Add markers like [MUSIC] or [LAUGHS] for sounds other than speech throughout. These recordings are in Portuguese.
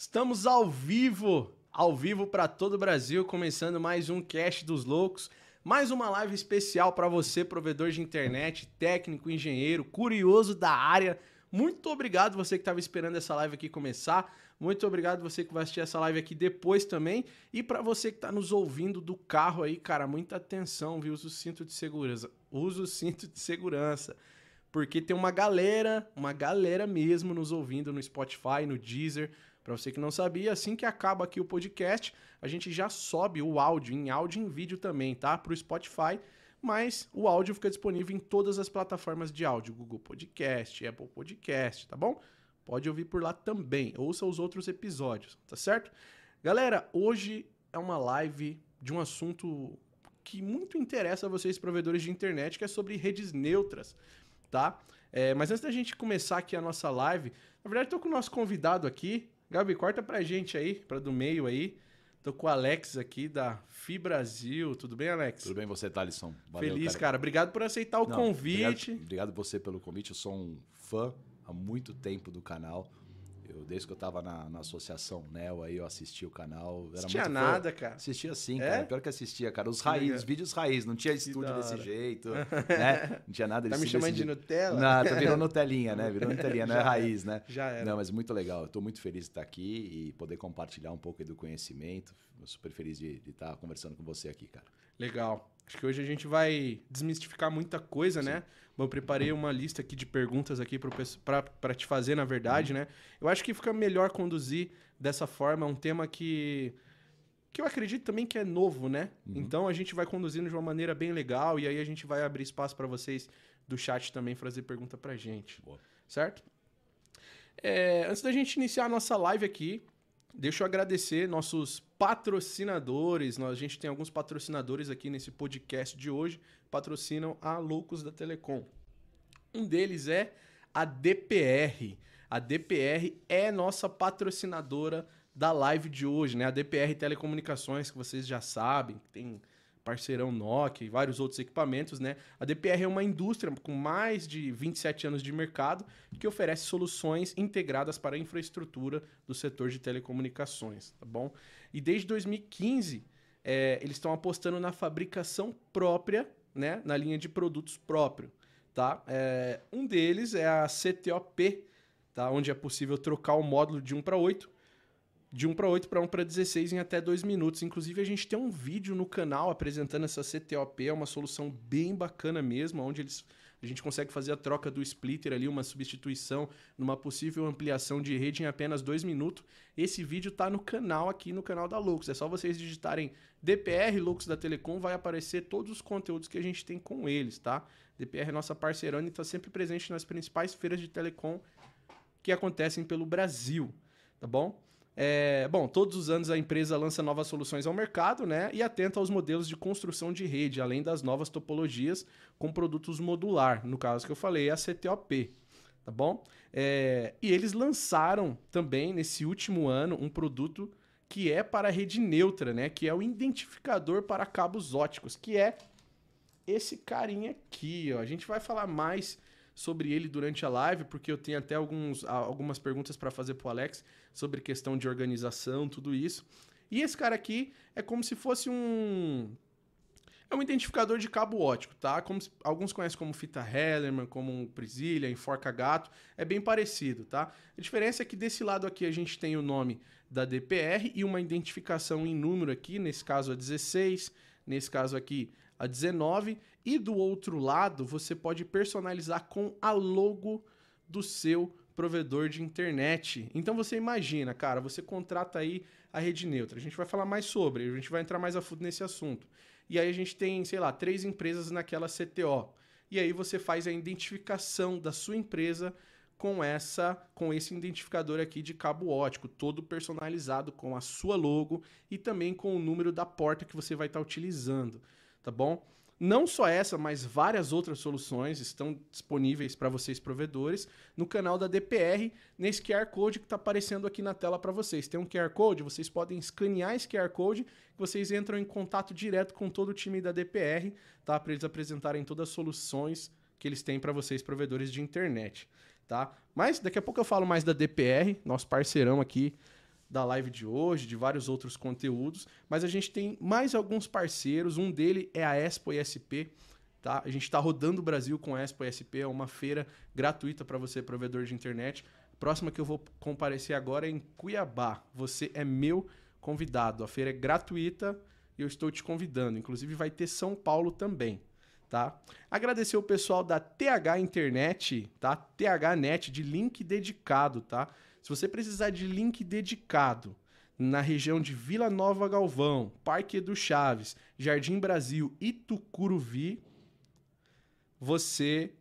Estamos ao vivo, ao vivo para todo o Brasil, começando mais um Cast dos Loucos, mais uma live especial para você, provedor de internet, técnico, engenheiro, curioso da área. Muito obrigado você que estava esperando essa live aqui começar. Muito obrigado você que vai assistir essa live aqui depois também. E para você que está nos ouvindo do carro aí, cara, muita atenção, viu? Usa o cinto de segurança. Usa o cinto de segurança. Porque tem uma galera, uma galera mesmo nos ouvindo no Spotify, no Deezer, para você que não sabia, assim que acaba aqui o podcast, a gente já sobe o áudio em áudio e em vídeo também, tá? Para o Spotify, mas o áudio fica disponível em todas as plataformas de áudio, Google Podcast, Apple Podcast, tá bom? Pode ouvir por lá também, ouça os outros episódios, tá certo? Galera, hoje é uma live de um assunto que muito interessa a vocês, provedores de internet, que é sobre redes neutras, tá? É, mas antes da gente começar aqui a nossa live, na verdade, estou com o nosso convidado aqui, Gabi, corta pra gente aí, pra do meio aí. Tô com o Alex aqui da FI Brasil. Tudo bem, Alex? Tudo bem você, Thalisson? Valeu, Feliz, cara. cara. Obrigado por aceitar o Não, convite. Obrigado, obrigado você pelo convite. Eu sou um fã há muito tempo do canal. Eu, desde que eu tava na, na associação NEL, aí eu assisti o canal. Era assistia nada, cara. Assistia sim, é? cara. Pior que assistia, cara. Os raiz, os vídeos raiz. Não tinha estúdio desse jeito, [LAUGHS] né? Não tinha nada Tá me chamando de Nutella? Não, tá virou [LAUGHS] Nutelinha, né? Virou Nutelinha, não é raiz, né? Já era. Não, mas muito legal. Eu tô muito feliz de estar aqui e poder compartilhar um pouco do conhecimento. Eu super feliz de, de estar conversando com você aqui, cara. Legal. Acho que hoje a gente vai desmistificar muita coisa? Sim. né? Eu preparei uma lista aqui de perguntas aqui para te fazer, na verdade, né? Eu acho que fica melhor conduzir dessa forma, é um tema que que eu acredito também que é novo, né? Uhum. Então a gente vai conduzindo de uma maneira bem legal e aí a gente vai abrir espaço para vocês do chat também fazer pergunta pra gente. Boa. Certo? É, antes da gente iniciar a nossa live aqui, Deixa eu agradecer nossos patrocinadores. A gente tem alguns patrocinadores aqui nesse podcast de hoje, patrocinam a Loucos da Telecom. Um deles é a DPR. A DPR é nossa patrocinadora da live de hoje, né? A DPR Telecomunicações, que vocês já sabem, tem parceirão Nokia e vários outros equipamentos, né? A DPR é uma indústria com mais de 27 anos de mercado que oferece soluções integradas para a infraestrutura do setor de telecomunicações, tá bom? E desde 2015, é, eles estão apostando na fabricação própria, né? Na linha de produtos próprio, tá? É, um deles é a CTOP, tá? Onde é possível trocar o módulo de 1 para 8 de 1 para 8 para 1 para 16 em até 2 minutos. Inclusive, a gente tem um vídeo no canal apresentando essa CTOP, é uma solução bem bacana mesmo, onde eles, a gente consegue fazer a troca do splitter ali, uma substituição numa possível ampliação de rede em apenas 2 minutos. Esse vídeo está no canal aqui, no canal da Lux. É só vocês digitarem DPR Lux da Telecom, vai aparecer todos os conteúdos que a gente tem com eles, tá? DPR é nossa parceirona e está sempre presente nas principais feiras de telecom que acontecem pelo Brasil, tá bom? É, bom, todos os anos a empresa lança novas soluções ao mercado, né? E atenta aos modelos de construção de rede, além das novas topologias com produtos modular, no caso que eu falei, a CTOP, tá bom? É, e eles lançaram também nesse último ano um produto que é para rede neutra, né? Que é o identificador para cabos óticos, que é esse carinha aqui, ó. A gente vai falar mais sobre ele durante a live, porque eu tenho até alguns, algumas perguntas para fazer para o Alex sobre questão de organização, tudo isso. E esse cara aqui é como se fosse um. É um identificador de cabo ótico, tá? Como se, alguns conhecem como fita Hellerman, como um enforca gato, é bem parecido, tá? A diferença é que desse lado aqui a gente tem o nome da DPR e uma identificação em número aqui, nesse caso a 16, nesse caso aqui a 19, e do outro lado você pode personalizar com a logo do seu provedor de internet. Então você imagina, cara, você contrata aí a rede neutra. A gente vai falar mais sobre, a gente vai entrar mais a fundo nesse assunto. E aí a gente tem, sei lá, três empresas naquela CTO. E aí você faz a identificação da sua empresa com essa com esse identificador aqui de cabo ótico, todo personalizado com a sua logo e também com o número da porta que você vai estar tá utilizando, tá bom? Não só essa, mas várias outras soluções estão disponíveis para vocês provedores no canal da DPR, nesse QR Code que está aparecendo aqui na tela para vocês. Tem um QR Code, vocês podem escanear esse QR Code, vocês entram em contato direto com todo o time da DPR, tá? Para eles apresentarem todas as soluções que eles têm para vocês provedores de internet, tá? Mas daqui a pouco eu falo mais da DPR, nosso parceirão aqui da live de hoje, de vários outros conteúdos, mas a gente tem mais alguns parceiros. Um dele é a Expo ISP. Tá? A gente está rodando o Brasil com a Expo ISP, é uma feira gratuita para você, provedor de internet. Próxima que eu vou comparecer agora é em Cuiabá. Você é meu convidado. A feira é gratuita e eu estou te convidando. Inclusive vai ter São Paulo também. Tá? Agradecer o pessoal da TH Internet, tá? TH Net de link dedicado, tá? Se você precisar de link dedicado na região de Vila Nova Galvão, Parque do Chaves, Jardim Brasil e Tucuruvi, você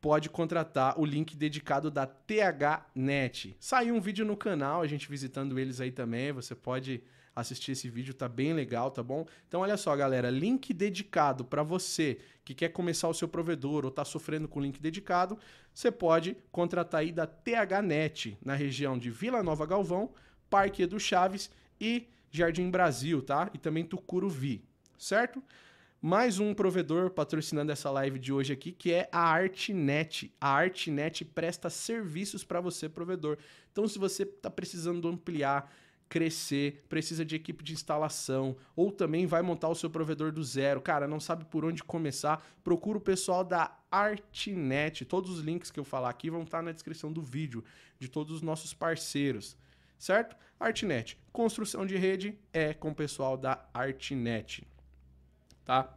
pode contratar o link dedicado da THNet. Saiu um vídeo no canal, a gente visitando eles aí também, você pode assistir esse vídeo, tá bem legal, tá bom? Então olha só, galera, link dedicado para você que quer começar o seu provedor ou tá sofrendo com link dedicado, você pode contratar aí da THNet, na região de Vila Nova Galvão, Parque do Chaves e Jardim Brasil, tá? E também Tucuruvi, certo? mais um provedor patrocinando essa live de hoje aqui, que é a Artnet. A Artnet presta serviços para você, provedor. Então, se você está precisando ampliar, crescer, precisa de equipe de instalação, ou também vai montar o seu provedor do zero, cara, não sabe por onde começar, procura o pessoal da Artnet. Todos os links que eu falar aqui vão estar na descrição do vídeo, de todos os nossos parceiros, certo? Artnet, construção de rede é com o pessoal da Artnet tá?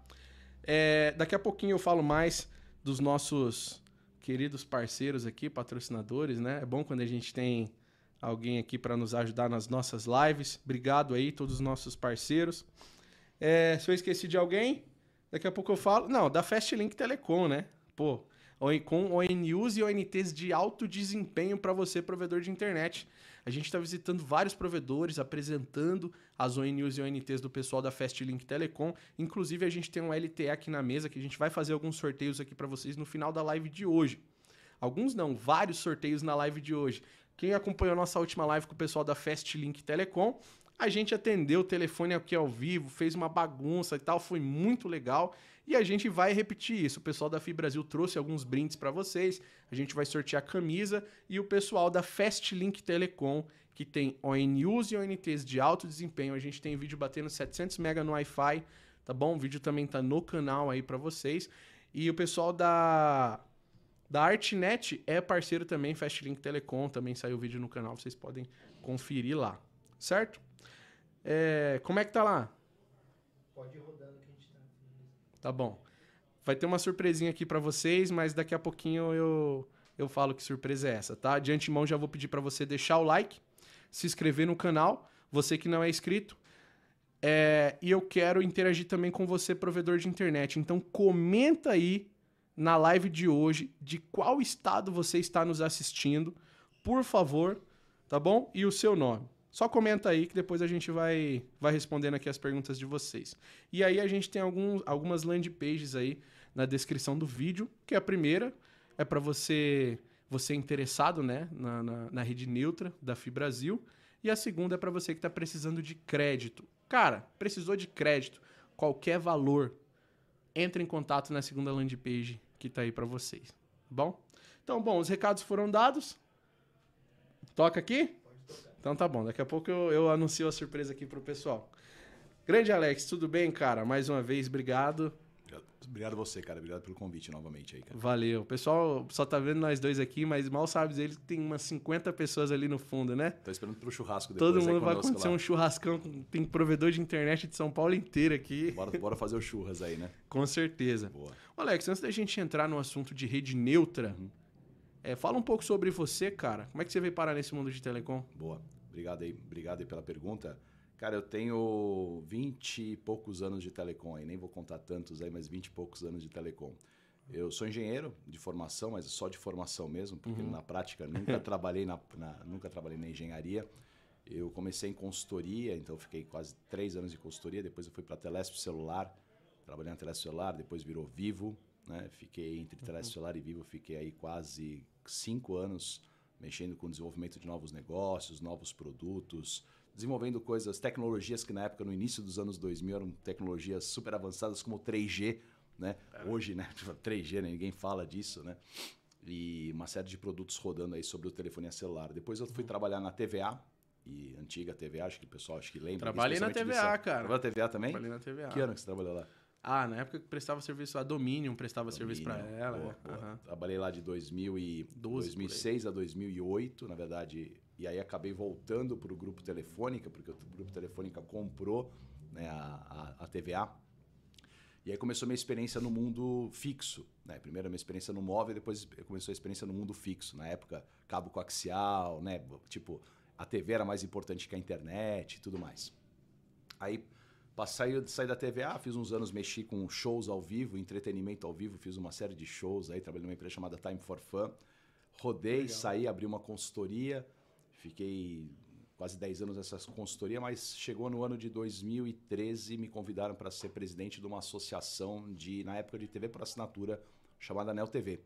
É, daqui a pouquinho eu falo mais dos nossos queridos parceiros aqui, patrocinadores, né? É bom quando a gente tem alguém aqui para nos ajudar nas nossas lives. Obrigado aí, todos os nossos parceiros. É, se eu esqueci de alguém, daqui a pouco eu falo. Não, da Fastlink Telecom, né? Pô, com ONUs e ONTs de alto desempenho para você, provedor de internet. A gente está visitando vários provedores, apresentando as ONUs e ONTs do pessoal da Fastlink Telecom. Inclusive, a gente tem um LTE aqui na mesa que a gente vai fazer alguns sorteios aqui para vocês no final da live de hoje. Alguns não, vários sorteios na live de hoje. Quem acompanhou nossa última live com o pessoal da Fastlink Telecom, a gente atendeu o telefone aqui ao vivo, fez uma bagunça e tal, foi muito legal. E a gente vai repetir isso. O pessoal da Fibrasil trouxe alguns brindes para vocês. A gente vai sortear camisa e o pessoal da Fastlink Telecom, que tem ONUs e ONTs de alto desempenho. A gente tem vídeo batendo 700 MB no Wi-Fi, tá bom? O vídeo também tá no canal aí para vocês. E o pessoal da da Artnet é parceiro também, Fastlink Telecom, também saiu vídeo no canal, vocês podem conferir lá, certo? É, como é que tá lá? Pode ir rodando que a gente tá. Tá bom. Vai ter uma surpresinha aqui para vocês, mas daqui a pouquinho eu, eu falo que surpresa é essa, tá? De antemão já vou pedir para você deixar o like, se inscrever no canal, você que não é inscrito. É, e eu quero interagir também com você, provedor de internet. Então comenta aí na live de hoje de qual estado você está nos assistindo, por favor, tá bom? E o seu nome. Só comenta aí que depois a gente vai, vai respondendo aqui as perguntas de vocês. E aí a gente tem alguns, algumas land pages aí na descrição do vídeo, que é a primeira é para você você interessado né, na, na, na, rede neutra da Fibrasil. E a segunda é para você que está precisando de crédito. Cara, precisou de crédito, qualquer valor, entre em contato na segunda land page que está aí para vocês. Tá bom? Então, bom, os recados foram dados. Toca aqui? Então tá bom, daqui a pouco eu, eu anuncio a surpresa aqui pro pessoal. Grande Alex, tudo bem, cara? Mais uma vez, obrigado. Obrigado você, cara. Obrigado pelo convite novamente aí, cara. Valeu. O pessoal só tá vendo nós dois aqui, mas mal sabe que tem umas 50 pessoas ali no fundo, né? Tô esperando pro churrasco depois. Todo mundo vai acontecer lá. um churrascão. Tem provedor de internet de São Paulo inteiro aqui. Bora, bora fazer o churras aí, né? [LAUGHS] Com certeza. Boa. Alex, antes da gente entrar no assunto de rede neutra, uhum. é, fala um pouco sobre você, cara. Como é que você veio parar nesse mundo de telecom? Boa. Obrigado aí, obrigado aí pela pergunta. Cara, eu tenho 20 e poucos anos de telecom aí, nem vou contar tantos aí, mas 20 e poucos anos de telecom. Eu sou engenheiro de formação, mas só de formação mesmo, porque uhum. na prática nunca trabalhei na, na, nunca trabalhei na engenharia. Eu comecei em consultoria, então fiquei quase três anos de consultoria. Depois eu fui para Telesp Celular, trabalhei na Telesp Celular, depois virou Vivo, né? Fiquei entre Telesp uhum. Celular e Vivo, fiquei aí quase cinco anos mexendo com o desenvolvimento de novos negócios, novos produtos, desenvolvendo coisas, tecnologias que na época, no início dos anos 2000, eram tecnologias super avançadas como 3G, né? É. Hoje, né? [LAUGHS] 3G, né? ninguém fala disso, né? E uma série de produtos rodando aí sobre o telefonia celular. Depois eu fui trabalhar na TVA, e antiga TVA, acho que o pessoal acho que lembra. Trabalhei na TVA, disso. cara. Trabalhou na TVA também? Trabalhei na TVA. Que ano que você trabalhou lá? Ah, na época que prestava serviço a Dominion, prestava serviço para ela. Boa, boa. Aham. Trabalhei lá de 2000 e 12 por 2006 a 2008, na verdade. E aí acabei voltando para o Grupo Telefônica, porque o Grupo Telefônica comprou né, a, a, a TVA. E aí começou minha experiência no mundo fixo. Né? Primeiro minha experiência no móvel, depois começou a experiência no mundo fixo. Na época, cabo coaxial, né? Tipo, a TV era mais importante que a internet e tudo mais. Aí Passei, saí da TVA, fiz uns anos, mexi com shows ao vivo, entretenimento ao vivo, fiz uma série de shows aí, trabalhei numa empresa chamada Time for Fun. Rodei, Legal. saí, abri uma consultoria, fiquei quase 10 anos nessa consultoria, mas chegou no ano de 2013, me convidaram para ser presidente de uma associação de, na época de TV por assinatura, chamada Nel TV.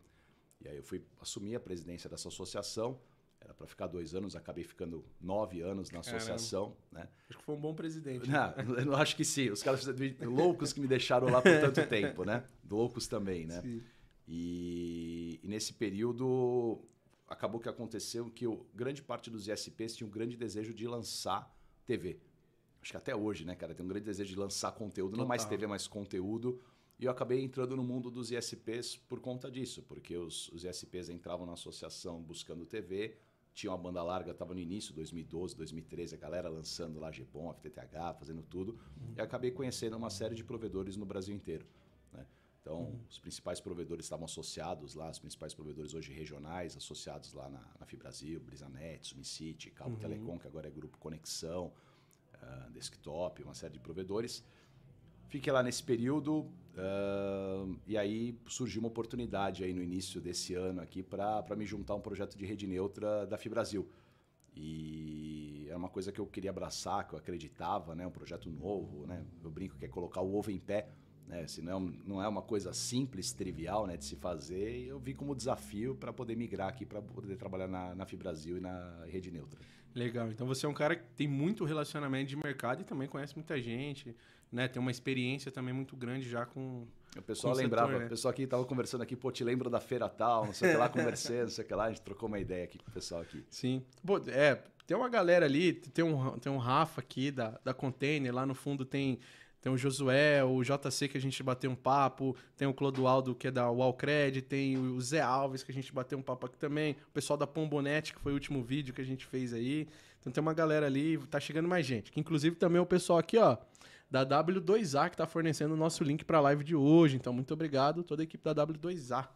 E aí eu fui assumir a presidência dessa associação, era para ficar dois anos, acabei ficando nove anos na Caramba. associação, né? Acho que foi um bom presidente. Não, eu acho que sim. Os caras [LAUGHS] loucos que me deixaram lá por tanto tempo, né? Loucos também, né? E, e nesse período acabou que aconteceu que o, grande parte dos ISPs tinha um grande desejo de lançar TV. Acho que até hoje, né, cara? Tem um grande desejo de lançar conteúdo, não mais Total. TV, mas conteúdo. E eu acabei entrando no mundo dos ISPs por conta disso, porque os, os ISPs entravam na associação buscando TV, tinha uma banda larga, estava no início, 2012, 2013, a galera lançando lá GPON, FTTH, fazendo tudo. E acabei conhecendo uma série de provedores no Brasil inteiro. Então, os principais provedores estavam associados lá, os principais provedores hoje regionais, associados lá na, na Fibrasil, Brisanet, Sumicity, Cabo Telecom, que agora é Grupo Conexão, ah, Desktop, uma série de provedores. Fiquei lá nesse período ah, e aí surgiu uma oportunidade aí no início desse ano aqui para me juntar a um projeto de rede neutra da Fibrasil. E era uma coisa que eu queria abraçar, que eu acreditava, né? Um projeto novo, né? Eu brinco que é colocar o ovo em pé, né? Se não é, não é uma coisa simples, trivial, né? De se fazer, eu vi como desafio para poder migrar aqui, para poder trabalhar na, na Fibrasil e na rede neutra. Legal. Então você é um cara que tem muito relacionamento de mercado e também conhece muita gente, né? Tem uma experiência também muito grande já com. O pessoal Com o lembrava, setor, né? o pessoal aqui estava conversando aqui, pô, te lembro da feira tal, não sei o que lá, conversei, não sei o que lá, a gente trocou uma ideia aqui com o pessoal aqui. Sim. Pô, é, tem uma galera ali, tem um, tem um Rafa aqui da, da Container, lá no fundo tem, tem o Josué, o JC que a gente bateu um papo, tem o Clodoaldo que é da Wallcred, tem o Zé Alves que a gente bateu um papo aqui também, o pessoal da Pombonete, que foi o último vídeo que a gente fez aí. Então tem uma galera ali, tá chegando mais gente. Que inclusive também o pessoal aqui, ó, da W2A que tá fornecendo o nosso link pra live de hoje. Então muito obrigado toda a equipe da W2A.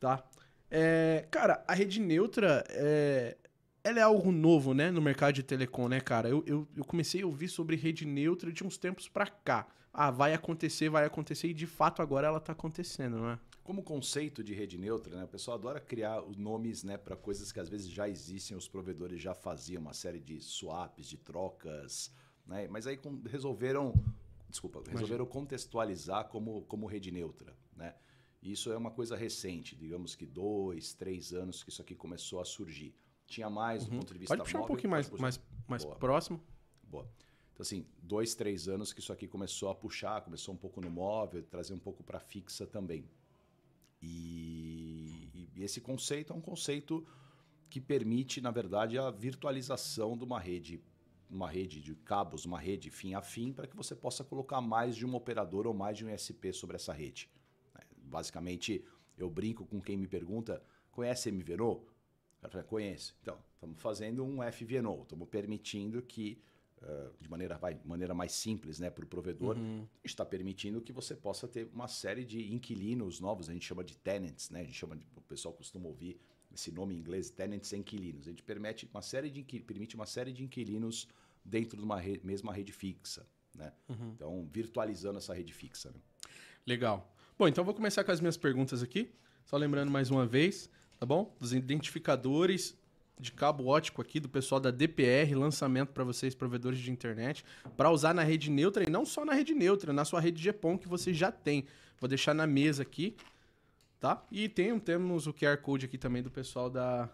Tá? É, cara, a rede neutra é, ela é algo novo, né, no mercado de telecom, né, cara? Eu, eu, eu comecei a ouvir sobre rede neutra de uns tempos pra cá. Ah, vai acontecer, vai acontecer, e de fato agora ela tá acontecendo, não é? Como conceito de rede neutra, né, o pessoal adora criar os nomes né, para coisas que às vezes já existem, os provedores já faziam uma série de swaps, de trocas, né, mas aí com- resolveram, desculpa, resolveram contextualizar como, como rede neutra. Né? E isso é uma coisa recente, digamos que dois, três anos que isso aqui começou a surgir. Tinha mais do ponto de vista Uhum. Pode puxar um móvel, pouquinho pode mais, puxar. mais, mais Boa. próximo. Boa. Então, assim, dois, três anos que isso aqui começou a puxar, começou um pouco no móvel, trazer um pouco para fixa também. E, e- e esse conceito é um conceito que permite, na verdade, a virtualização de uma rede, uma rede de cabos, uma rede fim a fim, para que você possa colocar mais de um operador ou mais de um ISP sobre essa rede. né? Basicamente, eu brinco com quem me pergunta: conhece MVNO? Cara fala, conheço. Então, estamos fazendo um FVNO, estamos permitindo que, eh, de maneira, vai, maneira mais simples né, para o provedor, Uhum. está permitindo que você possa ter uma série de inquilinos novos, a gente chama de tenants, né? A gente chama de, o pessoal costuma ouvir esse nome em inglês, tenants inquilinos. A gente permite uma série de, permite uma série de inquilinos dentro de uma re- mesma rede fixa, né? Uhum. Então, virtualizando essa rede fixa. Né? Legal. Bom, então vou começar com as minhas perguntas aqui. Só lembrando mais uma vez, tá bom? Dos identificadores de cabo ótico aqui do pessoal da DPR, lançamento para vocês, provedores de internet, para usar na rede neutra e não só na rede neutra, na sua rede GPON que você já tem. Vou deixar na mesa aqui, tá? E tem, temos o QR Code aqui também do pessoal da,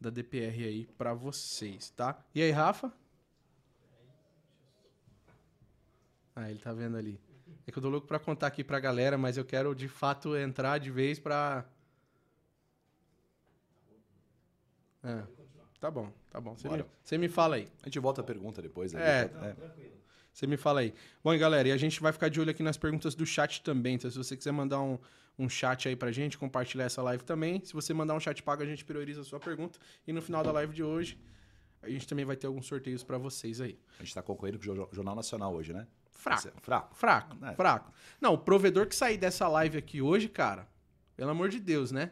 da DPR aí para vocês, tá? E aí, Rafa? Ah, ele tá vendo ali. É que eu tô louco pra contar aqui pra galera, mas eu quero de fato entrar de vez pra. É. Tá bom, tá bom. Você me, você me fala aí. A gente volta a pergunta depois. Aí, É. tá- é. Você me fala aí. Bom, e galera, e a gente vai ficar de olho aqui nas perguntas do chat também. Então, se você quiser mandar um, um chat aí pra gente, compartilhar essa live também. Se você mandar um chat pago, a gente prioriza a sua pergunta. E no final da live de hoje, a gente também vai ter alguns sorteios pra vocês aí. A gente tá concorrendo com o Jor- Jornal Nacional hoje, né? Fraco. Fraco. Fraco, É. fraco. Não, o provedor que sair dessa live aqui hoje, cara, pelo amor de Deus, né?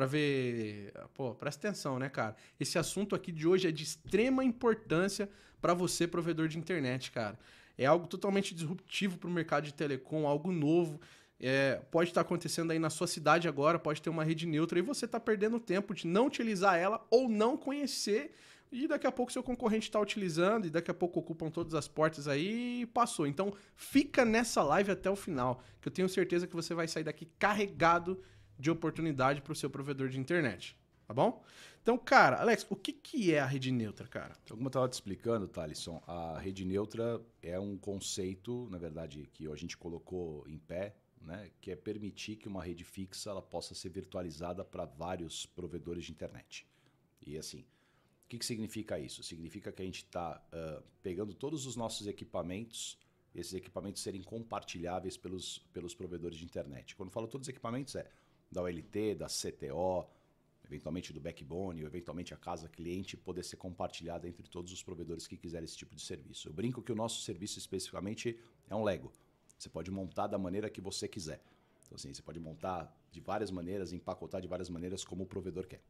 Pra ver. Pô, presta atenção, né, cara? Esse assunto aqui de hoje é de extrema importância pra você, provedor de internet, cara. É algo totalmente disruptivo pro mercado de telecom, algo novo. É, pode estar acontecendo aí na sua cidade agora, pode ter uma rede neutra e você tá perdendo tempo de não utilizar ela ou não conhecer. E daqui a pouco seu concorrente está utilizando e daqui a pouco ocupam todas as portas aí e passou. Então fica nessa live até o final, que eu tenho certeza que você vai sair daqui carregado de oportunidade para o seu provedor de internet, tá bom? Então, cara, Alex, o que, que é a rede neutra, cara? Então, como eu estava te explicando, Thalisson, a rede neutra é um conceito, na verdade, que a gente colocou em pé, né, que é permitir que uma rede fixa ela possa ser virtualizada para vários provedores de internet. E assim, o que, que significa isso? Significa que a gente está pegando todos os nossos equipamentos, esses equipamentos serem compartilháveis pelos, pelos provedores de internet. Quando eu falo todos os equipamentos, é da OLT, da CTO, eventualmente do backbone, ou eventualmente a casa cliente, poder ser compartilhada entre todos os provedores que quiserem esse tipo de serviço. Eu brinco que o nosso serviço especificamente é um Lego. Você pode montar da maneira que você quiser. Então, assim, você pode montar de várias maneiras, empacotar de várias maneiras como o provedor quer.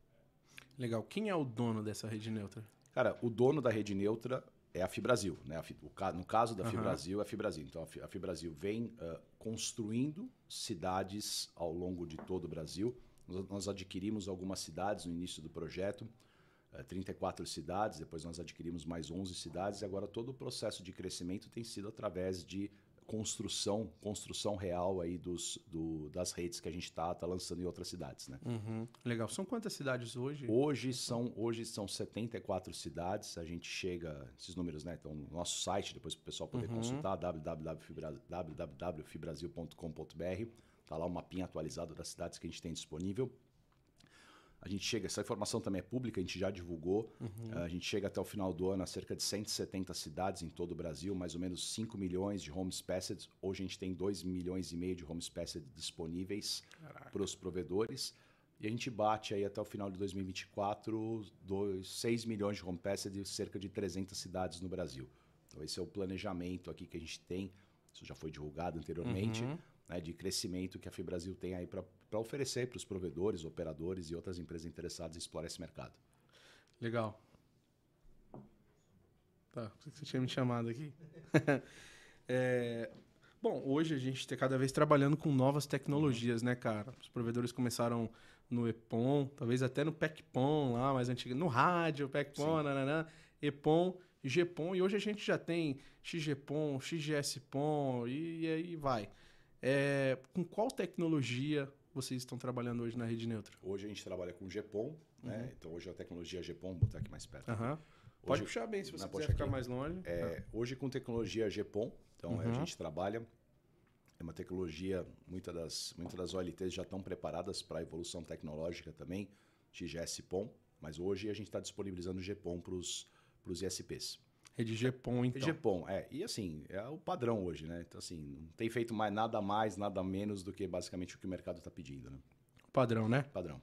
Legal. Quem é o dono dessa rede neutra? Cara, o dono da rede neutra é a Fibrasil. Né? A Fi- o no caso da Aham. Fibrasil, é a Fibrasil. Então, a Fi- a Fibrasil vem ah, construindo cidades ao longo de todo o Brasil. Nós, nós adquirimos algumas cidades no início do projeto, eh, 34 cidades, depois nós adquirimos mais 11 cidades, e agora todo o processo de crescimento tem sido através de construção, construção real aí dos, do- das redes que a gente está lançando em outras cidades. Né? Uhum. Legal. São quantas cidades hoje? Hoje são, hoje são 74 cidades. A gente chega, esses números, né? Então, no nosso site, depois para o pessoal poder Uhum. consultar, www.fibra- www.fibrasil.com.br. Está lá o mapinha atualizado das cidades que a gente tem disponível. A gente chega, essa informação também é pública, a gente já divulgou. Uhum. A gente chega até o final do ano a cerca de 170 cidades em todo o Brasil, mais ou menos 5 milhões de homes passed. Hoje a gente tem 2 milhões e meio de homes passed disponíveis para os provedores. E a gente bate aí até o final de 2024 dois, 6 milhões de home passed e cerca de 300 cidades no Brasil. Então esse é o planejamento aqui que a gente tem. Isso já foi divulgado anteriormente, Uhum. Né, de crescimento que a Fibrasil tem aí para oferecer para os provedores, operadores e outras empresas interessadas em explorar esse mercado. Legal. Tá, você tinha me chamado aqui. [LAUGHS] É, bom, hoje a gente está cada vez trabalhando com novas tecnologias, né, cara? Os provedores começaram no EPON, talvez até no PECPON lá, mais antigo, no rádio, PECPON, nananã, EPON, GPON, e hoje a gente já tem XGPON, XGSPON e, e aí vai. É, com qual tecnologia vocês estão trabalhando hoje na rede neutra? Hoje a gente trabalha com GPON, né? Então hoje a tecnologia GPON, vou botar aqui mais perto. Pode Hoje- puxar bem se você quiser ficar aqui. mais longe. É, hoje com tecnologia GPON, então Uhum. a gente trabalha. É uma tecnologia, muitas das, muitas das OLTs já estão preparadas para a evolução tecnológica também, XGS PON, mas hoje a gente está disponibilizando GPON para os ISPs. Rede GPON, então. GPON, é, e assim, é o padrão hoje, né? Então assim, não tem feito mais nada mais, nada menos do que basicamente o que o mercado está pedindo, né? Padrão, né? Padrão.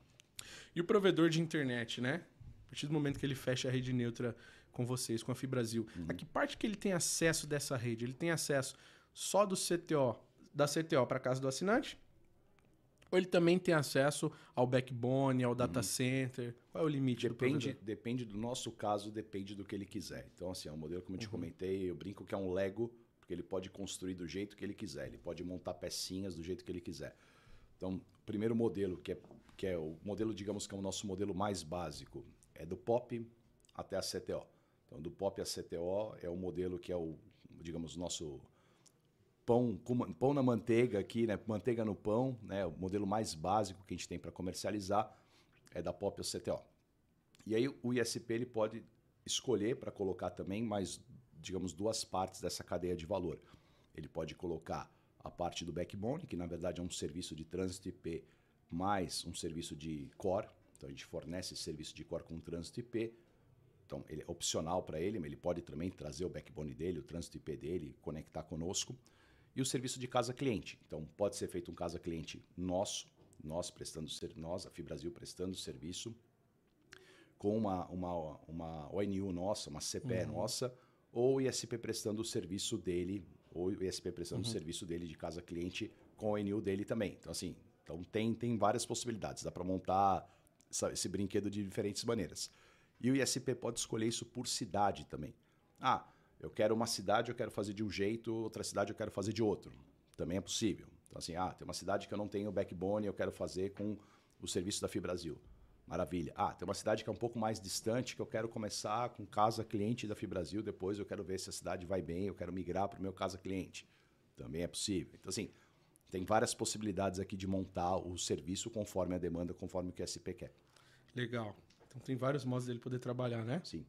E o provedor de internet, né? A partir do momento que ele fecha a rede neutra com vocês, com a Fibrasil, a que parte que ele tem acesso dessa rede? Ele tem acesso só do CTO, da CTO para casa do assinante? Ou ele também tem acesso ao backbone, ao data center? Qual é o limite do Depende, provedor? depende do nosso caso, depende do que ele quiser. Então, assim, é um modelo, como eu te comentei, eu brinco que é um Lego, porque ele pode construir do jeito que ele quiser, ele pode montar pecinhas do jeito que ele quiser. Então, o primeiro modelo, que é, que é o modelo, digamos que é o nosso modelo mais básico, é do POP até a CTO. Então, do POP a CTO é o modelo que é o, digamos, nosso pão, com pão na manteiga aqui, né? Manteiga no pão, né? O modelo mais básico que a gente tem para comercializar é da POP ao CTO. E aí o ISP ele pode escolher para colocar também mais, digamos, duas partes dessa cadeia de valor. Ele pode colocar a parte do backbone, que na verdade é um serviço de trânsito IP mais um serviço de core. Então a gente fornece serviço de core com trânsito IP, Então, ele é opcional para ele, mas ele pode também trazer o backbone dele, o trânsito IP dele, conectar conosco. E o serviço de casa cliente. Então, pode ser feito um casa cliente nosso, nós prestando nós, a Fibrasil prestando serviço com uma, uma, uma ONU nossa, uma CPE uhum. nossa, ou o ISP prestando o serviço dele, ou o ISP prestando uhum. o serviço dele de casa cliente com a ONU dele também. Então, assim, então tem, tem várias possibilidades. Dá para montar essa, esse brinquedo de diferentes maneiras. E o ISP pode escolher isso por cidade também. Ah, eu quero uma cidade, eu quero fazer de um jeito, outra cidade eu quero fazer de outro. Também é possível. Então, assim, ah, tem uma cidade que eu não tenho backbone, eu quero fazer com o serviço da Fibrasil. Maravilha. Ah, tem uma cidade que é um pouco mais distante, que eu quero começar com casa cliente da Fibrasil, depois eu quero ver se a cidade vai bem, eu quero migrar para o meu casa cliente. Também é possível. Então, assim, tem várias possibilidades aqui de montar o serviço conforme a demanda, conforme o que o SP quer. Legal. Então tem vários modos dele poder trabalhar, né? Sim.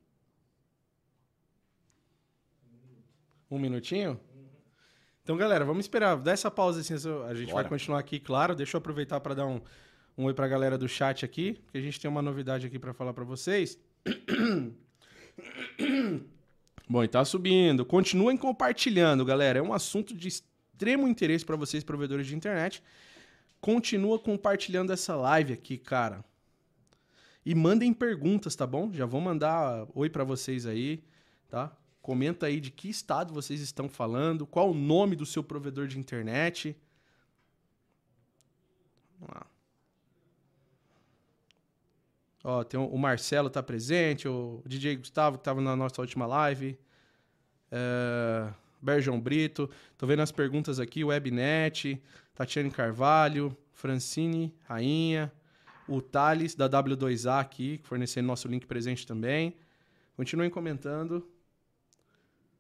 Um minutinho? Então, galera, vamos esperar. Dá essa pausa assim, a gente Bora. vai continuar aqui, claro. Deixa eu aproveitar para dar um, um oi para a galera do chat aqui, que a gente tem uma novidade aqui para falar para vocês. [COUGHS] Bom, e tá subindo. Continuem compartilhando, galera. É um assunto de extremo interesse para vocês, provedores de internet. Continua compartilhando essa live aqui, cara. E mandem perguntas, tá bom? Já vou mandar oi para vocês aí, tá? Comenta aí de que estado vocês estão falando, qual o nome do seu provedor de internet. Vamos lá. Ó, tem o, Marcelo tá presente, o DJ Gustavo que estava na nossa última live. É, Berjão Brito. Tô vendo as perguntas aqui, Webnet, Tatiane Carvalho, Francine Rainha, o Thales da W2A aqui, fornecendo nosso link presente também. Continuem comentando.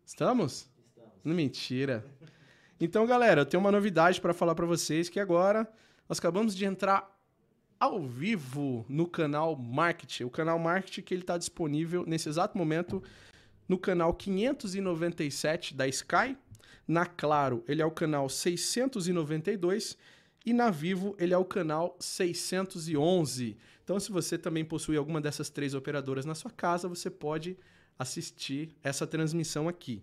Estamos? Estamos. Mentira. Então, galera, eu tenho uma novidade para falar para vocês que agora nós acabamos de entrar ao vivo no canal Market. O canal Market que ele está disponível nesse exato momento no canal 597 da Sky. Na Claro, ele é o canal 692 e na Vivo, ele é o canal 611. Então, se você também possui alguma dessas três operadoras na sua casa, você pode assistir essa transmissão aqui.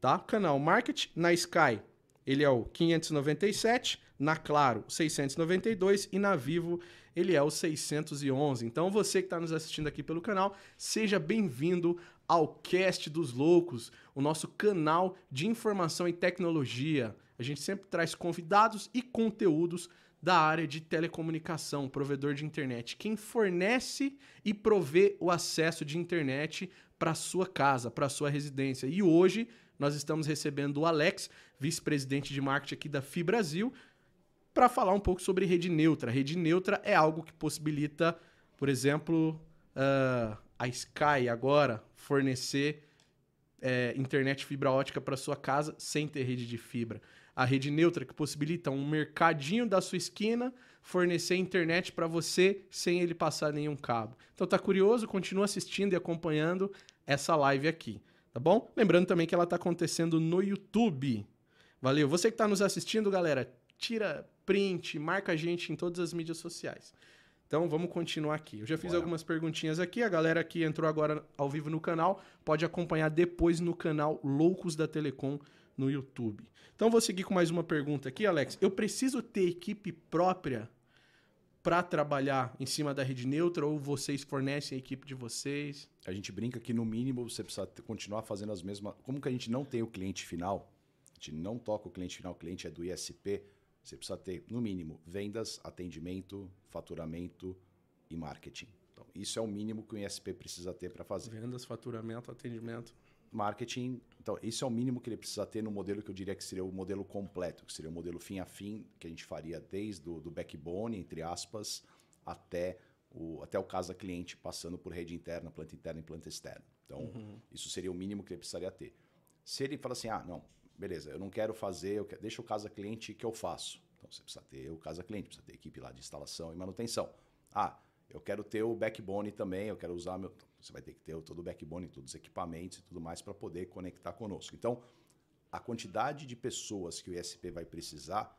Tá? Canal Market na Sky, ele é o 597, na Claro, 692 e na Vivo, ele é o 611. Então, você que está nos assistindo aqui pelo canal, seja bem-vindo ao Cast dos Loucos, o nosso canal de informação e tecnologia. A gente sempre traz convidados e conteúdos da área de telecomunicação, provedor de internet, quem fornece e provê o acesso de internet para sua casa, para sua residência. E hoje nós estamos recebendo o Alex, vice-presidente de marketing aqui da FIBrasil, para falar um pouco sobre rede neutra. rede neutra é algo que possibilita, por exemplo, uh, a Sky agora fornecer é, internet fibra ótica para sua casa sem ter rede de fibra. A rede neutra que possibilita um mercadinho da sua esquina fornecer internet para você sem ele passar nenhum cabo. Então tá curioso? Continua assistindo e acompanhando essa live aqui, tá bom? Lembrando também que ela está acontecendo no YouTube. Valeu. Você que está nos assistindo, galera, tira print, marca a gente em todas as mídias sociais. Então vamos continuar aqui. Eu já fiz Bora. algumas perguntinhas aqui. A galera que entrou agora ao vivo no canal pode acompanhar depois no canal Loucos da Telecom no YouTube. Então vou seguir com mais uma pergunta aqui, Alex. Eu preciso ter equipe própria para trabalhar em cima da rede neutra ou vocês fornecem a equipe de vocês? A gente brinca que no mínimo você precisa continuar fazendo as mesmas. Como que a gente não tem o cliente final, a gente não toca o cliente final, o cliente é do ISP você precisa ter, no mínimo, vendas, atendimento, faturamento e marketing. Então, isso é o mínimo que o ISP precisa ter para fazer. Vendas, faturamento, atendimento. Marketing, então, isso é o mínimo que ele precisa ter no modelo que eu diria que seria o modelo completo, que seria o modelo fim a fim, que a gente faria desde o do backbone, entre aspas, até o, até o casa cliente, passando por rede interna, planta interna e planta externa. Então, uhum. isso seria o mínimo que ele precisaria ter. Se ele fala assim, ah, não, beleza, eu não quero fazer, eu quero, deixa o casa cliente que eu faço. Então você precisa ter o casa cliente, precisa ter equipe lá de instalação e manutenção. Ah, eu quero ter o backbone também, eu quero usar meu. Você vai ter que ter todo o backbone, todos os equipamentos e tudo mais para poder conectar conosco. Então, a quantidade de pessoas que o ISP vai precisar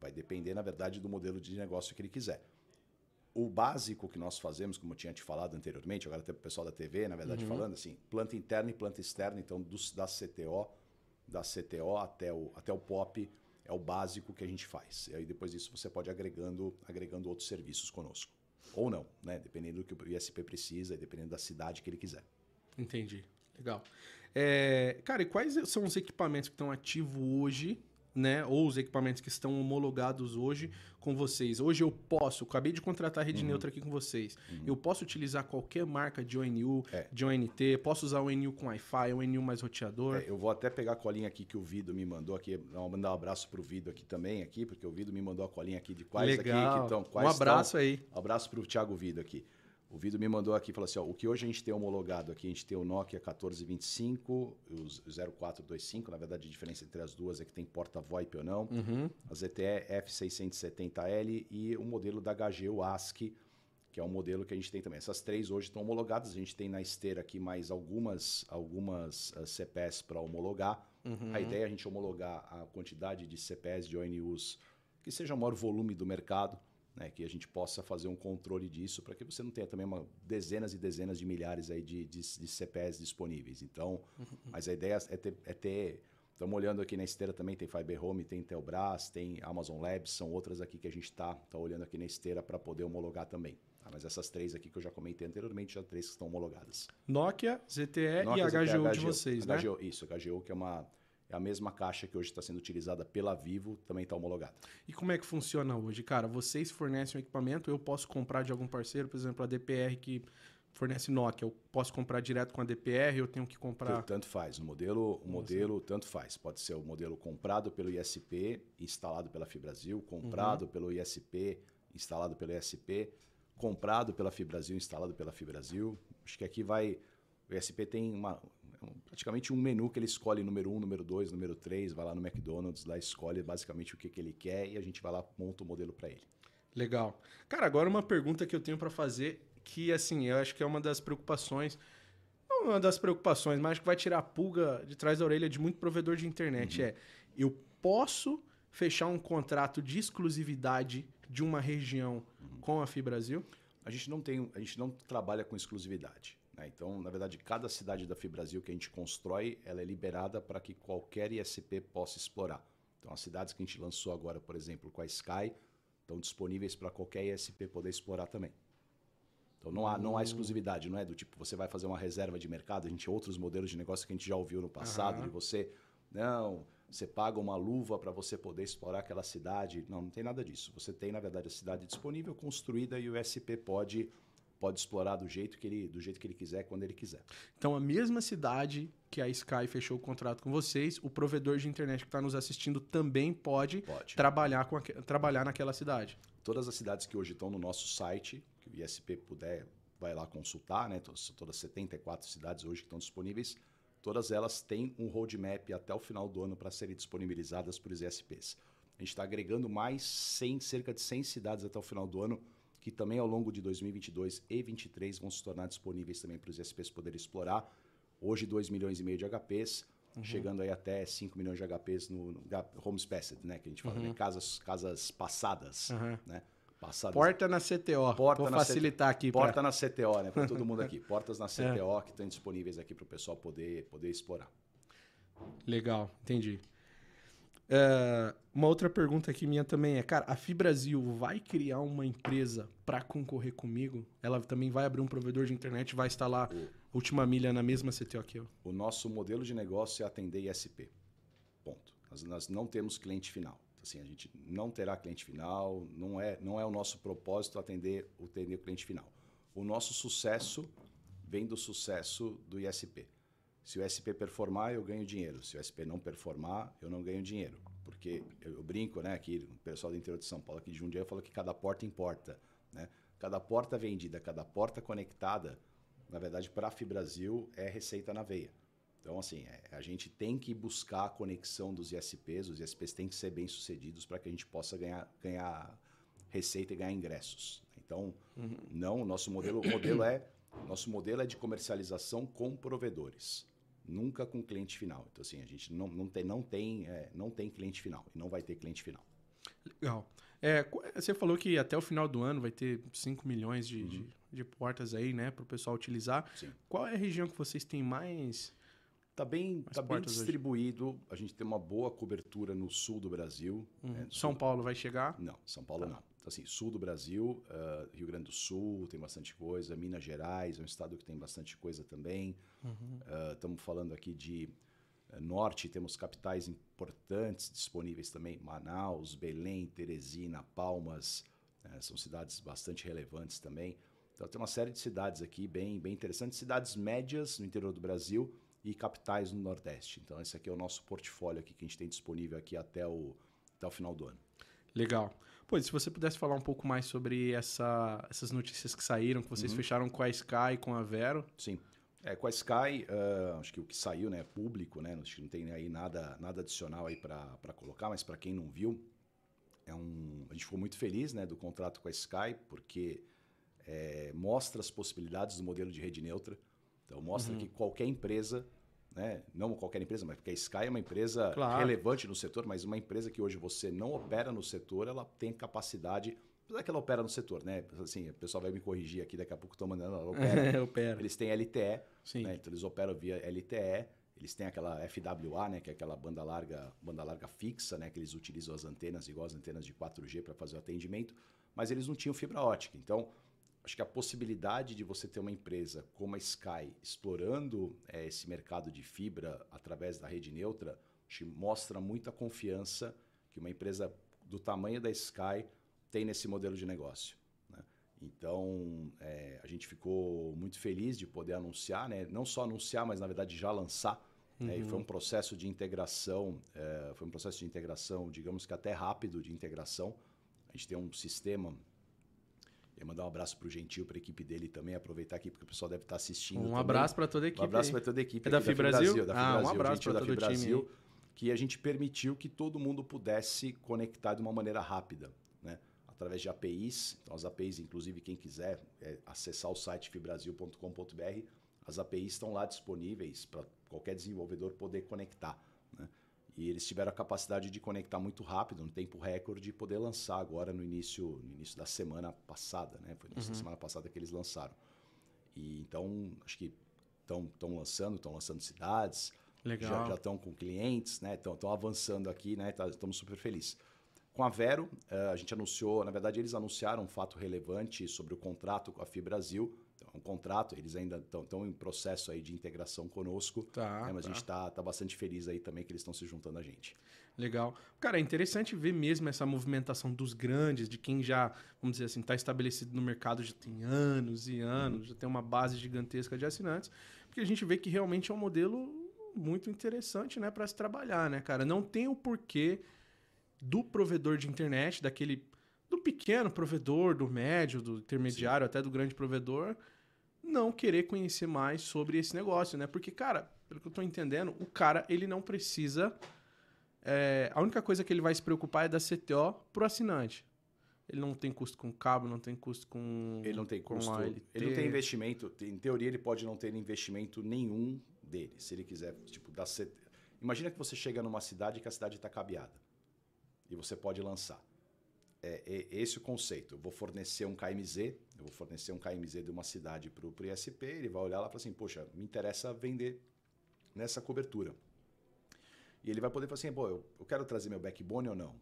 vai depender, na verdade, do modelo de negócio que ele quiser. o básico que nós fazemos, como eu tinha te falado anteriormente, agora até o pessoal da TV, na verdade, uhum. falando assim, planta interna e planta externa, então dos, da CTO, da CTO até o, até o POP, é o básico que a gente faz. E aí depois disso você pode agregando, agregando outros serviços conosco. Ou não, né? Dependendo do que o ISP precisa e dependendo da cidade que ele quiser. Entendi. Legal. É, cara, e quais são os equipamentos que estão ativos hoje né, ou os equipamentos que estão homologados hoje com vocês. Hoje eu posso, acabei de contratar a rede uhum. neutra aqui com vocês. Uhum. Eu posso utilizar qualquer marca de ONU, é. de ONT, posso usar o ONU com Wi-Fi, ONU mais roteador. É, eu vou até pegar a colinha aqui que o Vido me mandou aqui, mandar um abraço pro Vido aqui também aqui, porque o Vido me mandou a colinha aqui de quais Legal. aqui que estão, quais Um abraço aí. Um abraço pro Thiago Vido aqui. O Vido me mandou aqui, falou assim, ó, o que hoje a gente tem homologado aqui, a gente tem o Nokia 1425, o 0425, na verdade a diferença entre as duas é que tem porta VoIP ou não, uhum. a ZTE F670L e o modelo da HGU ASCII, que é um modelo que a gente tem também. Essas três hoje estão homologadas, a gente tem na esteira aqui mais algumas, algumas uh, CPS para homologar. Uhum. A ideia é a gente homologar a quantidade de CPS de ONUs que seja o maior volume do mercado, né, que a gente possa fazer um controle disso para que você não tenha também uma, dezenas e dezenas de milhares aí de, de, de CPS disponíveis. Então, uhum. mas a ideia é ter, é ter Estamos olhando aqui na esteira também, tem Fiber Home, tem Telbras, tem Amazon Labs, são outras aqui que a gente está tá olhando aqui na esteira para poder homologar também. Tá? Mas essas três aqui que eu já comentei anteriormente, já três que estão homologadas. Nokia, ZTE Nokia, e ZTE, HGO, HGO de vocês, né? HGO, isso, HGO que é uma a mesma caixa que hoje está sendo utilizada pela Vivo, também está homologada. E como é que funciona hoje? Cara, vocês fornecem um equipamento, eu posso comprar de algum parceiro, por exemplo, a DPR que fornece Nokia, eu posso comprar direto com a DPR, eu tenho que comprar... Tanto faz, o modelo, o modelo tanto faz. Pode ser o modelo comprado pelo ISP, instalado pela Fibrasil, comprado uhum. pelo ISP, instalado pelo ISP, comprado pela Fibrasil, instalado pela Fibrasil. Acho que aqui vai... O ISP tem uma, praticamente um menu que ele escolhe número 1, um, número 2, número 3, vai lá no McDonald's, lá escolhe basicamente o que, que ele quer e a gente vai lá monta o modelo para ele. Legal. Cara, agora uma pergunta que eu tenho para fazer que assim, eu acho que é uma das preocupações não uma das preocupações, mas acho que vai tirar a pulga de trás da orelha de muito provedor de internet uhum. é eu posso fechar um contrato de exclusividade de uma região uhum. com a Fibrasil? A gente não tem, a gente não trabalha com exclusividade. Né? Então, na verdade, cada cidade da FIBrasil que a gente constrói, ela é liberada para que qualquer ISP possa explorar. Então, as cidades que a gente lançou agora, por exemplo, com a Sky, estão disponíveis para qualquer ISP poder explorar também. Então não há, não há exclusividade, não é do tipo você vai fazer uma reserva de mercado, a gente outros modelos de negócio que a gente já ouviu no passado, uhum. de você não, você paga uma luva para você poder explorar aquela cidade. Não, não tem nada disso. Você tem, na verdade, a cidade disponível, construída e o ISP pode pode explorar do jeito que ele, do jeito que ele quiser, quando ele quiser. Então, a mesma cidade que a Sky fechou o contrato com vocês, o provedor de internet que está nos assistindo também pode, pode. Trabalhar, com a, trabalhar naquela cidade. Todas as cidades que hoje estão no nosso site, que o ISP puder, vai lá consultar, né? Todas, todas 74 cidades hoje que estão disponíveis, todas elas têm um roadmap até o final do ano para serem disponibilizadas para os ISPs. A gente está agregando mais 100, cerca de 100 cidades até o final do ano que também ao longo de 2022 e 2023 vão se tornar disponíveis também para os ISPs poderem explorar. Hoje, 2 milhões e meio de HPs, uhum. chegando aí até 5 milhões de HPs no, no Homes Passed, né? Que a gente fala, né? uhum. né? Casas, casas passadas, uhum. né? Passadas. Porta na CTO. Porta Vou na facilitar aqui. Porta pra... na CTO, né? Para todo mundo aqui. [LAUGHS] Portas na CTO é. que estão disponíveis aqui para o pessoal poder, poder explorar. Legal, entendi. Uh, uma outra pergunta aqui minha também é, cara, a Fibrasil vai criar uma empresa para concorrer comigo? Ela também vai abrir um provedor de internet, vai instalar o, última milha na mesma CTO que eu? O nosso modelo de negócio é atender ISP. Ponto. Nós, nós não temos cliente final. Assim, a gente não terá cliente final, não é, não é o nosso propósito atender, atender o cliente final. O nosso sucesso vem do sucesso do ISP. Se o SP performar, eu ganho dinheiro. Se o SP não performar, eu não ganho dinheiro. Porque eu, eu brinco, né? Aqui, o pessoal do interior de São Paulo, aqui de Jundiaí, fala que cada porta importa. Né? Cada porta vendida, cada porta conectada, na verdade, para a Fibrasil é receita na veia. Então, assim, é, a gente tem que buscar a conexão dos ISPs, os ISPs têm que ser bem-sucedidos para que a gente possa ganhar, ganhar receita e ganhar ingressos. Então, uhum. não, o nosso modelo, modelo é nosso modelo é de comercialização com provedores nunca com cliente final. Então, assim, a gente não, não tem, não, tem, é, não tem cliente final e não vai ter cliente final. Legal. É, você falou que até o final do ano vai ter 5 milhões de, uhum. de, de, portas aí, né, para o pessoal utilizar. Sim. Qual é a região que vocês têm mais Está bem, tá bem distribuído. Hoje. A gente tem uma boa cobertura no sul do Brasil. Uhum. É, São Paulo vai chegar? Não, São Paulo tá. não. Então, assim, sul do Brasil, uh, Rio Grande do Sul tem bastante coisa, Minas Gerais é um estado que tem bastante coisa também. Estamos uhum. uh, falando aqui de uh, norte, temos capitais importantes disponíveis também, Manaus, Belém, Teresina, Palmas, são cidades bastante relevantes também. Então tem uma série de cidades aqui bem, bem interessantes, cidades médias no interior do Brasil, e capitais no Nordeste. Então, esse aqui é o nosso portfólio aqui que a gente tem disponível aqui até o, até o final do ano. Legal. Pois, se você pudesse falar um pouco mais sobre essa, essas notícias que saíram, que vocês uhum. fecharam com a Sky com a Vero. Sim. É, com a Sky, uh, acho que o que saiu né, é público, né? Não tem aí nada, nada adicional aí para colocar, mas para quem não viu, é um, a gente ficou muito feliz né, do contrato com a Sky, porque é, mostra as possibilidades do modelo de rede neutra. Então mostra uhum. que qualquer empresa, né, não qualquer empresa, mas porque a Sky é uma empresa claro. relevante no setor, mas uma empresa que hoje você não opera no setor, ela tem capacidade apesar que ela opera no setor, né? Assim, o pessoal vai me corrigir aqui, daqui a pouco estou mandando ela opera. [LAUGHS] opera. Eles têm LTE, né? então eles operam via LTE. Eles têm aquela FWA, né, que é aquela banda larga, banda larga fixa, né, que eles utilizam as antenas igual as antenas de 4G para fazer o atendimento, mas eles não tinham fibra ótica. Então, acho que a possibilidade de você ter uma empresa como a Sky explorando é, esse mercado de fibra através da rede neutra te mostra muita confiança que uma empresa do tamanho da Sky tem nesse modelo de negócio. Né? Então, é, a gente ficou muito feliz de poder anunciar, né? não só anunciar, mas na verdade já lançar. Uhum. E foi um uhum. processo de integração, é, foi um processo de integração, digamos que até rápido de integração. A gente tem um sistema Queria mandar um abraço para o Gentil, para a equipe dele também, aproveitar aqui, porque o pessoal deve estar assistindo. Um também. abraço para toda a equipe. Um abraço para toda a equipe. É da FIBrasil? Da ah, um abraço para todo o time. Que a gente permitiu que todo mundo pudesse conectar de uma maneira rápida, né? através de APIs. Então, as APIs, inclusive, quem quiser é, acessar o site fibrasil.com.br, as APIs estão lá disponíveis para qualquer desenvolvedor poder conectar. E eles tiveram a capacidade de conectar muito rápido, no tempo recorde, e poder lançar agora no início, no início da semana passada, né? Foi na uhum. semana passada que eles lançaram. E então, acho que estão lançando, estão lançando cidades, Legal. já estão com clientes, né? Estão avançando aqui, né? Estamos tá, super felizes. Com a Vero, eh, a gente anunciou, na verdade, eles anunciaram um fato relevante sobre o contrato com a FIBrasil, um contrato, eles ainda estão em processo aí de integração conosco. Tá, né, mas tá. a gente está tá bastante feliz aí também que eles estão se juntando a gente. Legal. Cara, é interessante ver mesmo essa movimentação dos grandes, de quem já, vamos dizer assim, está estabelecido no mercado já tem anos e anos, uhum. já tem uma base gigantesca de assinantes, porque a gente vê que realmente é um modelo muito interessante, né, para se trabalhar, né, cara? Não tem o porquê do provedor de internet, daquele do pequeno provedor, do médio, do intermediário, Sim. até do grande provedor, não querer conhecer mais sobre esse negócio, né? Porque, cara, pelo que eu tô entendendo, o cara, ele não precisa... É, a única coisa que ele vai se preocupar é da CTO pro assinante. Ele não tem custo com cabo, não tem custo com. Ele não tem custo. Ele não tem investimento. Em teoria, ele pode não ter investimento nenhum dele, se ele quiser. Tipo, da CT... Imagina que você chega numa cidade que a cidade está cabeada. E você pode lançar é, é esse o conceito. Eu vou fornecer um KMZ, eu vou fornecer um KMZ de uma cidade para o ISP, ele vai olhar lá e falar assim, poxa, me interessa vender nessa cobertura. E ele vai poder falar assim, pô, eu, eu quero trazer meu backbone ou não?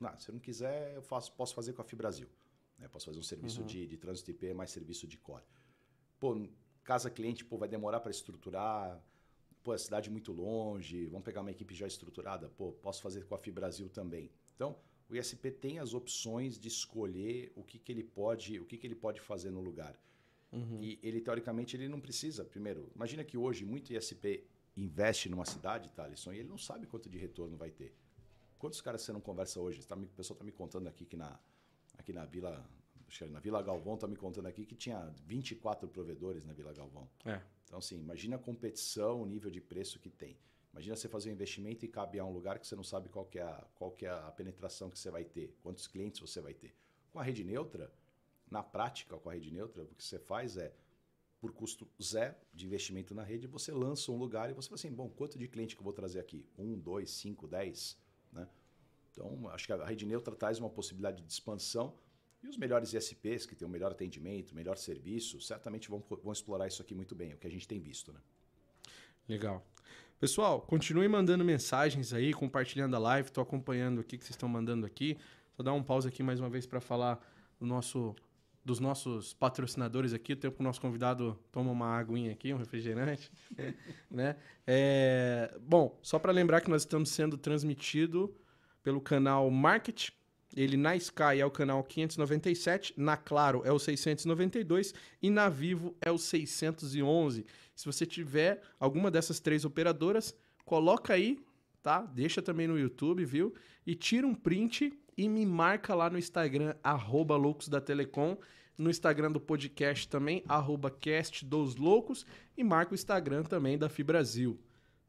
Não, se eu não quiser, eu faço, posso fazer com a Fibrasil. Né? Posso fazer um serviço uhum. de, de trânsito IP mais serviço de core. Pô, casa cliente, pô, vai demorar para estruturar. Pô, a cidade muito longe, vamos pegar uma equipe já estruturada. Pô, posso fazer com a Fibrasil também. Então, o ISP tem as opções de escolher o que, que ele pode, o que, que ele pode fazer no lugar. Uhum. E ele teoricamente ele não precisa. Primeiro, imagina que hoje muito ISP investe numa cidade, Thaleson, e ele não sabe quanto de retorno vai ter. Quantos caras você não conversa hoje? Tá, o pessoal está me contando aqui que na, aqui na Vila na Vila Galvão está me contando aqui que tinha 24 provedores na Vila Galvão. É. Então, assim, imagina a competição, o nível de preço que tem. Imagina você fazer um investimento e cabear um lugar que você não sabe qual, que é, a, qual que é a penetração que você vai ter, quantos clientes você vai ter. Com a rede neutra, na prática, com a rede neutra, o que você faz é, por custo zero de investimento na rede, você lança um lugar e você fala assim, bom, quanto de cliente que eu vou trazer aqui? Um, dois, cinco, dez? Né? Então, acho que a rede neutra traz uma possibilidade de expansão e os melhores ISPs, que têm o melhor atendimento, melhor serviço, certamente vão, vão explorar isso aqui muito bem, é o que a gente tem visto. Né? Legal. Pessoal, continue mandando mensagens aí, compartilhando a live. Estou acompanhando aqui que vocês estão mandando aqui. Vou dar um pause aqui mais uma vez para falar do nosso, dos nossos patrocinadores aqui. O tempo que o nosso convidado toma uma aguinha aqui, um refrigerante. [LAUGHS] né? É, bom, só para lembrar que nós estamos sendo transmitido pelo canal Market ele na Sky é o canal 597, na Claro é o 692 e na Vivo é o 611. Se você tiver alguma dessas três operadoras, coloca aí, tá? Deixa também no YouTube, viu? E tira um print e me marca lá no Instagram, arroba Loucos da Telecom. No Instagram do podcast também, arroba Cast dos Loucos. E marca o Instagram também da Fibrasil,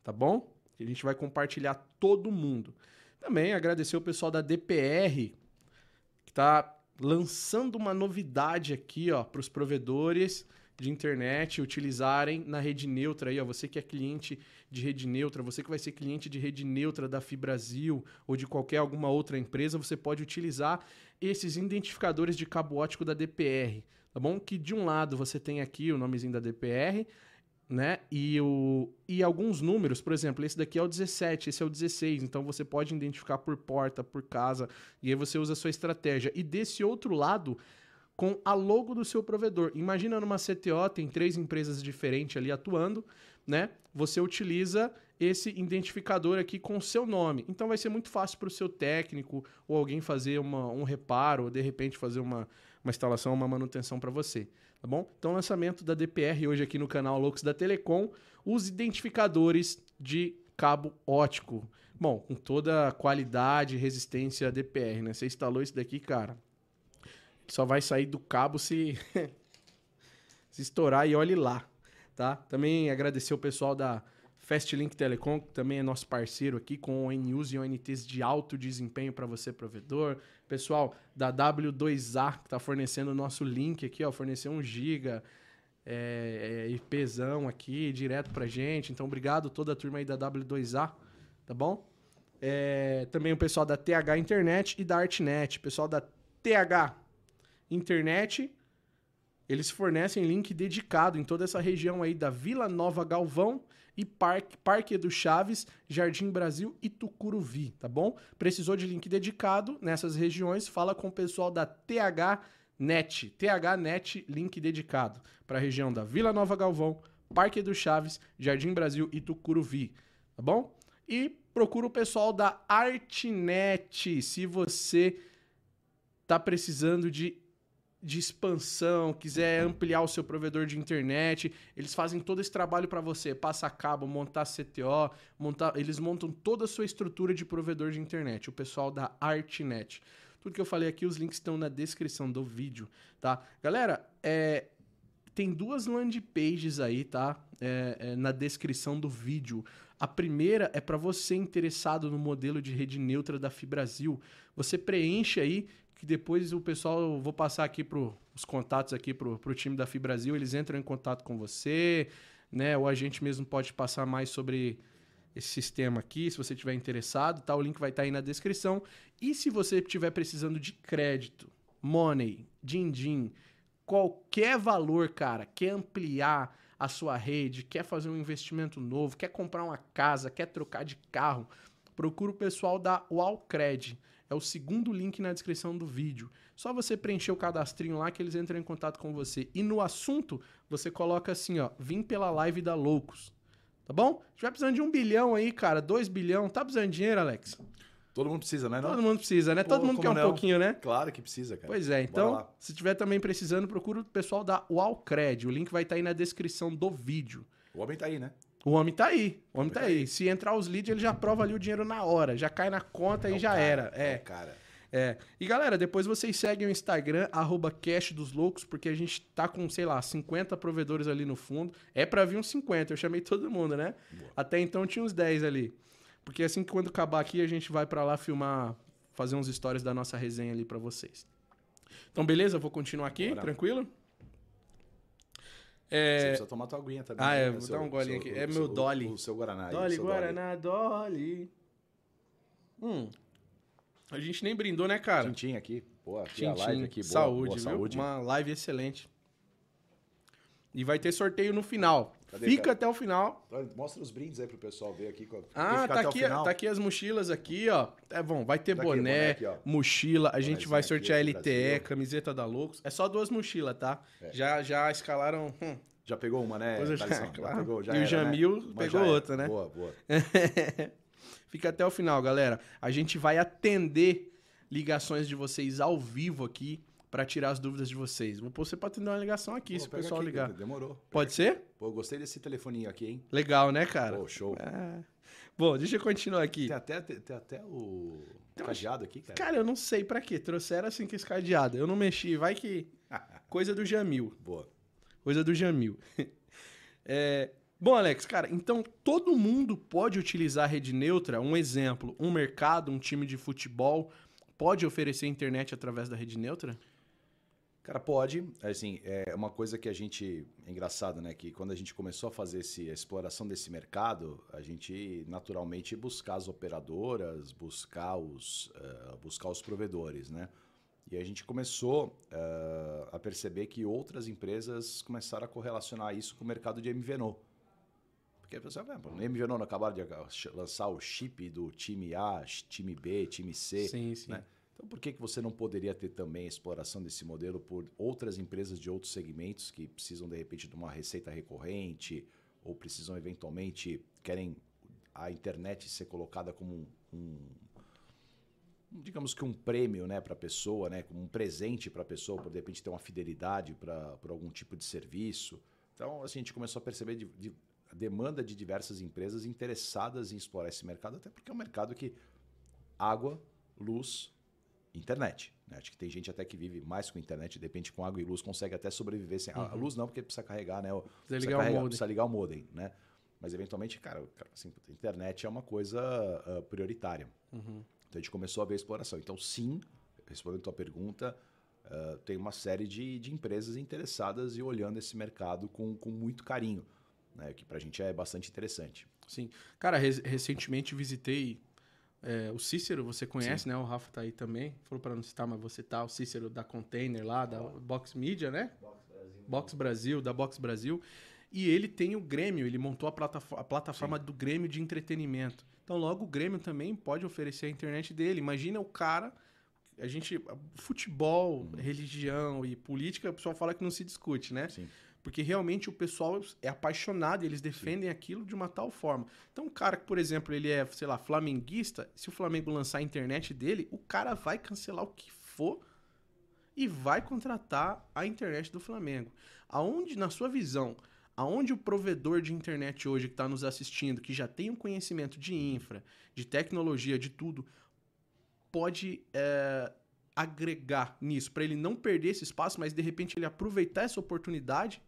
tá bom? A gente vai compartilhar todo mundo. Também agradecer o pessoal da DPR, que está lançando uma novidade aqui para os provedores de internet utilizarem na rede neutra aí, ó, você que é cliente de rede neutra, você que vai ser cliente de rede neutra da Fibrasil ou de qualquer alguma outra empresa, você pode utilizar esses identificadores de cabo ótico da DPR, tá bom? Que de um lado você tem aqui o nomezinho da DPR, né? E, o, e alguns números, por exemplo, esse daqui é o 17, esse é o 16, então você pode identificar por porta, por casa, e aí você usa a sua estratégia. E desse outro lado, com a logo do seu provedor. Imagina numa CTO, tem três empresas diferentes ali atuando, né? Você utiliza esse identificador aqui com o seu nome. Então vai ser muito fácil para o seu técnico ou alguém fazer uma, um reparo, ou de repente fazer uma, uma instalação, uma manutenção para você tá bom? Então, lançamento da DPR hoje aqui no canal Loucos da Telecom, os identificadores de cabo ótico. Bom, com toda a qualidade e resistência DPR, né? Você instalou isso daqui, cara, só vai sair do cabo se, [LAUGHS] se estourar e olhe lá, tá? Também agradecer o pessoal da Fastlink Telecom, que também é nosso parceiro aqui com ONUs e ONTs de alto desempenho para você, provedor. Pessoal da W2A, que está fornecendo o nosso link aqui, ó, forneceu um giga é, é, IPzão aqui, direto para gente. Então, obrigado toda a turma aí da W2A, tá bom? É, também o pessoal da TH Internet e da Artnet. Pessoal da TH Internet, eles fornecem link dedicado em toda essa região aí da Vila Nova Galvão e Parque, Parque do Chaves, Jardim Brasil e Tucuruvi, tá bom? Precisou de link dedicado nessas regiões? Fala com o pessoal da TH Net, TH Net link dedicado para a região da Vila Nova Galvão, Parque do Chaves, Jardim Brasil e Tucuruvi, tá bom? E procura o pessoal da Artnet, se você tá precisando de de expansão, quiser ampliar o seu provedor de internet, eles fazem todo esse trabalho para você, passa cabo, montar CTO, montar, eles montam toda a sua estrutura de provedor de internet, o pessoal da Artnet. Tudo que eu falei aqui, os links estão na descrição do vídeo, tá? Galera, é, tem duas landing pages aí, tá? É, é, na descrição do vídeo. A primeira é para você interessado no modelo de rede neutra da Fibrasil. Você preenche aí que depois o pessoal, vou passar aqui para os contatos aqui para o time da Fibrasil, eles entram em contato com você, né? Ou a gente mesmo pode passar mais sobre esse sistema aqui, se você tiver interessado, tá? O link vai estar tá aí na descrição. E se você estiver precisando de crédito, money, din-din, qualquer valor, cara, quer ampliar a sua rede, quer fazer um investimento novo, quer comprar uma casa, quer trocar de carro, procura o pessoal da Wallcred. É o segundo link na descrição do vídeo. Só você preencher o cadastrinho lá que eles entram em contato com você. E no assunto, você coloca assim, ó, vim pela live da Loucos. Tá bom? Se tiver precisando de um bilhão aí, cara, dois bilhão, tá precisando de dinheiro, Alex? Todo mundo precisa, né? Não? Todo mundo precisa, né? Pô, Todo mundo quer um não? pouquinho, né? Claro que precisa, cara. Pois é, então, se tiver também precisando, procura o pessoal da Wallcred. O link vai estar tá aí na descrição do vídeo. O homem tá aí, né? O homem tá aí. O homem tá, aí. Se entrar os leads, ele já prova ali o dinheiro na hora. Já cai na conta é e já cara, era. É, é cara. É. E galera, depois vocês seguem o Instagram, arroba Cash dos Loucos, porque a gente tá com, sei lá, 50 provedores ali no fundo. É pra vir uns 50, eu chamei todo mundo, né? Boa. Até então tinha uns 10 ali. Porque assim que quando acabar aqui, a gente vai para lá filmar, fazer uns stories da nossa resenha ali para vocês. Então, beleza? Eu vou continuar aqui, Bora. tranquilo? É... Você precisa tomar tua aguinha também. Ah, é, né? vou seu, dar um golinho aqui. É meu Dolly. O, seu Guaraná. Dolly, Guaraná, Dolly. Hum. A gente nem brindou, né, cara? Tintim aqui. Pô, aqui a Tintim. live aqui. Boa, saúde, boa, viu? saúde. Uma live excelente. E vai ter sorteio no final. Cadê, Fica cara? até o final. Mostra os brindes aí pro pessoal ver aqui. Ah, tá aqui, tá aqui as mochilas aqui, ó. É bom, vai ter Tá aqui, boné, aqui, mochila, a gente vai aqui, sortear esse LTE, Brasil. camiseta da Loucos. É só duas mochilas, tá? É. Já, já escalaram. hum, Já pegou uma, né? Já- claro. pegou, já E o era, Jamil né? Pegou já era. outra, né? Boa, boa. [LAUGHS] Fica até o final, galera. A gente vai atender ligações de vocês ao vivo aqui pra tirar as dúvidas de vocês. Vou pôr você pra atender uma ligação aqui, Pô, se o pessoal aqui, ligar. Demorou. Pode ser? Pô, eu gostei desse telefoninho aqui, hein? Legal, né, cara? Pô, show. Ah. Bom, deixa eu continuar aqui. Tem até, tem, tem até o Tem cadeado aqui, cara. Cara, eu não sei pra quê. Trouxeram assim que esse cadeado. Eu não mexi. Vai que. [LAUGHS] Coisa do Jamil. Boa. Coisa do Jamil. [LAUGHS] É, Bom, Alex, cara, então todo mundo pode utilizar a rede neutra. Um exemplo, um mercado, um time de futebol pode oferecer internet através da rede neutra? Cara, pode. Assim, é uma coisa que a gente. É engraçado, né? Que quando a gente começou a fazer esse, a exploração desse mercado, a gente naturalmente buscar as operadoras, buscar os, eh, buscar os provedores, né? E a gente começou eh, a perceber que outras empresas começaram a correlacionar isso com o mercado de MVNO. Porque a pessoa, "Ah, MVNO não acabaram de lançar o chip do time A, time B, time C. sim, sim. né? Então, por que, que você não poderia ter também a exploração desse modelo por outras empresas de outros segmentos que precisam, de repente, de uma receita recorrente ou precisam, eventualmente, querem a internet ser colocada como um, um- digamos que um prêmio né, para a pessoa, né, como um presente para a pessoa, por de repente ter uma fidelidade para algum tipo de serviço. Então, assim, a gente começou a perceber de, de- a demanda de diversas empresas interessadas em explorar esse mercado, até porque é um mercado que água, luz, internet. né? Acho que tem gente até que vive mais com internet, de repente com água e luz consegue até sobreviver sem. A- A luz não, porque precisa carregar, né? o- Uhum. Precisa ligar o carregar, modem. Precisa ligar o modem, né? Mas eventualmente, cara, assim, internet é uma coisa ah, prioritária. Uhum. Então a gente começou a ver a exploração. Então, sim, respondendo a tua pergunta, ah, tem uma série de, de empresas interessadas e olhando esse mercado com, com muito carinho, né? Que pra gente é bastante interessante. Sim. Cara, re- recentemente visitei é, o Cícero, você conhece, né? O Rafa tá aí também. Falou para não citar, mas você tá. O Cícero da Container lá, da Box Media, né? Box Brasil, da Box Brasil. E ele tem o Grêmio, ele montou a, platafo- a plataforma do Grêmio de entretenimento. Então, logo o Grêmio também pode oferecer a internet dele. Imagina o cara. A gente. Futebol, religião e política, o pessoal fala que não se discute, né? Sim. Porque realmente o pessoal é apaixonado e eles defendem aquilo de uma tal forma. Então, um cara que, por exemplo, ele é, sei lá, flamenguista, se o Flamengo lançar a internet dele, o cara vai cancelar o que for e vai contratar a internet do Flamengo. Aonde, na sua visão, aonde o provedor de internet hoje que está nos assistindo, que já tem um conhecimento de infra, de tecnologia, de tudo, pode é, agregar nisso, para ele não perder esse espaço, mas de repente ele aproveitar essa oportunidade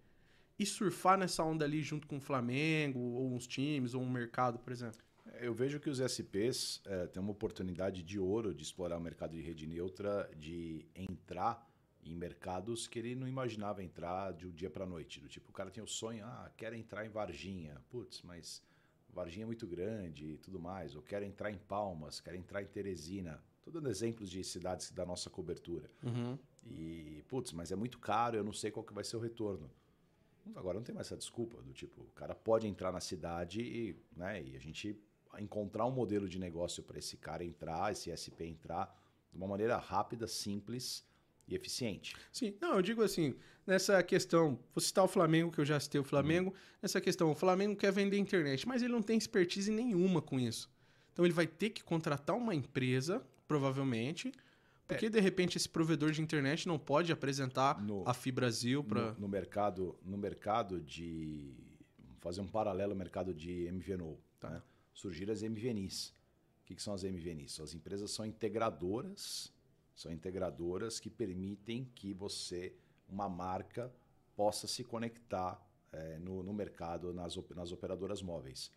e surfar nessa onda ali junto com o Flamengo, ou uns times, ou um mercado, por exemplo. Eu vejo que os SPs eh, têm uma oportunidade de ouro de explorar o mercado de rede neutra, de entrar em mercados que ele não imaginava entrar de um dia para noite. Do tipo, o cara tem o sonho, ah, quero entrar em Varginha. Putz, mas Varginha é muito grande e tudo mais. Ou quero entrar em Palmas, quero entrar em Teresina. Estou dando exemplos de cidades da nossa cobertura. E, putz, mas é muito caro, eu não sei qual que vai ser o retorno. Agora não tem mais essa desculpa do tipo, o cara pode entrar na cidade e, né, e a gente encontrar um modelo de negócio para esse cara entrar, esse SP entrar de uma maneira rápida, simples e eficiente. Sim, não, eu digo assim, nessa questão, vou citar o Flamengo, que eu já citei o Flamengo, nessa questão, o Flamengo quer vender internet, mas ele não tem expertise nenhuma com isso. Então ele vai ter que contratar uma empresa, provavelmente, porque de repente esse provedor de internet não pode apresentar No- a Fibrasil para. No, no mercado, no mercado de fazer um paralelo ao mercado de MVNO, né? surgiram as MVNs. O que, que são as MVNs? As empresas são integradoras, são integradoras que permitem que você, uma marca, possa se conectar eh, no, no mercado, nas, nas operadoras móveis.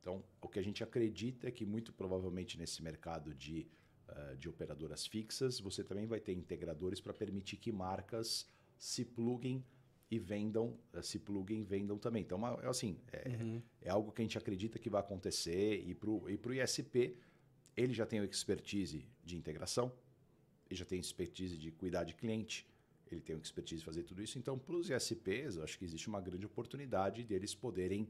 Então, o que a gente acredita é que muito provavelmente nesse mercado de, eh, de operadoras fixas, você também vai ter integradores para permitir que marcas se pluguem e vendam, eh, se pluguem e vendam também. Então, uma- é assim, é, Uhum. é algo que a gente acredita que vai acontecer e para o e pro ISP ele já tem o expertise de integração, ele já tem expertise de cuidar de cliente, ele tem o expertise de fazer tudo isso. Então, para os ISPs, eu acho que existe uma grande oportunidade deles poderem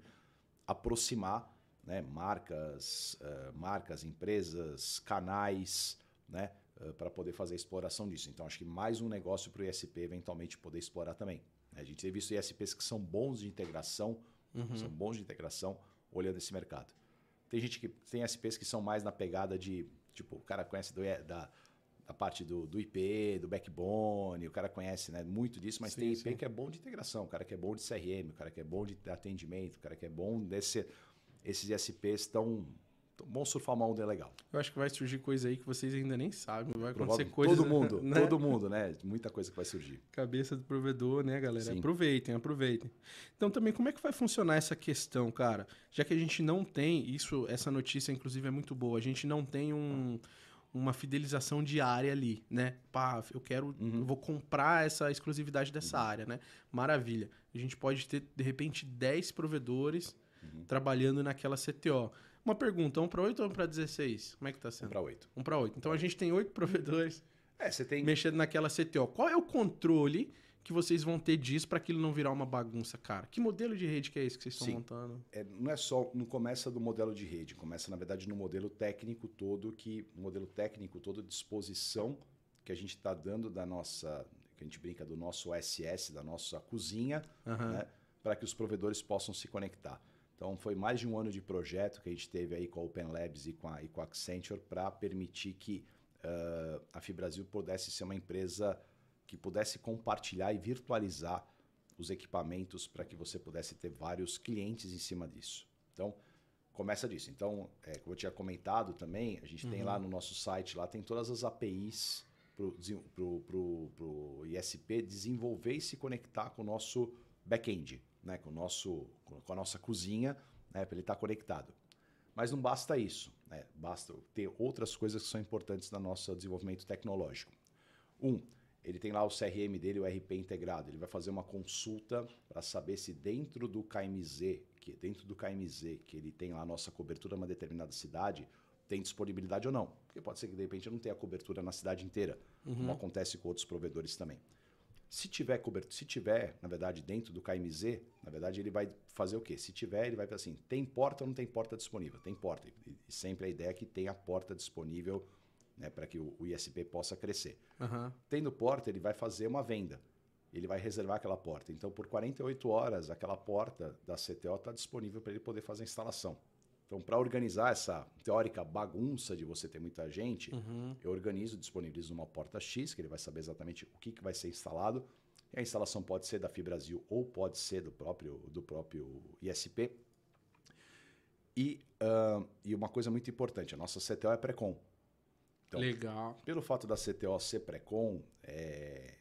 aproximar né, marcas, uh, marcas, empresas, canais, né, uh, para poder fazer a exploração disso. Então, acho que mais um negócio para o ISP eventualmente poder explorar também. A gente tem visto ISPs que são bons de integração, uhum. são bons de integração, olhando esse mercado. Tem gente que tem ISPs que são mais na pegada de, tipo, o cara conhece do, da, da parte do, do IP, do backbone, o cara conhece né, muito disso, mas sim, tem IP sim. que é bom de integração, o cara que é bom de CRM, o cara que é bom de atendimento, o cara que é bom desse. Esses ISPs estão. Bom surfar uma onda é legal. Eu acho que vai surgir coisa aí que vocês ainda nem sabem. Vai acontecer coisa. Todo mundo, né? todo mundo, né? Muita coisa que vai surgir. Cabeça do provedor, né, galera? Sim. Aproveitem, aproveitem. Então, também, como é que vai funcionar essa questão, cara? Já que a gente não tem, isso, essa notícia, inclusive, é muito boa. A gente não tem um. Uma fidelização diária ali, né? Pá, eu quero, uhum. eu vou comprar essa exclusividade dessa uhum. área, né? Maravilha. A gente pode ter, de repente, 10 provedores uhum. trabalhando naquela CTO. Uma pergunta, um para 8 ou um para 16? Como é que tá sendo? Um para 8. Um para 8. Então a gente tem 8 provedores é, você tem... mexendo naquela CTO. Qual é o controle que vocês vão ter disso para aquilo não virar uma bagunça, cara? Que modelo de rede que é esse que vocês estão Sim. montando? É, não é só, não começa do modelo de rede, começa na verdade no modelo técnico todo que, o modelo técnico todo disposição que a gente está dando da nossa, que a gente brinca do nosso OSS, da nossa cozinha, uhum. né, para que os provedores possam se conectar. Então foi mais de um ano de projeto que a gente teve aí com a Open Labs e com a, e com a Accenture para permitir que uh, a Fibrasil pudesse ser uma empresa que pudesse compartilhar e virtualizar os equipamentos para que você pudesse ter vários clientes em cima disso. Então, começa disso. Então, é, como eu tinha comentado também, a gente uhum. tem lá no nosso site, lá tem todas as APIs para o ISP desenvolver e se conectar com o nosso back-end, né? com, o nosso, com a nossa cozinha, né? para ele estar tá conectado. Mas não basta isso, né? basta ter outras coisas que são importantes no nosso desenvolvimento tecnológico. Um, ele tem lá o CRM dele, o RP integrado. Ele vai fazer uma consulta para saber se dentro do KMZ, que dentro do KMZ, que ele tem lá a nossa cobertura numa determinada cidade, tem disponibilidade ou não. Porque pode ser que de repente não tenha cobertura na cidade inteira, uhum. como acontece com outros provedores também. Se tiver cobertura, se tiver, na verdade, dentro do KMZ, na verdade ele vai fazer o quê? Se tiver, ele vai fazer assim, tem porta ou não tem porta disponível? Tem porta. E sempre a ideia é que tenha porta disponível né, para que o, o, ISP possa crescer. Uhum. Tendo porta, ele vai fazer uma venda. Ele vai reservar aquela porta. Então, por 48 horas, aquela porta da CTO está disponível para ele poder fazer a instalação. Então, para organizar essa teórica bagunça de você ter muita gente, uhum. eu organizo, disponibilizo uma porta X, que ele vai saber exatamente o que, que vai ser instalado. E a instalação pode ser da Fibrasil ou pode ser do próprio, do próprio ISP. E, uh, e uma coisa muito importante, a nossa CTO é pré-com. Então, Legal. Pelo fato da CTO ser pré-com, é,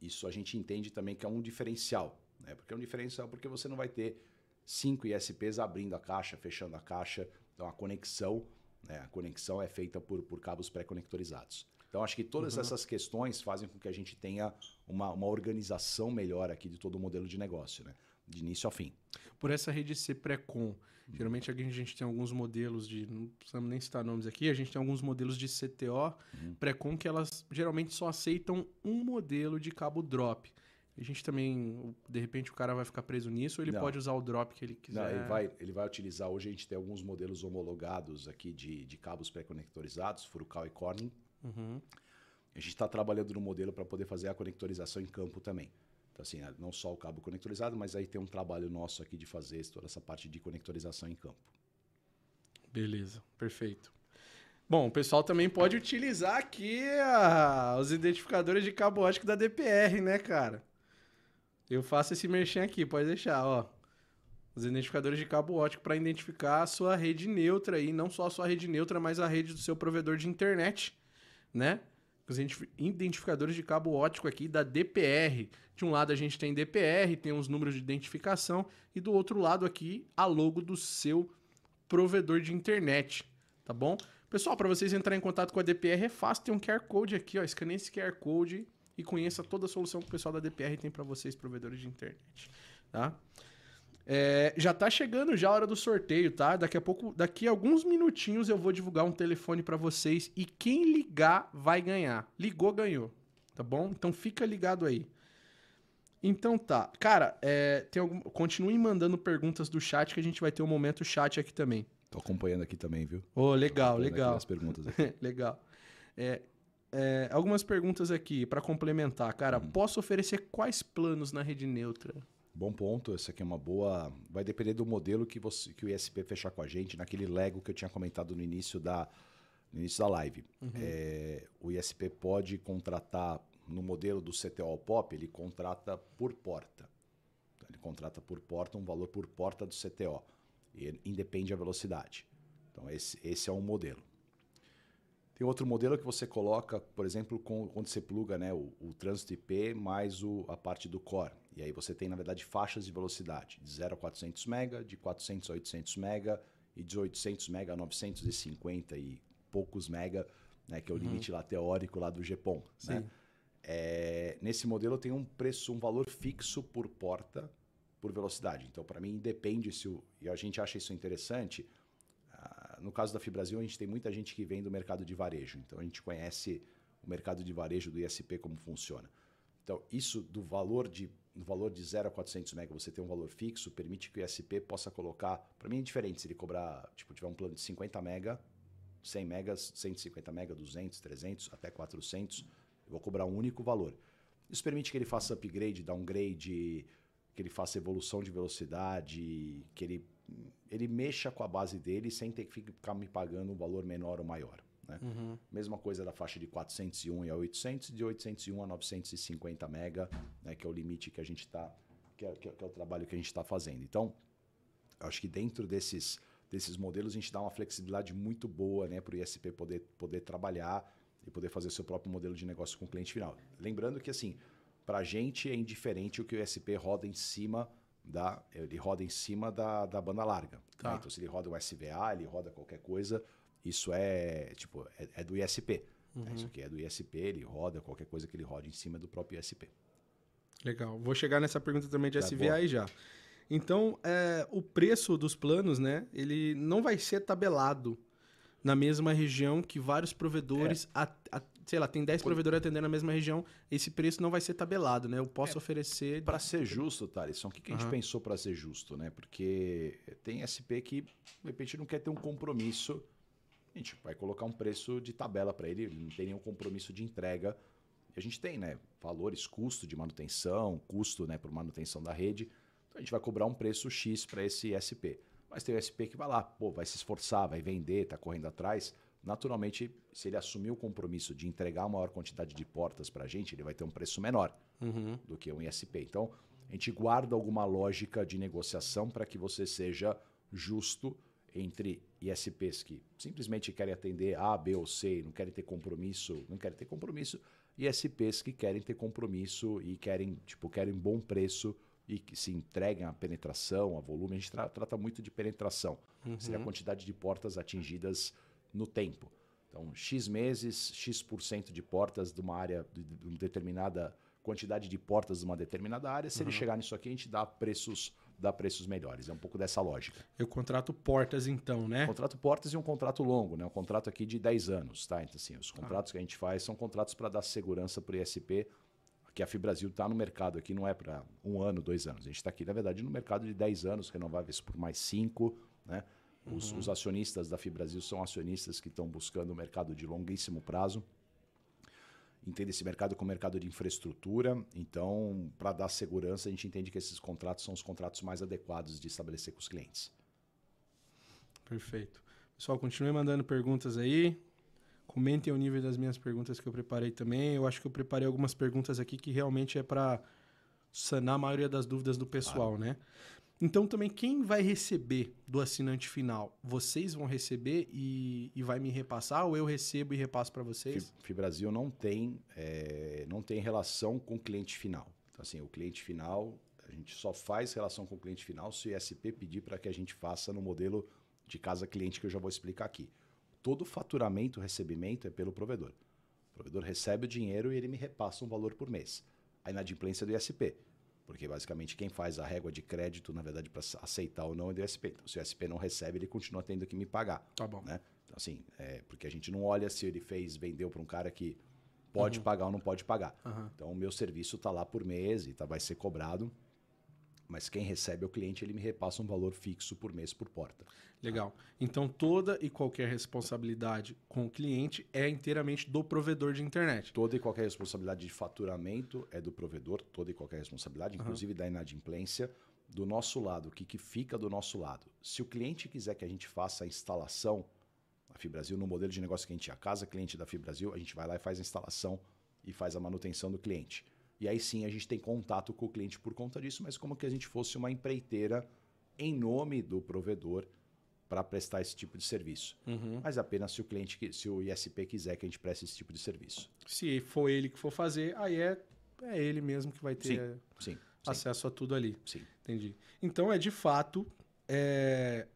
isso a gente entende também que é um diferencial. Né? Porque é um diferencial porque você não vai ter cinco ISPs abrindo a caixa, fechando a caixa. Então a conexão, né? a conexão é feita por, por cabos pré-conectorizados. Então acho que todas uhum. essas questões fazem com que a gente tenha uma, uma organização melhor aqui de todo o modelo de negócio, né? de início ao fim. Por essa rede ser pré-com, Geralmente aqui a gente tem alguns modelos de. Não precisamos nem citar nomes aqui, a gente tem alguns modelos de CTO uhum. pré-com que elas geralmente só aceitam um modelo de cabo drop. A gente também, de repente, o cara vai ficar preso nisso ou ele não. pode usar o drop que ele quiser? Não, ele vai, ele vai utilizar. Hoje a gente tem alguns modelos homologados aqui de, de cabos pré-conectorizados, Furukawa e Corning. Uhum. A gente está trabalhando no modelo para poder fazer a conectorização em campo também. Então, assim, não só o cabo conectorizado, mas aí tem um trabalho nosso aqui de fazer toda essa parte de conectorização em campo. Beleza, perfeito. Bom, o pessoal também pode utilizar aqui a, os identificadores de cabo ótico da DPR, né, cara? Eu faço esse merchan aqui, pode deixar, ó. Os identificadores de cabo ótico para identificar a sua rede neutra aí, não só a sua rede neutra, mas a rede do seu provedor de internet, né? Os identificadores de cabo ótico aqui da DPR. De um lado a gente tem DPR, tem os números de identificação, e do outro lado aqui a logo do seu provedor de internet, tá bom? Pessoal, para vocês entrarem em contato com a DPR é fácil, tem um QR Code aqui, ó, escaneie esse QR Code e conheça toda a solução que o pessoal da DPR tem para vocês, provedores de internet, tá? É, já tá chegando já a hora do sorteio, tá? Daqui a pouco, daqui a alguns minutinhos eu vou divulgar um telefone para vocês e quem ligar vai ganhar. Ligou, ganhou. Tá bom? Então fica ligado aí. Então tá. Cara, é, tem algum... continuem mandando perguntas do chat que a gente vai ter um momento chat aqui também. Tô acompanhando aqui também, viu? Ô, oh, legal, legal. As perguntas aqui. [LAUGHS] legal. É, é, algumas perguntas aqui para complementar. Cara, hum. posso oferecer quais planos na rede neutra? Bom ponto, essa aqui é uma boa. Vai depender do modelo que, você, que o ISP fechar com a gente, naquele Lego que eu tinha comentado no início da, no início da live. Uhum. É, o ISP pode contratar, no modelo do CTO POP, ele contrata por porta. Ele contrata por porta um valor por porta do CTO. E independe da velocidade. Então, esse, esse é um modelo. Tem outro modelo que você coloca, por exemplo, com, quando você pluga né, o, o trânsito IP mais o, a parte do core. E aí você tem, na verdade, faixas de velocidade de 0 a 400 MB, de 400 a 800 MB e de 800 MB a 950 e poucos mega, né, que é o uhum. limite lá teórico lá do GPON. Né? É, nesse modelo tem um preço, um valor fixo por porta por velocidade. Então, para mim, depende se o, e a gente acha isso interessante. No caso da Fibrasil, a gente tem muita gente que vem do mercado de varejo. Então, a gente conhece o mercado de varejo do ISP como funciona. Então, isso do valor de no valor de 0 a 400 MB você tem um valor fixo, permite que o ISP possa colocar. Para mim é diferente se ele cobrar, tipo, tiver um plano de 50 MB, 100 MB, 150 MB, 200, 300, até 400, eu vou cobrar um único valor. Isso permite que ele faça upgrade, downgrade, que ele faça evolução de velocidade, que ele, ele mexa com a base dele sem ter que ficar me pagando um valor menor ou maior. Né? Uhum. Mesma coisa da faixa de 401 a 800, de 801 a 950 mega, né, que é o limite que a gente está, que, é, que, é, que é o trabalho que a gente está fazendo. Então, acho que dentro desses, desses modelos a gente dá uma flexibilidade muito boa né, para o ISP poder, poder trabalhar e poder fazer seu próprio modelo de negócio com o cliente final. Lembrando que assim, para a gente é indiferente o que o ISP roda em cima da, ele roda em cima da, da banda larga. Né? Tá. Né? Então, se ele roda um SVA, ele roda qualquer coisa, isso é tipo é, é do ISP. Uhum. Né? Isso aqui é do ISP, ele roda qualquer coisa que ele rode em cima do próprio ISP. Legal. Vou chegar nessa pergunta também de tá SVA aí já. Então, é, o preço dos planos, né? Ele não vai ser tabelado na mesma região que vários provedores. É. A, a, sei lá, tem 10 Por... provedores atendendo na mesma região, esse preço não vai ser tabelado, né? Eu posso é, oferecer. Para ser justo, Thaleson, o que, que a gente uhum. pensou para ser justo, né? Porque tem SP que, de repente, não quer ter um compromisso a gente vai colocar um preço de tabela para ele, ele não tem nenhum compromisso de entrega. E a gente tem, né, valores, custo de manutenção, custo, né, por manutenção da rede. Então a gente vai cobrar um preço X para esse SP. Mas tem o SP que vai lá, pô, vai se esforçar, vai vender, está correndo atrás. Naturalmente, se ele assumir o compromisso de entregar a maior quantidade de portas para a gente, ele vai ter um preço menor uhum. do que um ISP. Então, a gente guarda alguma lógica de negociação para que você seja justo entre ISPs que simplesmente querem atender A, B ou C, não querem ter compromisso, não querem ter compromisso, e ISPs que querem ter compromisso e querem, tipo, querem bom preço e que se entreguem a penetração, a volume. A gente tra trata muito de penetração, uhum. seria a quantidade de portas atingidas no tempo. Então, X meses, X% de portas de uma área, de, uma determinada quantidade de portas de uma determinada área. Se uhum. ele chegar nisso aqui, a gente dá preços dar preços melhores. É um pouco dessa lógica. Eu contrato portas, então, né? Contrato portas e um contrato longo, né? Um contrato aqui de 10 anos, tá? Então, assim, os contratos ah. que a gente faz são contratos para dar segurança para o ISP, que a Fibrasil está no mercado aqui, não é para um ano, dois anos. A gente está aqui, na verdade, no mercado de 10 anos, renováveis por mais 5, né? Os, uhum. os acionistas da Fibrasil são acionistas que estão buscando o mercado de longuíssimo prazo entende esse mercado como mercado de infraestrutura. Então, para dar segurança, a gente entende que esses contratos são os contratos mais adequados de estabelecer com os clientes. Perfeito. Pessoal, continue mandando perguntas aí. Comentem o nível das minhas perguntas que eu preparei também. Eu acho que eu preparei algumas perguntas aqui que realmente é para sanar a maioria das dúvidas do pessoal, claro. né? Então também quem vai receber do assinante final? Vocês vão receber e, e vai me repassar ou eu recebo e repasso para vocês? Fibrasil não tem é, não tem relação com o cliente final. Então, assim, o cliente final a gente só faz relação com o cliente final se o ISP pedir para que a gente faça no modelo de casa cliente que eu já vou explicar aqui. Todo faturamento, recebimento é pelo provedor. O provedor recebe o dinheiro e ele me repassa um valor por mês. A inadimplência do ISP. Porque basicamente quem faz a régua de crédito, na verdade, para aceitar ou não é do ISP. Então, se o ISP não recebe, ele continua tendo que me pagar. Tá bom. Né? Então, assim, é, porque a gente não olha se ele fez, vendeu para um cara que pode uhum. pagar ou não pode pagar. Uhum. Então, o meu serviço está lá por mês e tá, vai ser cobrado. Mas quem recebe é o cliente, ele me repassa um valor fixo por mês por porta. Legal. Então toda e qualquer responsabilidade com o cliente é inteiramente do provedor de internet. Toda e qualquer responsabilidade de faturamento é do provedor, toda e qualquer responsabilidade, uhum. inclusive da inadimplência. Do nosso lado, o que, que fica do nosso lado? Se o cliente quiser que a gente faça a instalação, a Fibrasil, no modelo de negócio que a gente tinha, casa cliente da Fibrasil, a gente vai lá e faz a instalação e faz a manutenção do cliente. E aí sim a gente tem contato com o cliente por conta disso, mas como que a gente fosse uma empreiteira em nome do provedor para prestar esse tipo de serviço. Uhum. Mas apenas se o cliente, se o ISP quiser que a gente preste esse tipo de serviço. Se for ele que for fazer, aí é, é ele mesmo que vai ter sim, sim, acesso sim. a tudo ali. Sim. Entendi. Então é de fato é,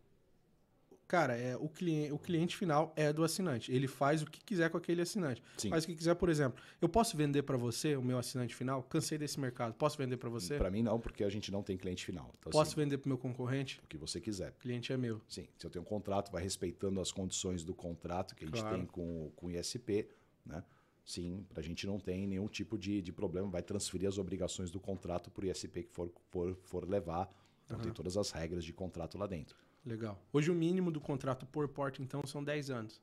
Cara, é, o, cliente, o cliente final é do assinante. Ele faz o que quiser com aquele assinante. Sim. Faz o que quiser, por exemplo. Eu posso vender para você, o meu assinante final? Cansei desse mercado. Posso vender para você? Para mim não, porque a gente não tem cliente final. Então, posso assim, vender para meu concorrente? O que você quiser. O cliente é meu. Sim. Se eu tenho um contrato, vai respeitando as condições do contrato que a gente claro. tem com, com o ISP, né? Sim, para a gente não tem nenhum tipo de, de problema. Vai transferir as obrigações do contrato para o ISP que for, for, for levar. Então uhum. tem todas as regras de contrato lá dentro. Legal. Hoje o mínimo do contrato por porta, então, são 10 anos.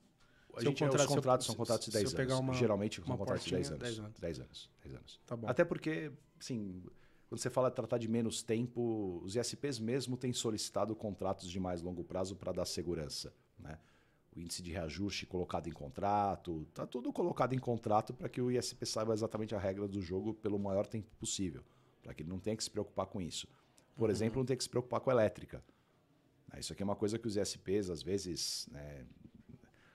A gente, contrato, os contratos são contratos de 10 anos. Uma, Geralmente uma contratos de 10 anos. 10 anos. 10 anos. 10 anos. Tá bom. Até porque, assim, quando você fala de tratar de menos tempo, os ISPs mesmo têm solicitado contratos de mais longo prazo para dar segurança. Né? O índice de reajuste colocado em contrato, tá tudo colocado em contrato para que o ISP saiba exatamente a regra do jogo pelo maior tempo possível, para que ele não tenha que se preocupar com isso. Por uhum. exemplo, não tem que se preocupar com a elétrica. Né, isso aqui é uma coisa que os ISPs, às vezes, né,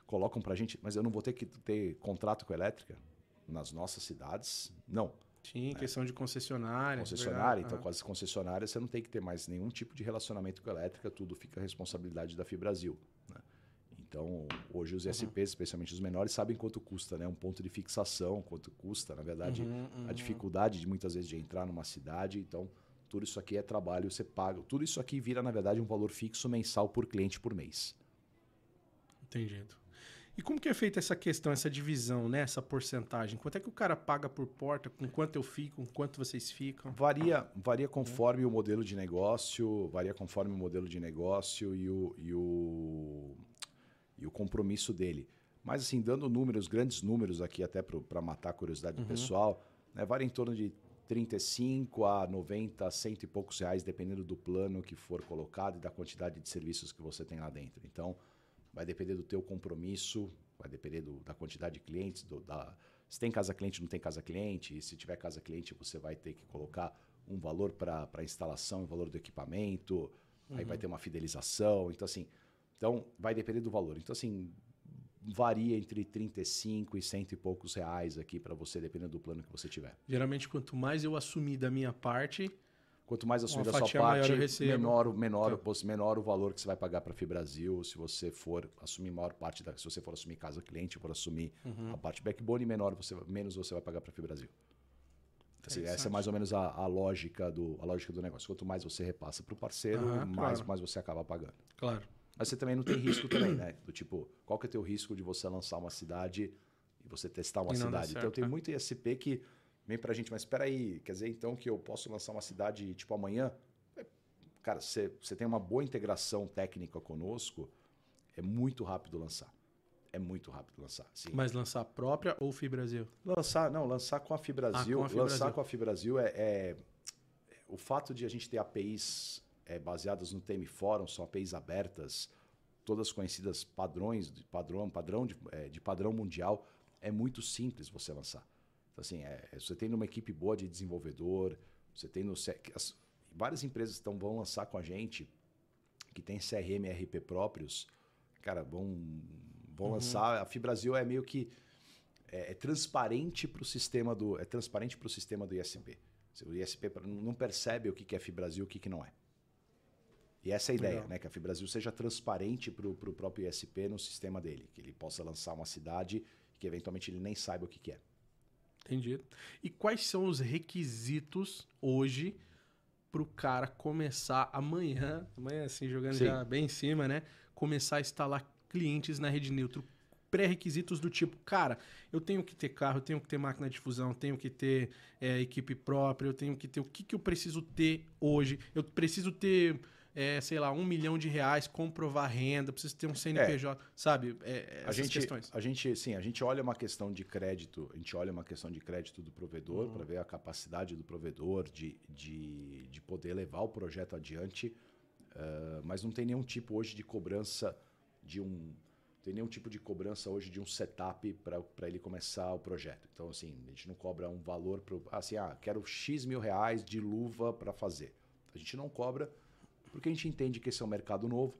colocam para a gente, mas eu não vou ter que ter contrato com a elétrica nas nossas cidades? Não. Sim, né? questão de concessionária. Concessionária, então com as concessionárias você não tem que ter mais nenhum tipo de relacionamento com a elétrica, tudo fica a responsabilidade da Fibrasil. Né? Então, hoje os ISPs, uhum. especialmente os menores, sabem quanto custa, né? Um ponto de fixação, quanto custa, na verdade, uhum, uhum. a dificuldade de muitas vezes de entrar numa cidade. Então, tudo isso aqui é trabalho, você paga. Tudo isso aqui vira, na verdade, um valor fixo mensal por cliente por mês. Entendido. E como que é feita essa questão, essa divisão, né? essa porcentagem? Quanto é que o cara paga por porta? Com quanto eu fico? Com quanto vocês ficam? Varia, varia conforme o modelo de negócio, varia conforme o modelo de negócio e o, e o, e o compromisso dele. Mas assim, dando números, grandes números aqui até para matar a curiosidade uhum. do pessoal, né? varia em torno de 35 a 90, cento e poucos reais, dependendo do plano que for colocado e da quantidade de serviços que você tem lá dentro. Então, vai depender do teu compromisso, vai depender do, da quantidade de clientes, do, da, se tem casa cliente, não tem casa cliente, e se tiver casa cliente, você vai ter que colocar um valor para a instalação, um valor do equipamento, uhum. aí vai uhum. ter uma fidelização, então assim, então vai depender do valor. Então assim, varia entre 35 e cento e poucos reais aqui para você, dependendo do plano que você tiver. Geralmente, quanto mais eu assumir da minha parte, Quanto mais assumir da sua parte, menor, menor, tá. menor o valor que você vai pagar para a Fibrasil. Se você for assumir maior parte da, se você for assumir casa cliente, for assumir uhum. a parte backbone, menor você, menos você vai pagar para a Fibrasil. Assim, essa é mais ou menos a, a, lógica do, a lógica do negócio. Quanto mais você repassa para o parceiro, uhum, mais, claro. mais você acaba pagando. Claro. Mas você também não tem risco também, né? Do tipo, qual que é o teu risco de você lançar uma cidade e você testar uma cidade? Certo, então tem é. muito ISP que vem pra gente, mas espera aí, quer dizer então que eu posso lançar uma cidade tipo amanhã? É, cara, você, você tem uma boa integração técnica conosco, é muito rápido lançar. É muito rápido lançar. Sim. Mas lançar própria ou Fibrasil? Lançar, não, lançar com a Fibrasil. Ah, com a lançar com a Fibrasil é, é, o fato de a gente ter APIs é, baseadas no TM Forum, são APIs abertas, todas conhecidas padrões, de padrão, padrão de, é, de padrão mundial, é muito simples você lançar. Então, assim, é, é você tem uma equipe boa de desenvolvedor, você tem no as, várias empresas estão vão lançar com a gente que tem CRM e RP próprios, cara, vão vão uhum. lançar. A Fibrasil é meio que é, é transparente para o sistema do é transparente para o sistema do ISP. O ISP não percebe o que é Fibrasil, o que não é. E essa é a ideia, Legal. né? Que a Fibrasil seja transparente para o próprio ISP no sistema dele, que ele possa lançar uma cidade que eventualmente ele nem saiba o que, que é. Entendido. E quais são os requisitos hoje pro cara começar amanhã, amanhã assim, jogando Sim. já bem em cima, né? Começar a instalar clientes na rede neutro. Pré-requisitos do tipo, cara, eu tenho que ter carro, eu tenho que ter máquina de fusão, eu tenho que ter é, equipe própria, eu tenho que ter. O que, que eu preciso ter hoje? Eu preciso ter, é, sei lá, um milhão de reais, comprovar renda, preciso ter um CNPJ, sabe? É, A essas gente, questões. a gente, sim, a gente olha uma questão de crédito, a gente olha uma questão de crédito do provedor Uhum. para ver a capacidade do provedor de, de, de poder levar o projeto adiante, eh, mas não tem nenhum tipo hoje de cobrança de um tem nenhum tipo de cobrança hoje de um setup para ele começar o projeto. Então, assim, a gente não cobra um valor para assim, ah, quero X mil reais de luva para fazer. A gente não cobra porque a gente entende que esse é um mercado novo,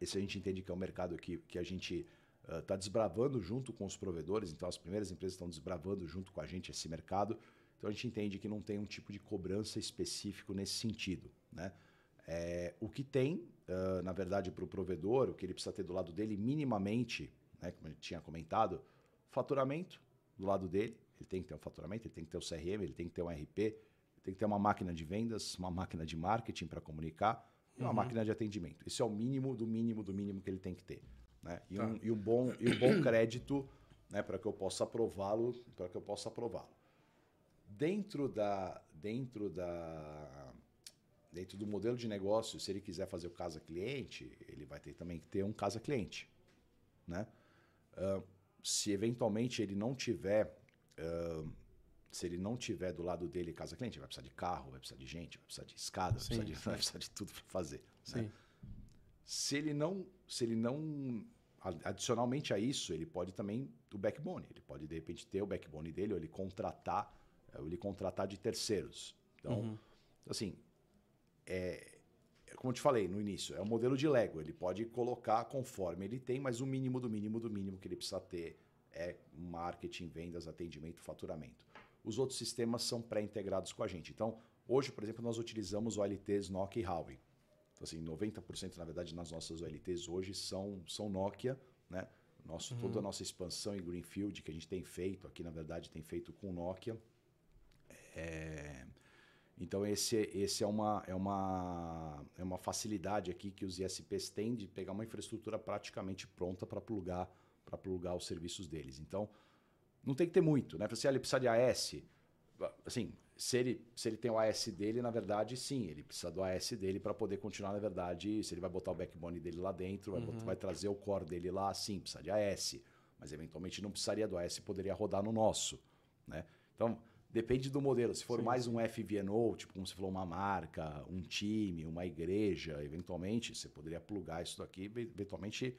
esse a gente entende que é um mercado que, que a gente está desbravando junto com os provedores, então as primeiras empresas estão desbravando junto com a gente esse mercado, então a gente entende que não tem um tipo de cobrança específico nesse sentido. Né? É, o que tem, ah, na verdade, para o provedor, o que ele precisa ter do lado dele minimamente, né, como eu tinha comentado, faturamento do lado dele, ele tem que ter um faturamento, ele tem que ter o CRM, ele tem que ter um RP, tem que ter uma máquina de vendas, uma máquina de marketing para comunicar e uma máquina de atendimento. Esse é o mínimo do mínimo do mínimo que ele tem que ter. Né? E, Tá. um, e um bom, e um bom crédito né, para que eu possa aprová-lo, para que eu possa aprová-lo. Dentro da, dentro da, dentro do modelo de negócio, se ele quiser fazer o casa cliente, ele vai ter também que ter um casa cliente, né? Ah, se eventualmente ele não tiver, ah, se ele não tiver do lado dele casa cliente, vai precisar de carro, vai precisar de gente, vai precisar de escada, vai, Sim, precisar de, [LAUGHS] vai precisar de tudo para fazer. né? Se ele não, se ele não adicionalmente a isso, ele pode também o backbone, ele pode de repente ter o backbone dele ou ele contratar, ou ele contratar de terceiros. Então, Uhum. assim, é, é como eu te falei no início, é um modelo de Lego, ele pode colocar conforme ele tem, mas o mínimo do mínimo do mínimo que ele precisa ter é marketing, vendas, atendimento, faturamento. Os outros sistemas são pré-integrados com a gente. Então, hoje, por exemplo, nós utilizamos OLTs Nokia e Huawei. Então, assim, 90% na verdade nas nossas OLTs hoje são, são Nokia, né? Nosso, Toda a nossa expansão em Greenfield que a gente tem feito aqui, na verdade, tem feito com Nokia. É, Então, esse, esse é, uma, é, uma, é uma facilidade aqui que os ISPs têm de pegar uma infraestrutura praticamente pronta para plugar, para plugar os serviços deles. Então, não tem que ter muito, né? Se ele precisa de AS, assim, se ele, se ele tem o AS dele, na verdade, sim, ele precisa do AS dele para poder continuar, na verdade, se ele vai botar o backbone dele lá dentro, vai, botar- vai trazer o core dele lá, sim, precisa de AS, mas eventualmente não precisaria do AS, poderia rodar no nosso, né? Então, depende do modelo. Se for Sim, mais um FVNO, tipo como você falou, uma marca, um time, uma igreja, eventualmente, você poderia plugar isso daqui, eventualmente,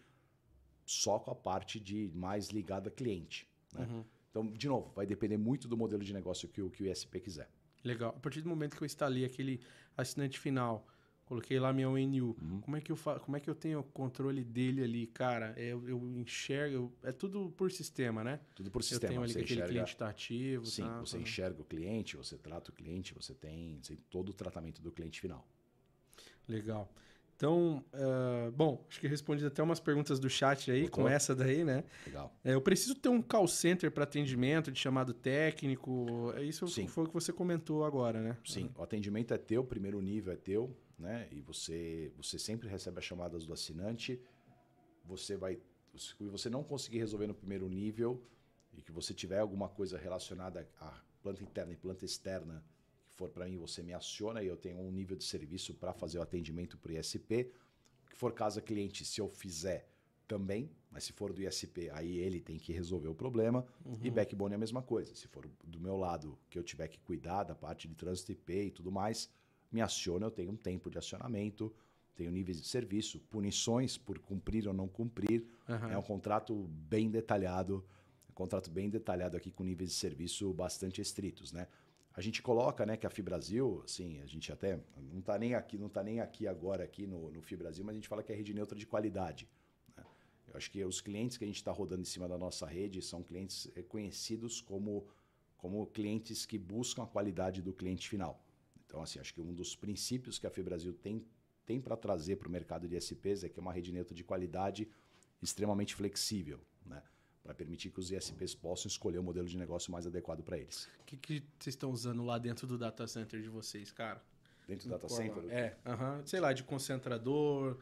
só com a parte de mais ligada a cliente, né? Uhum. Então, de novo, vai depender muito do modelo de negócio que o, que o ISP quiser. Legal. A partir do momento que eu instalei aquele assinante final, coloquei lá minha ONU, Uhum. como, é que eu fa... como é que eu tenho o controle dele ali, cara? É, Eu, eu enxergo, eu- é tudo por sistema, né? Tudo por eu sistema. tenho ali você que aquele enxerga, cliente está ativo. sim, tá, você tá. enxerga o cliente, você trata o cliente, você tem, você tem todo o tratamento do cliente final. Legal. Então, ah, bom, acho que respondi até umas perguntas do chat aí, Botou? com essa daí, né? Legal. É, eu preciso ter um call center para atendimento, de chamado técnico. É Isso Sim. foi o que você comentou agora, né? Sim, o atendimento é teu, o primeiro nível é teu, né? E você, você sempre recebe as chamadas do assinante. Você vai, se você não conseguir resolver no primeiro nível e que você tiver alguma coisa relacionada à planta interna e planta externa for para mim, você me aciona e eu tenho um nível de serviço para fazer o atendimento para o ISP. O que for casa cliente, se eu fizer também, mas se for do ISP, aí ele tem que resolver o problema. E backbone é a mesma coisa. Se for do meu lado que eu tiver que cuidar da parte de trânsito IP e tudo mais, me aciona, eu tenho um tempo de acionamento, tenho níveis de serviço, punições por cumprir ou não cumprir. Aham. É um contrato bem detalhado, um contrato bem detalhado aqui com níveis de serviço bastante estritos, né? A gente coloca, né, que a Fibrasil, assim, a gente até não está nem aqui, não tá nem aqui agora aqui no, no Fibrasil, mas a gente fala que é rede neutra de qualidade. né? Eu acho que os clientes que a gente está rodando em cima da nossa rede são clientes reconhecidos como como clientes que buscam a qualidade do cliente final. Então, assim, acho que um dos princípios que a Fibrasil tem tem para trazer para o mercado de SPs é que é uma rede neutra de qualidade extremamente flexível, né? Para permitir que os ISPs possam escolher o modelo de negócio mais adequado para eles. O que, que vocês estão usando lá dentro do data center de vocês, cara? dentro do data Core center? lá. É, aham. sei lá, de concentrador,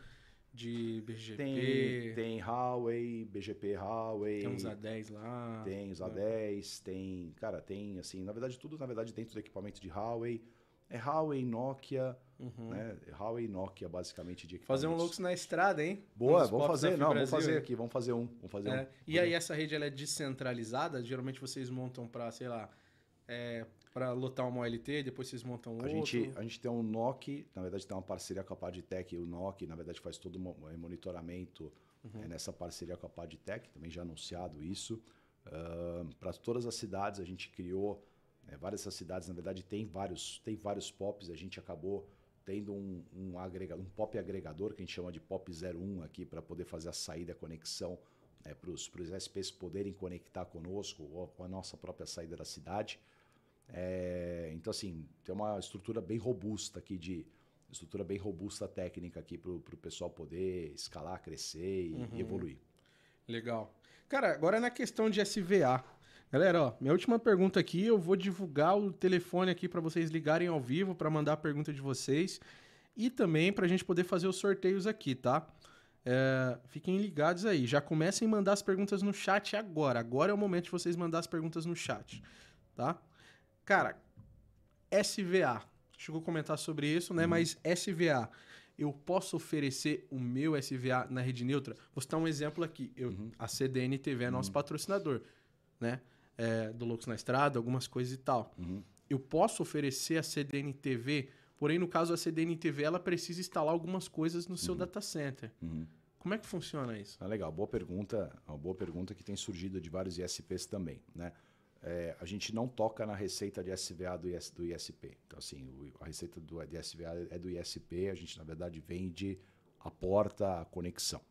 de BGP. Tem, tem Huawei, BGP Huawei. Tem uns A10 lá. Tem os A10, tem. Cara, tem assim, na verdade, tudo na verdade dentro do equipamento de Huawei. É Huawei, Nokia, né? É Huawei Nokia, basicamente, de Uhum. Fazer um. Lux na estrada, hein? Boa, Uns vamos fazer. Não, vamos fazer aqui, vamos fazer um. Vamos fazer É, um. E aí essa rede ela é descentralizada? Geralmente vocês montam para, sei lá, é, para lotar uma OLT, depois vocês montam A outro. gente, a gente tem um NOC, na verdade tem uma parceria com a Padtech, o NOC, na verdade faz todo o eh, monitoramento Uhum. eh, nessa parceria com a Padtech, também já anunciado isso. Para todas as cidades a gente criou, né, várias dessas cidades na verdade tem vários, tem vários POPs, a gente acabou tendo um, um, agrega, um POP agregador que a gente chama de POP 01 aqui para poder fazer a saída, a conexão né, para os SPs poderem conectar conosco ou com a nossa própria saída da cidade. É, então, assim, tem uma estrutura bem robusta aqui de. Estrutura bem robusta técnica aqui para o pessoal poder escalar, crescer e, e evoluir. Legal. Cara, agora na questão de SVA. Galera, ó, minha última pergunta aqui, eu vou divulgar o telefone aqui para vocês ligarem ao vivo para mandar a pergunta de vocês e também para a gente poder fazer os sorteios aqui, tá? É, fiquem ligados aí. Já comecem a mandar as perguntas no chat agora. Agora é o momento de vocês mandar as perguntas no chat, tá? Cara, SVA. Chegou a comentar sobre isso, né? Mas SVA, eu posso oferecer o meu SVA na rede neutra? Vou citar um exemplo aqui. Eu, A CDN TV é nosso patrocinador, né? É, do Loucos na Estrada, algumas coisas e tal. Eu posso oferecer a CDN TV, porém, no caso, a CDN TV, ela precisa instalar algumas coisas no seu data center. Como é que funciona isso? Ah, legal, boa pergunta. Uma boa pergunta que tem surgido de vários ISPs também, né? É, a gente não toca na receita de SVA do, IS, do ISP. Então, assim, o- a receita do, de SVA é do ISP, a gente, na verdade, vende a porta, a conexão.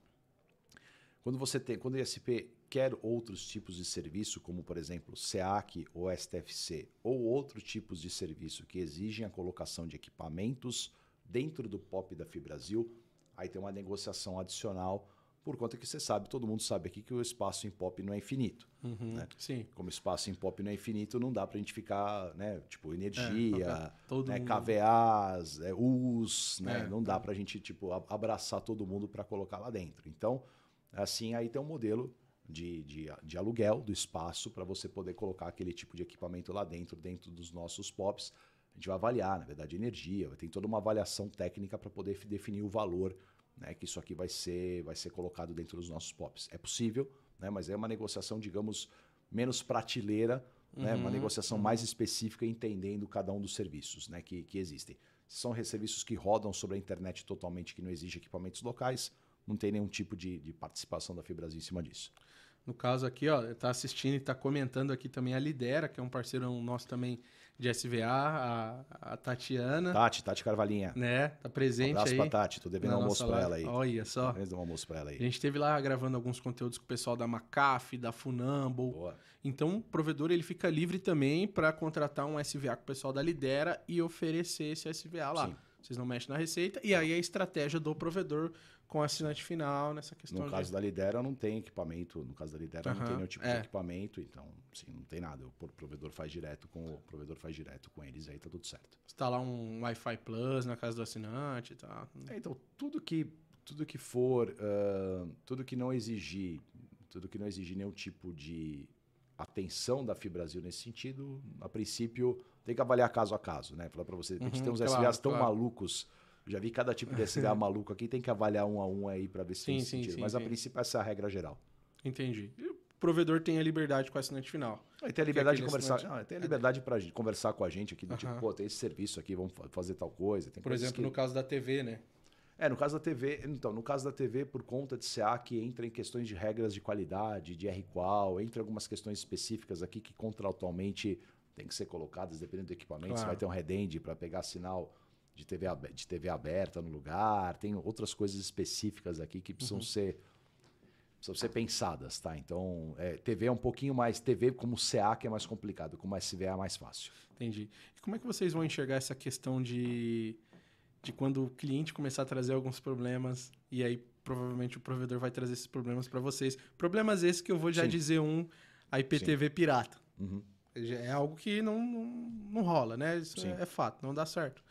Quando você tem, quando o ISP quer outros tipos de serviço, como por exemplo SEAC ou STFC, ou outros tipos de serviço que exigem a colocação de equipamentos dentro do POP da Fibrasil, aí tem uma negociação adicional, por conta que você sabe, todo mundo sabe aqui que o espaço em POP não é infinito. né? Sim. Como espaço em POP não é infinito, não dá para a gente ficar, né, tipo, energia, todo né. KVAs, é, US, né, É, não dá para a gente, tipo, abraçar todo mundo para colocar lá dentro. Então, assim, aí tem um modelo de, de, de aluguel do espaço para você poder colocar aquele tipo de equipamento lá dentro, dentro dos nossos POPs. A gente vai avaliar, na verdade, energia, ter toda uma avaliação técnica para poder definir o valor né, que isso aqui vai ser, vai ser colocado dentro dos nossos POPs. É possível, né, mas é uma negociação, digamos, menos prateleira, né, uma negociação mais específica, entendendo cada um dos serviços né, que, que existem. São serviços que rodam sobre a internet totalmente, que não exige equipamentos locais, não tem nenhum tipo de, de participação da Fibrasil em cima disso. No caso aqui, ó, tá assistindo e tá comentando aqui também a Lidera, que é um parceiro nosso também de SVA, a, a Tatiana, Tati, Tati Carvalhinha. né? Tá Um presente abraço aí. pra Tati, tô devendo um almoço pra ela aí. Olha só. Devendo um almoço pra ela A aí. gente esteve lá gravando alguns conteúdos com o pessoal da Macaf, da Funamble. Boa. Então, o provedor ele fica livre também para contratar um SVA com o pessoal da Lidera e oferecer esse SVA lá. Sim. Vocês não mexem na receita. E aí a estratégia do provedor com o assinante final nessa questão No de... caso da Lidera não tem equipamento, no caso da Lidera não Aham, tem nenhum tipo é. de equipamento, então, sim, não tem nada. O pro- provedor faz direto com o provedor faz direto com eles, aí tá tudo certo. instalar um Wi-Fi Plus na casa do assinante e tal. É, então, tudo que tudo que for, ah, tudo que não exigir, tudo que não exigir nenhum tipo de atenção da Fibrasil nesse sentido, a princípio tem que avaliar caso a caso, né? Falar para você, a gente Uhum, tem uns claro, SVAs tão claro. malucos, já vi cada tipo de SVA [LAUGHS] maluco aqui, tem que avaliar um a um aí para ver se tem Sim, esse sim, sentido. sim, Mas a sim. princípio essa é a regra geral. Entendi. E o provedor tem a liberdade com o assinante final. Aí tem a liberdade de conversar, assinante- não, tem a liberdade para conversar com a gente aqui, do tipo, pô, tem esse serviço aqui, vamos fa- fazer tal coisa. Tem Por exemplo, que- no caso da TV, né? É, no caso da TV, então, no caso da TV, por conta de SEAC, entra em questões de regras de qualidade, de RQual, entra algumas questões específicas aqui que contratualmente tem que ser colocadas, dependendo do equipamento. Claro. vai ter um redend para pegar sinal de TV, de TV aberta no lugar, tem outras coisas específicas aqui que Uhum. precisam ser precisam ser pensadas, tá? Então, é, TV é um pouquinho mais, TV como SEAC é mais complicado, como SVA é mais fácil. Entendi. E como é que vocês vão enxergar essa questão de, de quando o cliente começar a trazer alguns problemas e aí provavelmente o provedor vai trazer esses problemas para vocês? Problemas esses que eu vou já Sim. dizer um, a IPTV pirata. Uhum. É algo que não, não, não rola, né? Isso Sim. é fato, não dá certo.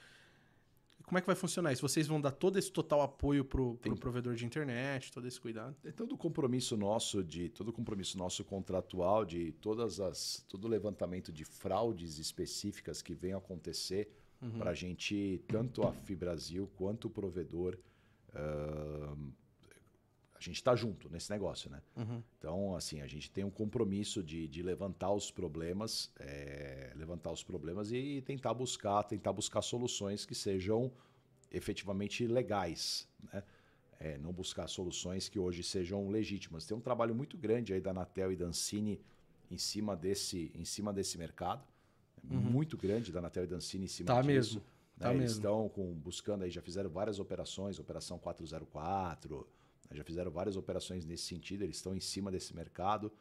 Como é que vai funcionar isso? Vocês vão dar todo esse total apoio pro, pro provedor de internet, todo esse cuidado? Tem todo o compromisso nosso de todo o compromisso nosso contratual de todas as todo o levantamento de fraudes específicas que venham acontecer uhum. para a gente tanto a Fibrasil quanto o provedor uh, gente está junto nesse negócio, né? Uhum. Então, assim, a gente tem um compromisso de, de levantar os problemas, é, levantar os problemas e tentar buscar, tentar buscar soluções que sejam efetivamente legais, né? É, não buscar soluções que hoje sejam legítimas. Tem um trabalho muito grande aí da Anatel e da Ancine em cima desse, em cima desse mercado, uhum. muito grande da Anatel e da Ancine em cima tá disso. Mesmo. Né? Tá Eles mesmo. estão com, buscando aí, já fizeram várias operações, operação 404, já fizeram várias operações nesse sentido, eles estão em cima desse mercado.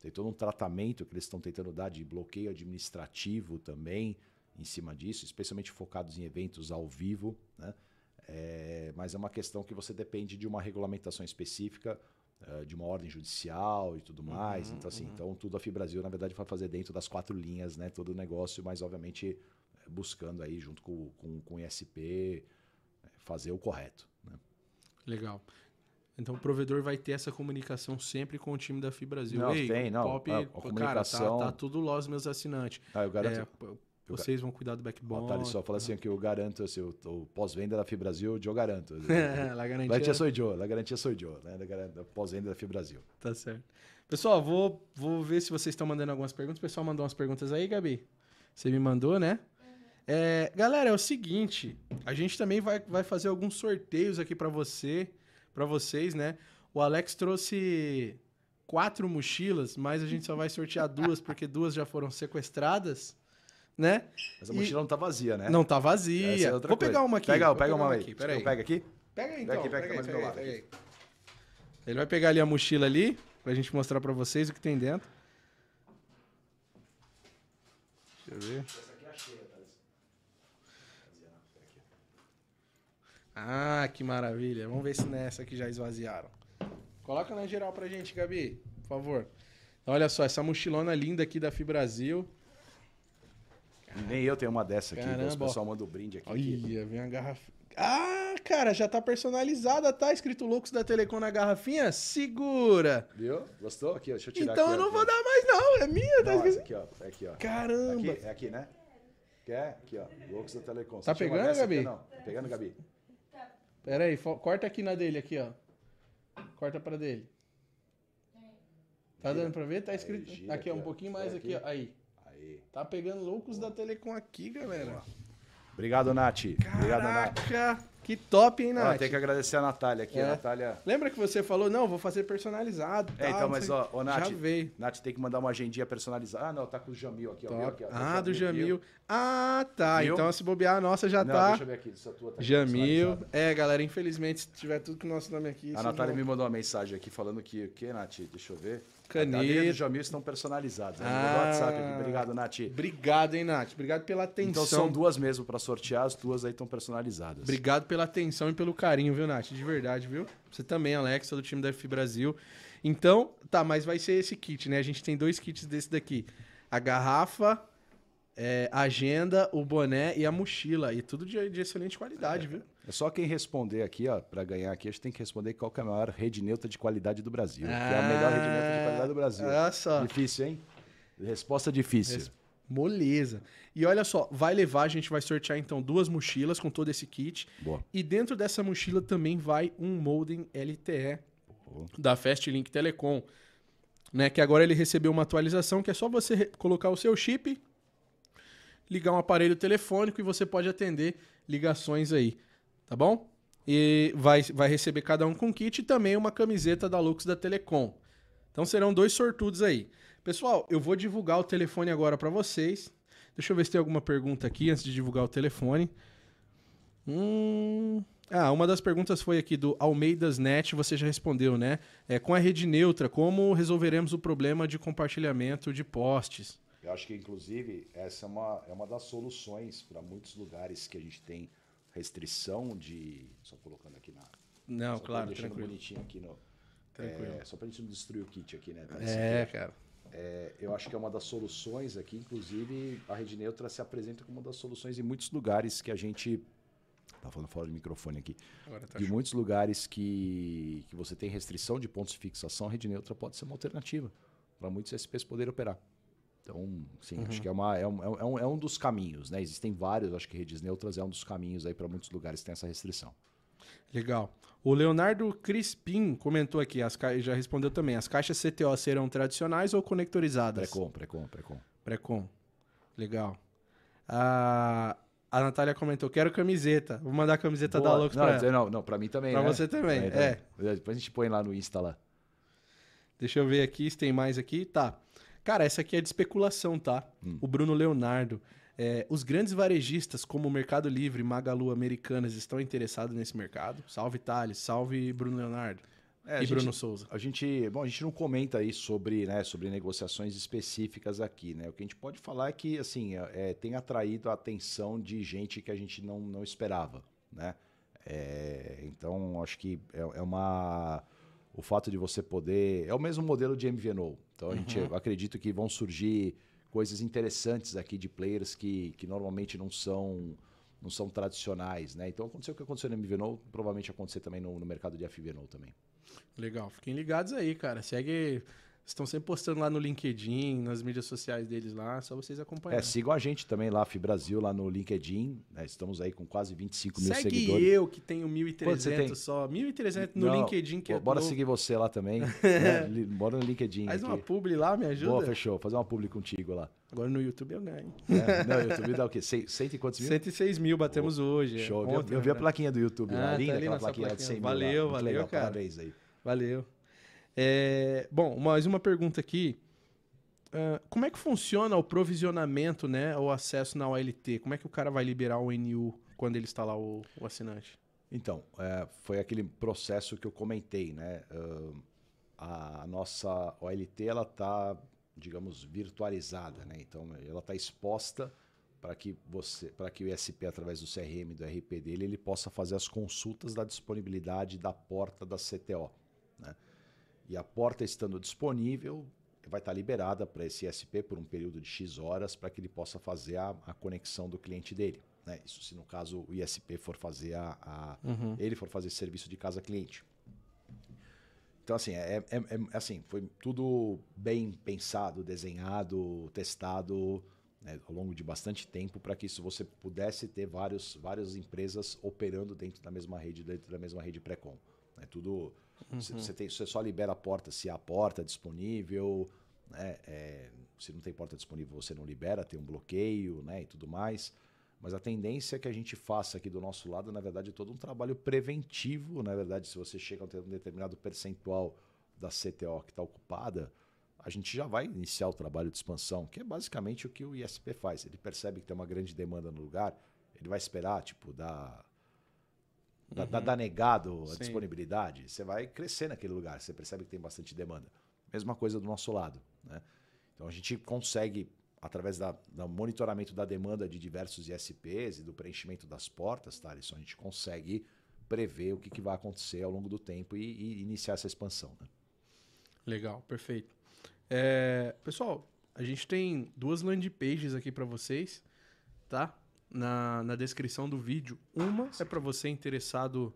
Tem todo um tratamento que eles estão tentando dar de bloqueio administrativo também em cima disso, especialmente focados em eventos ao vivo. Né? É, mas é uma questão que você depende de uma regulamentação específica, uh, de uma ordem judicial e tudo mais. Uhum, então, assim, uhum. então tudo a Fibrasil, na verdade, vai fazer dentro das quatro linhas, né? Todo o negócio, mas obviamente buscando aí, junto com, com, com o ISP, fazer o correto. Né? Legal. Então o provedor vai ter essa comunicação sempre com o time da Fibrasil. Não, Ei, tem, não. Pop, a, a comunicação... Cara, tá, tá, tudo lá os meus assinantes. Ah, eu garanto. É, vocês vão cuidar do backbone. O Thales só fala assim que eu garanto, assim, o, o pós-venda da Fibrasil, eu garanto. [LAUGHS] É, garantia... garantia sou eu, la garantia sou eu, né? Da pós-venda da Fibrasil. Tá certo. Pessoal, vou, vou ver se vocês estão mandando algumas perguntas. O pessoal mandou umas perguntas aí, Gabi. Você me mandou, né? É, galera, é o seguinte, a gente também vai, vai fazer alguns sorteios aqui para você, para vocês, né? O Alex trouxe quatro mochilas, mas a gente só vai sortear duas, porque duas já foram sequestradas, né? Mas a mochila e... não tá vazia, né? Não tá vazia. É Vou coisa. pegar uma aqui. Pega, pega uma aí. Aqui. Pera aí. Pega aqui? Pega aí, então. Pega aqui, pega, pega, pega, aí, pega, aí, pega aí. Ele vai pegar ali a mochila ali, pra gente mostrar pra vocês o que tem dentro. Deixa eu ver. Essa aqui é a cheia, tá? Ah, que maravilha. Vamos ver se nessa aqui já esvaziaram. Coloca na geral pra gente, Gabi, por favor. Olha só, essa mochilona linda aqui da Fibrasil. Nem eu tenho uma dessa aqui. Caramba. O pessoal manda o um brinde aqui. Olha, vem a garrafa. Ah, cara, já tá personalizada, tá? Escrito Loucos da Telecom na garrafinha. Segura. Viu? Gostou? Aqui, deixa eu tirar Então aqui, eu não ó, vou dar mais, não. É minha. Tá tá aqui, ó. É aqui, ó. Caramba. Aqui, é aqui, né? Quer? Aqui, ó. Loucos da Telecom. Tá pegando, Gabi? Aqui, não. Tá pegando, Gabi? Pera aí, corta aqui na dele, aqui, ó. Corta pra dele. Tá dando pra ver? Tá escrito. Aí, aqui, ó, um pouquinho mais aqui, ó. Aí. Aí. Tá pegando loucos da Telecom aqui, galera. Obrigado, Nath. Caraca, Obrigado, Nath. Que top, hein, Nath? Tem que agradecer a Natália aqui. É. A Natália... Lembra que você falou, não, vou fazer personalizado. É, então, mas, ó, ó, Nath, já veio. Nath tem que mandar uma agendinha personalizada. Ah, não, tá com o Jamil aqui, ó. Aqui, ó ah, do Jamil. Ah, tá. Viu? Então, se bobear, a nossa já não, tá. Deixa eu ver aqui, essa tua tá Jamil. É, galera, infelizmente, se tiver tudo com o nosso nome aqui. A Natália me mandou uma mensagem aqui falando que o que, Nath? Deixa eu ver. Caneta. A e o Jamil estão personalizados. Né? Ah, WhatsApp aqui. Obrigado, Nath. Obrigado, hein, Nath. Obrigado pela atenção. Então são duas mesmo para sortear, as duas aí estão personalizadas. Obrigado pela atenção e pelo carinho, viu, Nath? De verdade, viu? Você também, Alexa, do time da F Brasil. Então, tá, mas vai ser esse kit, né? A gente tem dois kits desse daqui. A garrafa, é, a agenda, o boné e a mochila. E tudo de, de excelente qualidade, é, viu? É só quem responder aqui, ó, para ganhar aqui, a gente tem que responder qual que é a maior rede neutra de qualidade do Brasil. Ah, que é a melhor rede neutra de qualidade do Brasil. Olha só. Difícil, hein? Resposta difícil. Res... Moleza. E olha só, vai levar, a gente vai sortear então duas mochilas com todo esse kit. Boa. E dentro dessa mochila também vai um modem LTE Boa. da Fastlink Telecom. Né, que agora ele recebeu uma atualização que é só você colocar o seu chip, ligar um aparelho telefônico e você pode atender ligações aí, tá bom? E vai, vai receber cada um com kit e também uma camiseta da Lux da Telecom. Então serão dois sortudos aí. Pessoal, eu vou divulgar o telefone agora para vocês. Deixa eu ver se tem alguma pergunta aqui antes de divulgar o telefone. Hum... Ah, uma das perguntas foi aqui do Almeidas Net, você já respondeu, né? É, com a rede neutra, como resolveremos o problema de compartilhamento de postes? Eu acho que, inclusive, essa é uma, é uma das soluções para muitos lugares que a gente tem restrição de. Só colocando aqui na. Não, claro, deixando tranquilo. bonitinho aqui no. Tranquilo. É, só para a gente não destruir o kit aqui, né? É, cara. É, eu acho que é uma das soluções aqui, inclusive a rede neutra se apresenta como uma das soluções em muitos lugares que a gente Tá falando fora do microfone aqui. Tá de show. muitos lugares que, que você tem restrição de pontos de fixação, a rede neutra pode ser uma alternativa para muitos SPs poderem operar. Então, sim, uhum. acho que é, uma, é, um, é, um, é um dos caminhos, né? Existem vários, acho que redes neutras é um dos caminhos aí para muitos lugares que tem essa restrição. Legal. O Leonardo Crispim comentou aqui, as ca... já respondeu também. As caixas CTO serão tradicionais ou conectorizadas? Pré-com, pré-com, pré-com. Pré-com. Legal. A, a Natália comentou, quero camiseta. Vou mandar a camiseta Boa. da Lux não, pra ela. Não, não, pra mim também, Pra né? você também, é. Depois a gente põe lá no Insta lá. Deixa eu ver aqui se tem mais aqui. Tá. Cara, essa aqui é de especulação, tá? Hum. O Bruno Leonardo. É, os grandes varejistas, como o Mercado Livre, Magalu, Americanas, estão interessados nesse mercado? Salve, Thales. Salve, Bruno Leonardo. É, e gente, Bruno Souza. A gente, bom, a gente não comenta aí sobre, né, sobre negociações específicas aqui, né? O que a gente pode falar é que, assim, é, é tem atraído a atenção de gente que a gente não, não esperava, né? É, então, acho que é, é, uma... O fato de você poder... É o mesmo modelo de MVNO. Então, a uhum. gente acredita que vão surgir coisas interessantes aqui de players que, que normalmente não são não são tradicionais, né? Então aconteceu o que aconteceu no MVNO, provavelmente acontecer também no, no mercado de FVNO também. Legal, fiquem ligados aí, cara. Segue Estão sempre postando lá no LinkedIn, nas mídias sociais deles lá, só vocês acompanharem. É, sigam a gente também lá, Fibrasil, lá no LinkedIn. Né? Estamos aí com quase 25 mil Segue seguidores. Segue eu, que tenho 1.300 só. 1.300 no Não, LinkedIn. que é Bora seguir você lá também. [LAUGHS] né? Bora no LinkedIn. Faz aqui. uma publi lá, me ajuda. Boa, fechou. Fazer uma publi contigo lá. Agora no YouTube eu ganho. É, não, o YouTube dá o quê? Cento e quantos mil? 106 mil, batemos oh, hoje. Show. É, eu, eu vi a plaquinha do YouTube ah, lá, linda tá aquela plaquinha, plaquinha de 100 mil. Valeu, lá. valeu, legal. cara. Parabéns aí. Valeu. É, bom, mais uma pergunta aqui. Uh, como é que funciona o provisionamento, né, o acesso na OLT? Como é que o cara vai liberar o NU quando ele está lá o, o assinante? Então, é, foi aquele processo que eu comentei, né? Uh, a nossa OLT ela está, digamos, virtualizada, né? Então, ela está exposta para que você, para que o ISP através do CRM do RP dele, ele possa fazer as consultas da disponibilidade da porta da CTO, né? E a porta estando disponível, vai estar liberada para esse ISP por um período de X horas para que ele possa fazer a, a conexão do cliente dele. Né? Isso se no caso o ISP for fazer a, a uhum. ele for fazer serviço de casa cliente. Então assim é, é, é, assim foi tudo bem pensado, desenhado, testado né, ao longo de bastante tempo para que isso você pudesse ter vários, várias empresas operando dentro da mesma rede dentro da mesma rede pré-com. É tudo Uhum. Você, tem, você só libera a porta se há porta disponível. Né? É, se não tem porta disponível, você não libera, tem um bloqueio né? e tudo mais. Mas a tendência é que a gente faça aqui do nosso lado, na verdade, todo um trabalho preventivo. Na verdade, se você chega a ter um determinado percentual da CTO que está ocupada, a gente já vai iniciar o trabalho de expansão, que é basicamente o que o ISP faz. Ele percebe que tem uma grande demanda no lugar, ele vai esperar, tipo, dar dá, uhum. dá negado a Sim. disponibilidade, você vai crescer naquele lugar, você percebe que tem bastante demanda. Mesma coisa do nosso lado. Né? Então a gente consegue, através da, do monitoramento da demanda de diversos ISPs e do preenchimento das portas, tá? Isso a gente consegue prever o que, que vai acontecer ao longo do tempo e, e iniciar essa expansão. Né? Legal, perfeito. É, pessoal, a gente tem duas landing pages aqui para vocês, tá? Na, na descrição do vídeo. Uma é para você interessado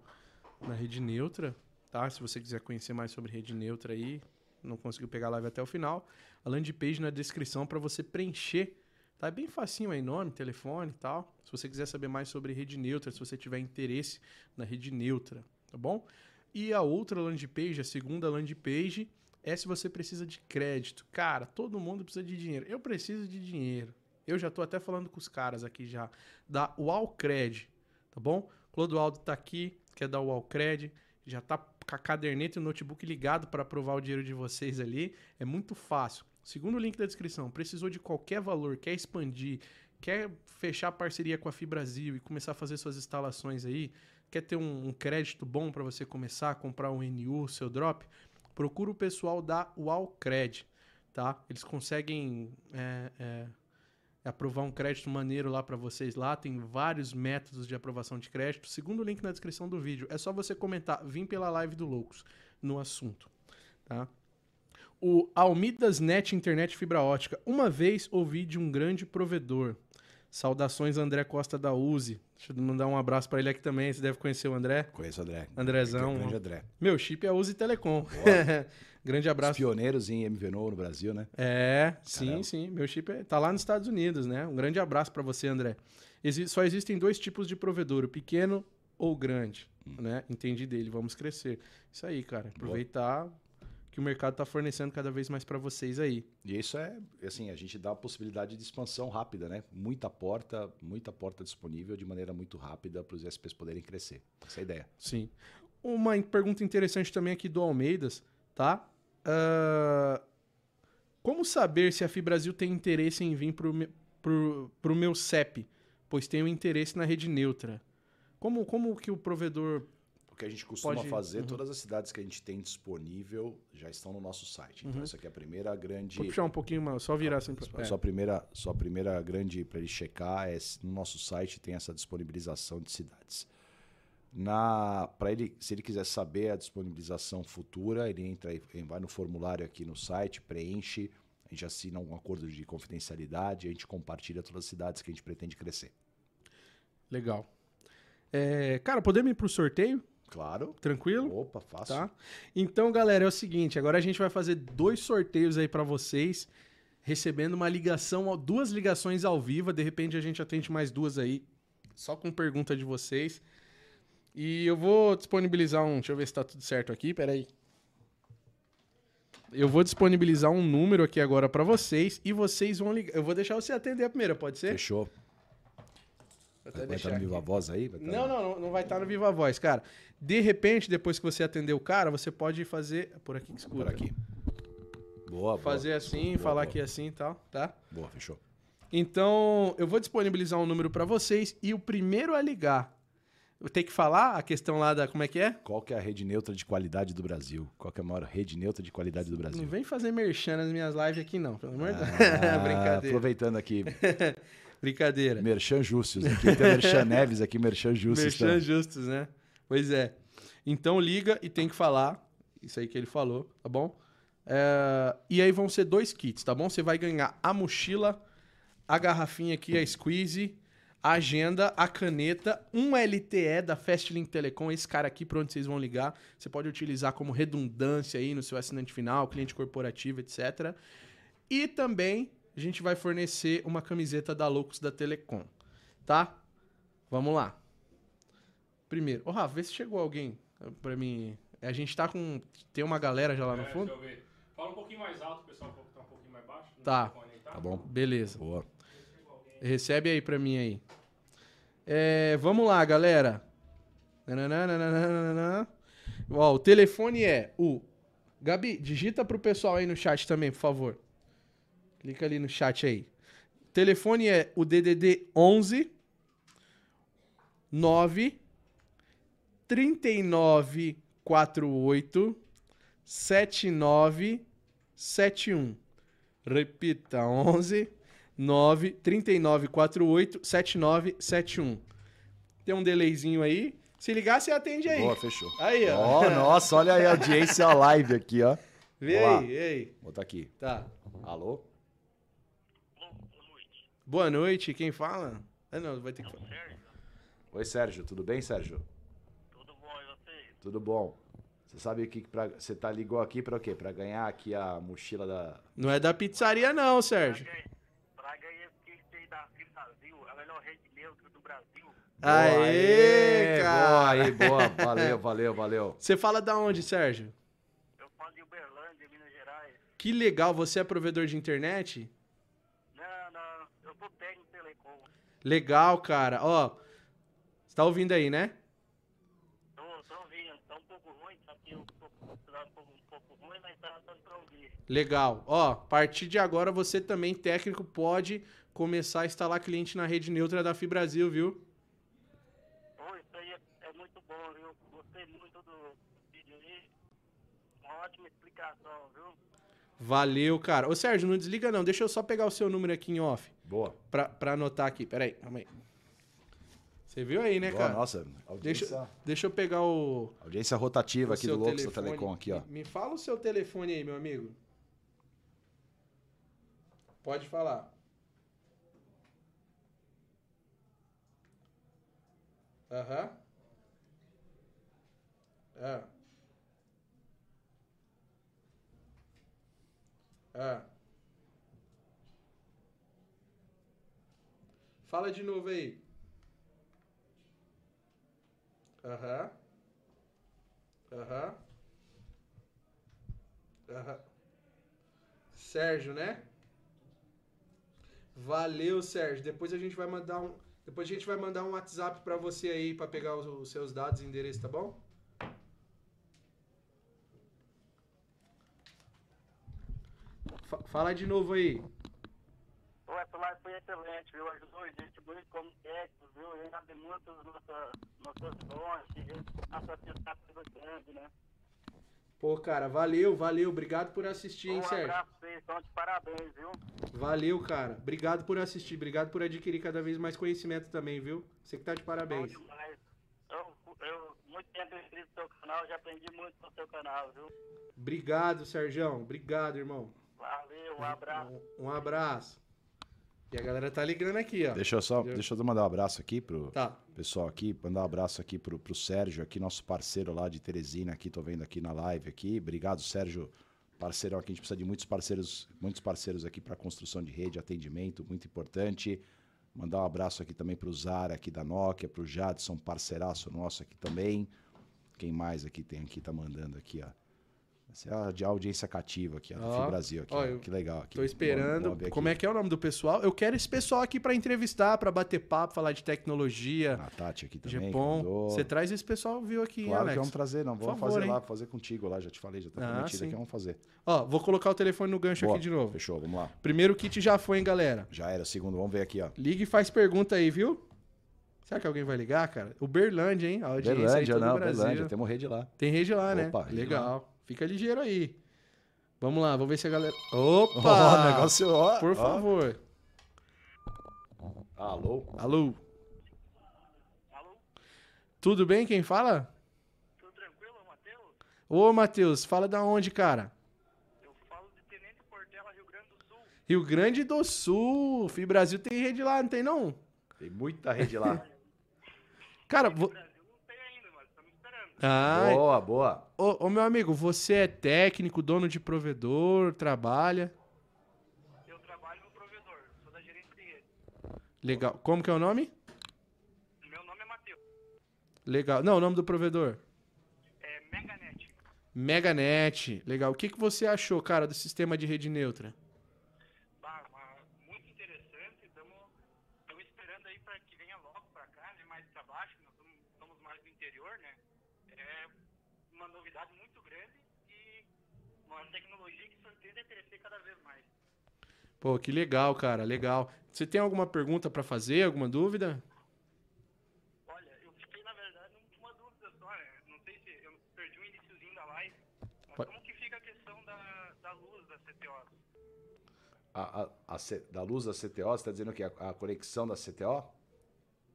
na rede neutra, tá? Se você quiser conhecer mais sobre rede neutra aí, não conseguiu pegar a live até o final, a landing page na descrição para você preencher. Tá é bem facinho aí, nome, telefone e tal. Se você quiser saber mais sobre rede neutra, se você tiver interesse na rede neutra, tá bom? E a outra landing page, a segunda landing page, é se você precisa de crédito. Cara, todo mundo precisa de dinheiro. Eu preciso de dinheiro. Eu já estou até falando com os caras aqui já da Wallcred, tá bom? Clodoaldo está aqui, quer dar o Wallcred, já está com a caderneta e o notebook ligado para aprovar o dinheiro de vocês ali. É muito fácil. Segundo o link da descrição, precisou de qualquer valor, quer expandir, quer fechar parceria com a Fibrasil e começar a fazer suas instalações aí, quer ter um, um crédito bom para você começar a comprar um NU, seu drop, procura o pessoal da Wallcred, tá? Eles conseguem é, é, é aprovar um crédito maneiro lá para vocês lá. Tem vários métodos de aprovação de crédito. Segundo o link na descrição do vídeo. É só você comentar, vim pela live do Loucos no assunto, tá? O Almidas Net Internet Fibra Ótica. Uma vez ouvi de um grande provedor. Saudações, André Costa da Uzi. Deixa eu mandar um abraço para ele aqui também. Você deve conhecer o André. Conheço o André. Andrezão. Grande André. Meu chip é Uzi Telecom. [LAUGHS] Grande Os abraço. pioneiros em MVNO no Brasil, né? É, sim, Caramba. sim. Meu chip é- tá lá nos Estados Unidos, né? Um grande abraço para você, André. Exi- só existem dois tipos de provedor, o pequeno ou grande, Hum. né? Entendi dele, vamos crescer. Isso aí, cara. Aproveitar que o mercado tá fornecendo cada vez mais para vocês aí. E isso é, assim, a gente dá a possibilidade de expansão rápida, né? Muita porta, muita porta disponível de maneira muito rápida para os ISPs poderem crescer. Essa é a ideia. Sim. Uma pergunta interessante também aqui do Almeidas, tá? Ah, como saber se a Fibrasil tem interesse em vir pro, pro, pro meu CEP, pois tenho interesse na rede neutra? Como, como que o provedor... O que a gente costuma Pode- fazer, uhum. todas as cidades que a gente tem disponível já estão no nosso site. Então, Uhum. essa aqui é a primeira grande. Vou puxar um pouquinho, mais, só virar assim. pra- A é. primeira, sua primeira grande para ele checar é se no nosso site tem essa disponibilização de cidades. Na para ele, se ele quiser saber a disponibilização futura, ele entra aí, vai no formulário aqui no site, preenche, a gente assina um acordo de confidencialidade, a gente compartilha todas as cidades que a gente pretende crescer. Legal. É, cara, podemos ir pro sorteio? Claro. Tranquilo? Opa, fácil. Tá? Então, galera, é o seguinte, agora a gente vai fazer dois sorteios aí pra vocês, recebendo uma ligação, duas ligações ao vivo, de repente a gente atende mais duas aí, só com pergunta de vocês. E eu vou disponibilizar um, deixa eu ver se tá tudo certo aqui, peraí. Eu vou disponibilizar um número aqui agora pra vocês e vocês vão ligar. Eu vou deixar você atender a primeira, pode ser? Fechou. Vai estar no aqui. Viva Voz aí? Tá Não, no- não, não, não vai estar no Viva Voz, cara. De repente, depois que você atender o cara, você pode fazer. Por aqui que escuta. Por aqui. Boa, boa. Fazer assim, Boa, falar boa. aqui assim e tal, tá? Boa, fechou. Então, eu vou disponibilizar um número pra vocês e o primeiro a ligar. Eu tenho que falar a questão lá da. Como é que é? Qual que é a rede neutra de qualidade do Brasil? Qual que é a maior rede neutra de qualidade do Brasil? Não vem fazer merchan nas minhas lives aqui, não, pelo amor de Deus. Ah, [LAUGHS] Brincadeira. Aproveitando aqui, [LAUGHS] Brincadeira. Merchan Justus. Aqui tem Merchan Neves, aqui Merchan Justus. Merchan tá? justos, né? Pois é. Então liga e tem que falar. Isso aí que ele falou, tá bom? É, E aí vão ser dois kits, tá bom? Você vai ganhar a mochila, a garrafinha aqui, a squeeze, a agenda, a caneta, um LTE da Fastlink Telecom, esse cara aqui para onde vocês vão ligar. Você pode utilizar como redundância aí no seu assinante final, cliente corporativo, etc. E também a gente vai fornecer uma camiseta da Loucos da Telecom, tá? Vamos lá. Primeiro, ô Rafa, vê se chegou alguém pra mim. A gente tá com. Tem uma galera já lá no É, fundo? Deixa eu ver. Fala um pouquinho mais alto, pessoal, tá um pouquinho mais baixo. no Tá. aí, Tá bom? Beleza. Boa. Recebe aí pra mim aí. É, vamos lá, galera. Ó, o telefone é o. Gabi, digita pro pessoal aí no chat também, por favor. Clica ali no chat aí. O telefone é o DDD 11 9 3948 7971. Repita, 11 9 3948 7971. Tem um delayzinho aí. Se ligar, você atende aí. Boa, fechou. Aí, ó. Ó, [LAUGHS] nossa, olha aí a audiência live aqui, ó. Vê Olá. aí, vê aí. Vou botar aqui. Tá. Alô? Boa noite, quem fala? Ah, não, vai ter que falar. Oi, Sérgio. Tudo bem, Sérgio? Tudo bom, e vocês? Tudo bom. Você sabe o que pra... você tá ligou aqui pra o quê? Pra ganhar aqui a mochila da Não é da pizzaria, não, Sérgio aí esse kit aí da Fim Brasil, a melhor rede neutra do Brasil. Aê, aí, cara. Boa aí, boa. Valeu, valeu, valeu. Você fala da onde, Sérgio? Eu falo de Uberlândia, Minas Gerais. Que legal, você é provedor de internet? Não, não, eu sou técnico telecom. Legal, cara. Ó, você tá ouvindo aí, né? Tô, tô ouvindo, tá um pouco ruim, tá aqui um pouco, um pouco, um pouco ruim, mas tá dando pra ouvir. Legal. Ó, a partir de agora você também, técnico, pode começar a instalar cliente na rede neutra da Fibrasil, viu? Pô, isso aí é, é muito bom, viu? Gostei muito do vídeo aí. Uma ótima explicação, viu? Valeu, cara. Ô, Sérgio, não desliga não. Deixa eu só pegar o seu número aqui em off Boa. pra, pra anotar aqui. Pera aí, calma aí. Você viu aí, né, Boa, cara? nossa. Audiência, Deixa, deixa eu pegar o. audiência rotativa o aqui do Loucos da. Telecom aqui, ó. Me, me fala o seu telefone aí, meu amigo. Pode falar. Aham. É. É. Fala de novo aí. Aham. Aham. Aham. Sérgio, né? Valeu, Sérgio. Depois a gente vai mandar um, depois a gente vai mandar um WhatsApp para você aí para pegar os, os, seus dados e endereço, tá bom? Fala de novo aí. O Essa foi excelente, viu? Ajudou a gente muito como técnico, viu? Ele abre muito as nossas, nossas fontes, a sociedade grande, né? Pô, cara, valeu, valeu. Obrigado por assistir, hein, um Sérgio? Um abraço pra vocês, então, de parabéns, viu? Valeu, cara. Obrigado por assistir. Obrigado por adquirir cada vez mais conhecimento também, viu? Você que tá de parabéns. Bom demais. Eu, eu muito tempo inscrito no seu canal, já aprendi muito no seu canal, viu? Obrigado, Sérgio. Obrigado, irmão. Valeu, um abraço. Um, um abraço. E a galera tá ligando aqui, ó. Deixa eu só, deixa eu mandar um abraço aqui pro tá. pessoal aqui, mandar um abraço aqui pro, pro Sérgio, aqui nosso parceiro lá de Teresina, aqui tô vendo aqui na live aqui. Obrigado, Sérgio, parceirão aqui, a gente precisa de muitos parceiros, muitos parceiros aqui para construção de rede, atendimento, muito importante. Mandar um abraço aqui também pro Zara aqui da Nokia, pro Jadson, parceiraço nosso aqui também. Quem mais aqui tem aqui tá mandando aqui, ó. Essa é a de audiência cativa aqui, ó, oh, Brasil aqui. Ó, que legal aqui. Tô esperando. Como é que é o nome do pessoal? Eu quero esse pessoal aqui para entrevistar, para bater papo, falar de tecnologia. A Tati aqui também. Japão. Você traz esse pessoal, viu aqui, claro Alex? que vamos trazer, não. Vamos fazer hein? lá, fazer contigo lá, já te falei, já tá ah, prometido aqui, vamos fazer. Ó, vou colocar o telefone no gancho Boa, aqui de novo. Fechou, vamos lá. Primeiro kit já foi, hein, galera? Já era, segundo, vamos ver aqui, ó. Liga e faz pergunta aí, viu? Será que alguém vai ligar, cara? O Berlândia, hein? A audiência Berlândia, aí, não, Brasil. Berlândia, temos rede lá. Tem rede lá, né? Opa, Legal. Lá. Fica ligeiro aí. Vamos lá, vamos ver se a galera. [LAUGHS] Opa! Oh, negócio, ó. Por ó. favor. Alô? Alô? Alô? Tudo bem? Quem fala? Tudo tranquilo, Matheus? Ô, Matheus, fala da onde, cara? Eu falo de Tenente Portela, Rio Grande do Sul. Rio Grande do Sul. Fih Brasil tem rede lá, não tem não? Tem muita rede lá. [LAUGHS] Cara, vou. Ah, boa, boa. Ô, ô, meu amigo, você é técnico, dono de provedor, trabalha? Eu trabalho no provedor, sou da gerência de rede. Legal. Como que é o nome? Meu nome é Matheus. Legal. Não, o nome do provedor? É Meganet. Meganet. Legal. O que, que você achou, cara, do sistema de rede neutra? Bah, muito interessante. Estamos esperando aí para que venha logo para cá, né, mais para baixo. Nós somos mais do interior, né? é uma novidade muito grande e uma tecnologia que certeza é crescer cada vez mais. Pô, que legal, cara, legal. Você tem alguma pergunta para fazer, alguma dúvida? Olha, eu fiquei, na verdade, com uma dúvida só, né? Não sei se eu perdi o iníciozinho da live, mas Pode... como que fica a questão da, da luz da CTO? A, a, a, da luz da CTO, você está dizendo que a, a conexão da CTO?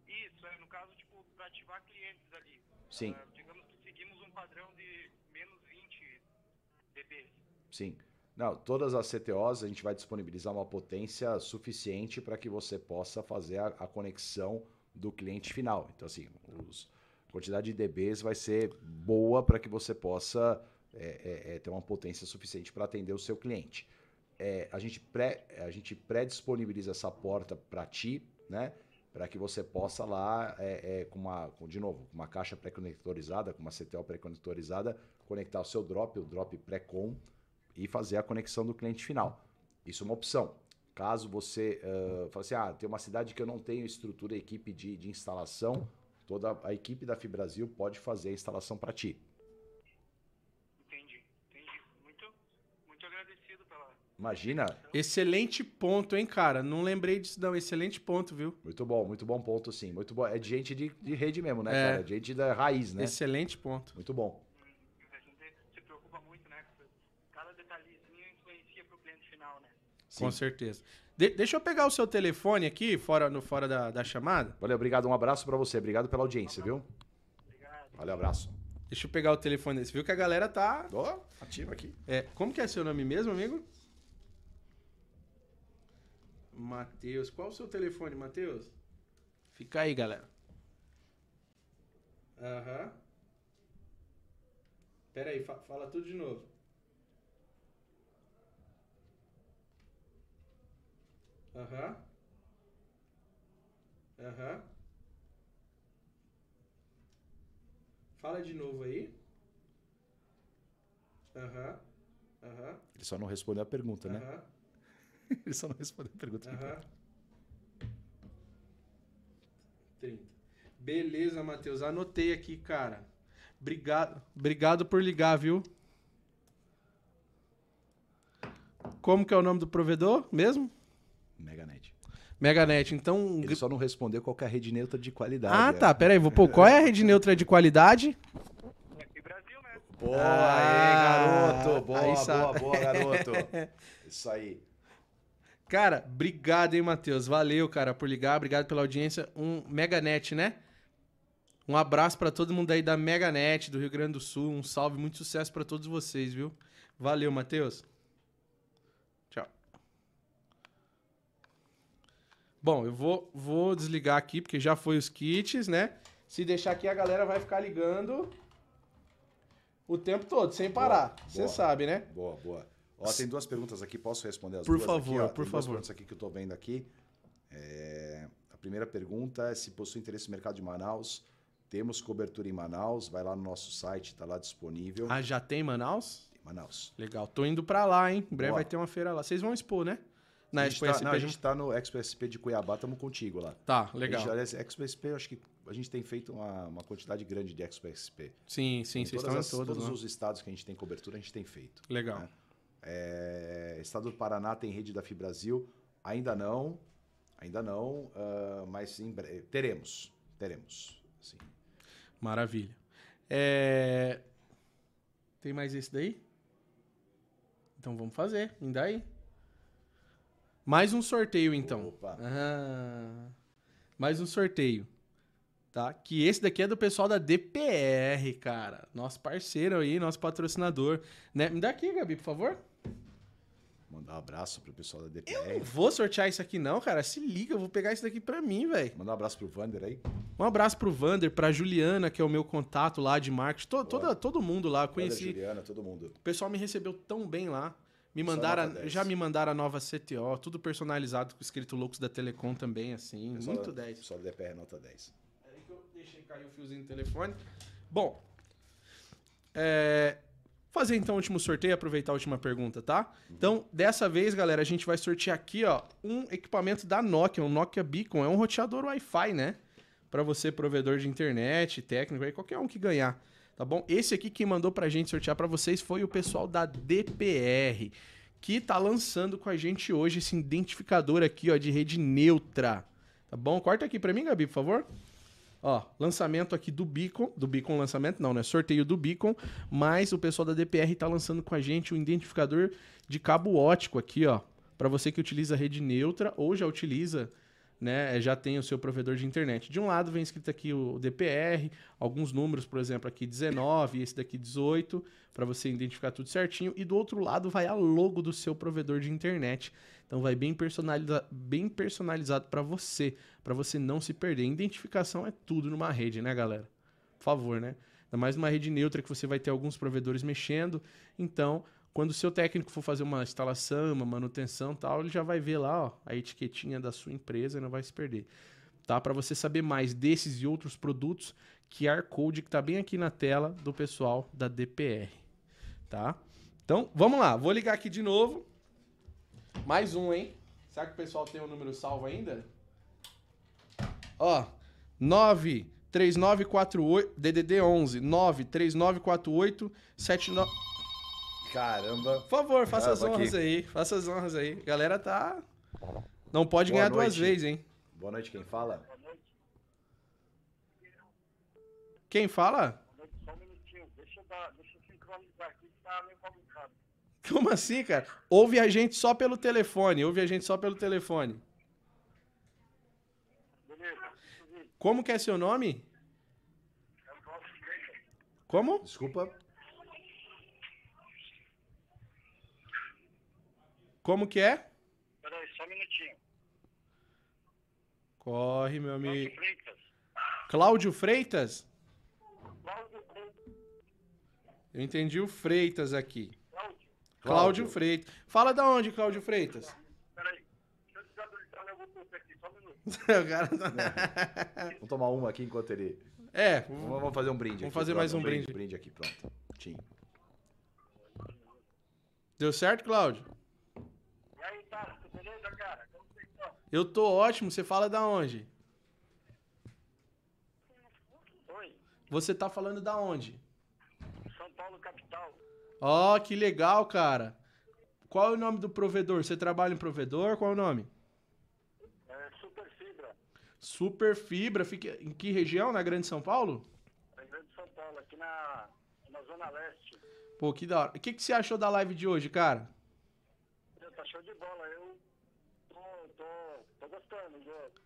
Isso, é, no caso, tipo, para ativar clientes ali. Sim. Uh, padrão de menos 20 dB. Sim. Não, todas as CTOs a gente vai disponibilizar uma potência suficiente para que você possa fazer a, a, conexão do cliente final. Então, assim, a quantidade de dBs vai ser boa para que você possa é, é, é, ter uma potência suficiente para atender o seu cliente. É, a gente pré, a gente pré-disponibiliza essa porta para ti, né? para que você possa lá, é, é, com uma, com, de novo, com uma caixa pré-conectorizada, com uma CTO pré-conectorizada, conectar o seu drop, o drop pré-com, e fazer a conexão do cliente final. Isso é uma opção. Caso você uh, fale assim, ah, tem uma cidade que eu não tenho estrutura, equipe de, de instalação, toda a equipe da Fibrasil pode fazer a instalação para ti. Imagina. Excelente ponto, hein, cara? Não lembrei disso, não. Excelente ponto, viu? Muito bom, muito bom ponto, sim. Muito bom. É de gente de, de rede mesmo, né, é. cara? De gente da raiz, né? Excelente ponto. Muito bom. A gente se preocupa muito, né? Cada detalhezinho influencia pro cliente final, né? Sim. Com certeza. De deixa eu pegar o seu telefone aqui, fora, no, fora da, da chamada. Valeu, obrigado. Um abraço para você. Obrigado pela audiência, viu? Obrigado. Valeu, abraço. Deixa eu pegar o telefone. Você viu que a galera tá... Ó, oh, ativa aqui. É, como que é seu nome mesmo, amigo? Matheus. Qual o seu telefone, Matheus? Fica aí, galera. Aham. Pera aí, fa fala tudo de novo. Aham. Aham. Fala de novo aí. Aham. Aham. Ele só não respondeu a pergunta, né? Aham. [LAUGHS] Ele só não respondeu a pergunta. Aham. 30. Beleza, Matheus. Anotei aqui, cara. Obrigado, obrigado por ligar, viu? Como que é o nome do provedor mesmo? Meganet. Meganet. Então. Ele só não respondeu qual que é a rede neutra de qualidade. Ah, é. tá. Pera aí. Vou pôr. Qual é a rede neutra de qualidade? Aqui Brasil, né? Boa, Ah, aí, garoto. Boa, aí boa, boa, [LAUGHS] garoto. Isso aí. Cara, obrigado, hein, Matheus. Valeu, cara, por ligar. Obrigado pela audiência. Um Meganet, né? Um abraço pra todo mundo aí da Meganet do Rio Grande do Sul. Um salve, muito sucesso pra todos vocês, viu? Valeu, Matheus. Bom, eu vou, vou desligar aqui porque já foi os kits, né? Se deixar aqui a galera vai ficar ligando o tempo todo, sem parar. Você sabe, né? Boa, boa. Ó, tem duas perguntas aqui, posso responder as Por duas favor, aqui? por tem duas favor. perguntas aqui que eu tô vendo aqui. É, A primeira pergunta é se possui interesse no mercado de Manaus. Temos cobertura em Manaus, vai lá no nosso site, tá lá disponível. Ah, já tem Manaus? Em Manaus. Legal, tô indo pra lá, hein? Em breve Boa. vai ter uma feira lá. Vocês vão expor, né? Na a gente, Expo tá, SP. não, a gente tá no Expo SP de Cuiabá, estamos contigo lá. Tá, legal. A gente, Expo SP, acho que a gente tem feito uma, uma quantidade grande de Expo SP. Sim, sim, Em vocês estão em as- todos, Todos né? os estados que a gente tem cobertura, a gente tem feito. Legal. né? É, estado do Paraná tem rede da Fibrasil? Ainda não, ainda não, ah, mas em breve, teremos, teremos. Sim. Maravilha. É... Tem mais esse daí? Então vamos fazer. Me dá aí. Mais um sorteio, então. Opa. Ah, mais um sorteio. Tá? Que esse daqui é do pessoal da DPR, cara. Nosso parceiro aí, nosso patrocinador. Né? Me dá aqui, Gabi, por favor. Mandar um abraço pro pessoal da Eu DPR. não vou sortear isso aqui, não, cara. Se liga, eu vou pegar isso daqui pra mim, velho. Mandar um abraço pro Vander aí. Um abraço pro Vander, pra Juliana, que é o meu contato lá de marketing. To- toda, todo mundo lá, eu conheci. Juliana, todo mundo. O pessoal me recebeu tão bem lá. Me Só mandaram, nota 10. já me mandaram a nova CTO, tudo personalizado com escrito Loucos da Telecom também, assim. Pessoal muito da- 10. Pessoal da DPR nota 10. Peraí que eu deixei cair o fiozinho do telefone. Bom, é, fazer então o último sorteio, aproveitar a última pergunta, tá? Então, dessa vez, galera, a gente vai sortear aqui, ó, um equipamento da Nokia, um Nokia Beacon, é um roteador Wi-Fi, né? Pra você, provedor de internet, técnico, aí qualquer um que ganhar, tá bom? Esse aqui quem mandou pra gente sortear pra vocês foi o pessoal da DPR, que tá lançando com a gente hoje esse identificador aqui, ó, de rede neutra, tá bom? Corta aqui pra mim, Gabi, por favor. Ó, lançamento aqui do Beacon, do Beacon lançamento, não, né? Sorteio do Beacon, mas o pessoal da DPR tá lançando com a gente um identificador de cabo ótico aqui, ó, para você que utiliza rede neutra ou já utiliza, né, já tem o seu provedor de internet. De um lado vem escrito aqui o DPR, alguns números, por exemplo, aqui 19, esse daqui 18, para você identificar tudo certinho, e do outro lado vai a logo do seu provedor de internet. Então vai bem, personaliza bem personalizado para você, para você não se perder. Identificação é tudo numa rede, né, galera? Por favor, né? Ainda mais numa rede neutra que você vai ter alguns provedores mexendo. Então, quando o seu técnico for fazer uma instalação, uma manutenção tal, ele já vai ver lá ó, a etiquetinha da sua empresa e não vai se perder. Tá? Para você saber mais desses e outros produtos, QR Code que tá bem aqui na tela do pessoal da DPR. Tá? Então, vamos lá. Vou ligar aqui de novo. Mais um, hein? Será que o pessoal tem o número salvo ainda? Ó, 93948 DDD 11 93948 79 Caramba. Por favor, faça Ah, as honras aqui. aí. Faça as honras aí. Galera tá não pode Boa ganhar duas noite. vezes, hein? Boa noite, quem fala? Quem fala? Só um minutinho, deixa eu, dar, deixa eu sincronizar aqui que tá meio complicado. Como assim, cara? Ouve a gente só pelo telefone. Ouve a gente só pelo telefone. Beleza. Como que é seu nome? É. Como? Desculpa. Como que é? Peraí, só um minutinho. Corre, meu Cláudio amigo. Freitas. Cláudio Freitas? Eu entendi o Freitas aqui. Cláudio. Cláudio Freitas. Fala da onde, Cláudio Freitas? Peraí. Deixa eu desabilitar, eu vou aqui, só um minuto. [LAUGHS] o cara tá... [LAUGHS] Vamos tomar uma aqui enquanto ele... É. Vamos fazer um brinde Vamos aqui, fazer pronto, mais um, um brinde. brinde. aqui, pronto. Tim. Deu certo, Cláudio? E aí, tá? Beleza, cara? Como você está? Eu tô ótimo. Você fala da onde? Oi. Você tá falando da onde? São Paulo, capital. Ó, oh, que legal, cara. Qual é o nome do provedor? Você trabalha em provedor? Qual é o nome? É Super Fibra. Super Fibra. Fica em que região? Na Grande São Paulo? Na Grande São Paulo, aqui na, na Zona Leste. Pô, que da hora. O que, que você achou da live de hoje, cara? Tá show de bola. Eu gostando.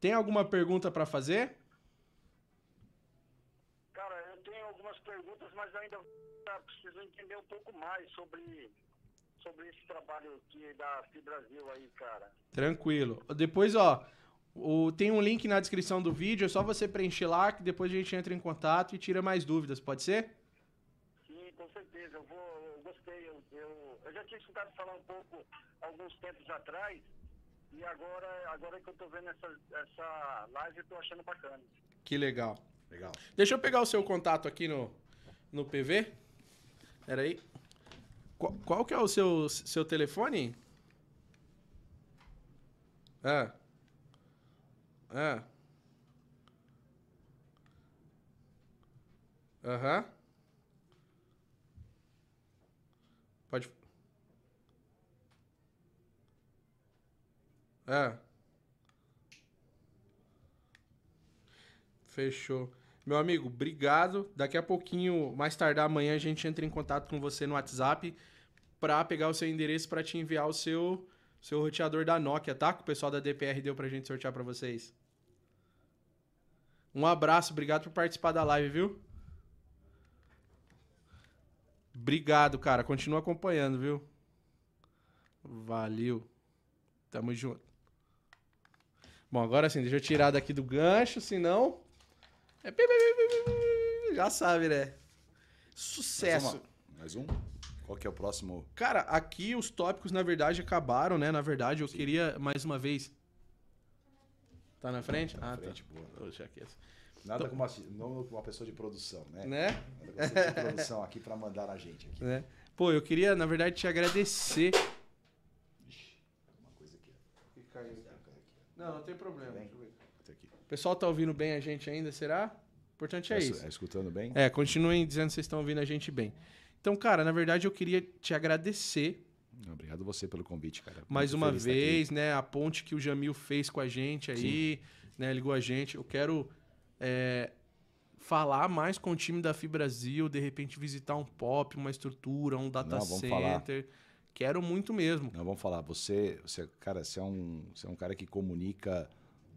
Tem alguma pergunta para fazer? Cara, eu tenho algumas perguntas, mas ainda preciso entender um pouco mais sobre, sobre esse trabalho aqui da Fibrasil aí, cara. Tranquilo. Depois, ó, o, tem um link na descrição do vídeo, é só você preencher lá que depois a gente entra em contato e tira mais dúvidas, pode ser? com certeza. Eu, vou, eu gostei. Eu, eu, eu, já tinha escutado falar um pouco alguns tempos atrás. E agora, agora que eu tô vendo essa, essa live, eu tô achando bacana. Que legal. Legal. Deixa eu pegar o seu contato aqui no, no PV. Pera aí. Qual, qual que é o seu, seu telefone? Ah. Ah. Aham. Uhum. Pode. É. Fechou. Meu amigo, obrigado. Daqui a pouquinho, mais tardar amanhã, a gente entra em contato com você no WhatsApp para pegar o seu endereço para te enviar o seu seu roteador da Nokia, tá? Que o pessoal da DPR deu pra gente sortear para vocês. Um abraço, obrigado por participar da live, viu? Obrigado, cara. Continua acompanhando, viu? Valeu. Tamo junto. Bom, agora sim, deixa eu tirar daqui do gancho, senão. É... Já sabe, né? Sucesso. Mais, um? Qual que é o próximo? Cara, aqui os tópicos, na verdade, acabaram, né? Na verdade, eu sim. queria mais uma vez. Tá na frente? Tá na ah, tá. frente, tá. boa. Poxa, aqui. Nada como uma, uma pessoa de produção, né? Né? Nada uma pessoa de produção aqui para mandar a gente aqui. [LAUGHS] Né? Pô, eu queria, na verdade, te agradecer. Ixi, uma coisa aqui. Não, não tem problema. O pessoal tá ouvindo bem a gente ainda, será? O importante é, é isso. É escutando bem? É, continuem dizendo que vocês estão ouvindo a gente bem. Então, cara, na verdade, eu queria te agradecer. Obrigado você pelo convite, cara. Mais Muito uma vez, né? A ponte que o Jamil fez com a gente aí, Sim. né? Ligou a gente. Eu quero é, falar mais com o time da Fibrasil, de repente visitar um pop, uma estrutura, um data Não, center. Falar. Quero muito mesmo. Não, vamos falar. Você, você, cara, você é um, você é um cara que comunica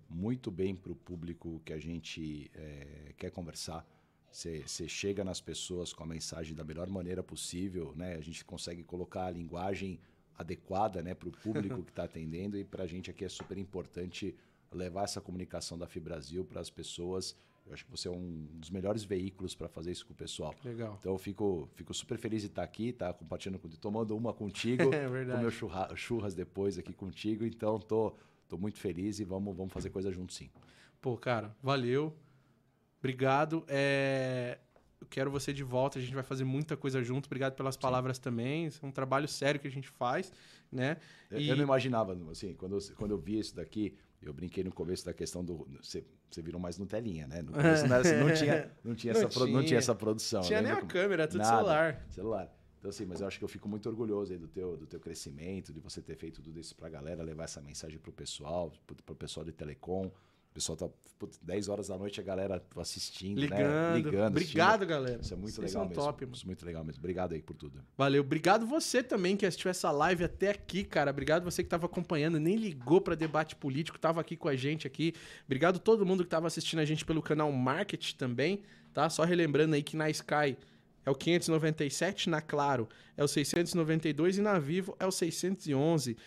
muito bem para o público que a gente é, quer conversar. Você, você, chega nas pessoas com a mensagem da melhor maneira possível, né? A gente consegue colocar a linguagem adequada, né, para o público que está [LAUGHS] atendendo e para a gente aqui é super importante levar essa comunicação da Fibrasil para as pessoas. Eu acho que você é um dos melhores veículos para fazer isso com o pessoal. Legal. Então eu fico, fico super feliz de estar aqui, tá compartilhando, tomando uma contigo, [LAUGHS] é verdade. com meu churra, churras depois aqui contigo. Então tô, tô muito feliz e vamos, vamos fazer coisa junto sim. Pô, cara, valeu. Obrigado. É... Eu quero você de volta. A gente vai fazer muita coisa junto. Obrigado pelas palavras sim. também. é um trabalho sério que a gente faz, né? E... Eu não imaginava, assim, quando eu, quando eu vi isso daqui, eu brinquei no começo da questão do. Você, você virou mais Nutelinha, né? No [LAUGHS] começo não, assim, não tinha, não, tinha, não, essa, tinha. não tinha essa produção. Tinha nem a câmera, tudo Nada, celular. Celular. Então, assim, mas eu acho que eu fico muito orgulhoso aí do teu, do teu crescimento, de você ter feito tudo isso pra galera, levar essa mensagem pro pessoal, pro, pro pessoal de telecom pessoal tá putz, 10 horas da noite, a galera assistindo, ligando. Né? Ligando. Obrigado, assistindo. galera. Isso é muito Vocês legal mesmo. Top, Isso é muito legal mesmo. Obrigado aí por tudo. Valeu. Obrigado você também que assistiu essa live até aqui, cara. Obrigado você que estava acompanhando, nem ligou para debate político, estava aqui com a gente aqui. Obrigado todo mundo que estava assistindo a gente pelo canal Market também, tá? Só relembrando aí que na Sky é o 597, na Claro é o 692 e na Vivo é o 611.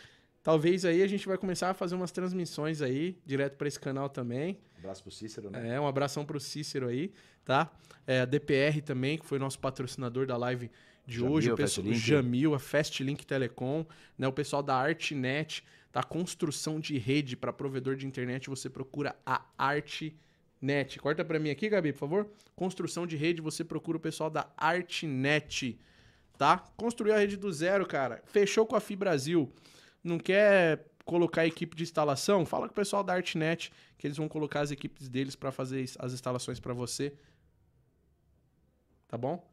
Talvez aí a gente vai começar a fazer umas transmissões aí, direto para esse canal também. Um abraço pro Cícero, né? É, um abração pro Cícero aí, tá? É, a DPR também, que foi nosso patrocinador da live de Jamil, hoje. O pessoal, o. Jamil, a Fastlink Telecom, né? O pessoal da Artnet, tá? Construção de rede para provedor de internet, você procura a Artnet. Corta para mim aqui, Gabi, por favor. Construção de rede, você procura o pessoal da Artnet, tá? Construiu a rede do zero, cara. Fechou com a Fibrasil. Não quer colocar equipe de instalação? Fala com o pessoal da Artnet que eles vão colocar as equipes deles para fazer as instalações para você. Tá bom?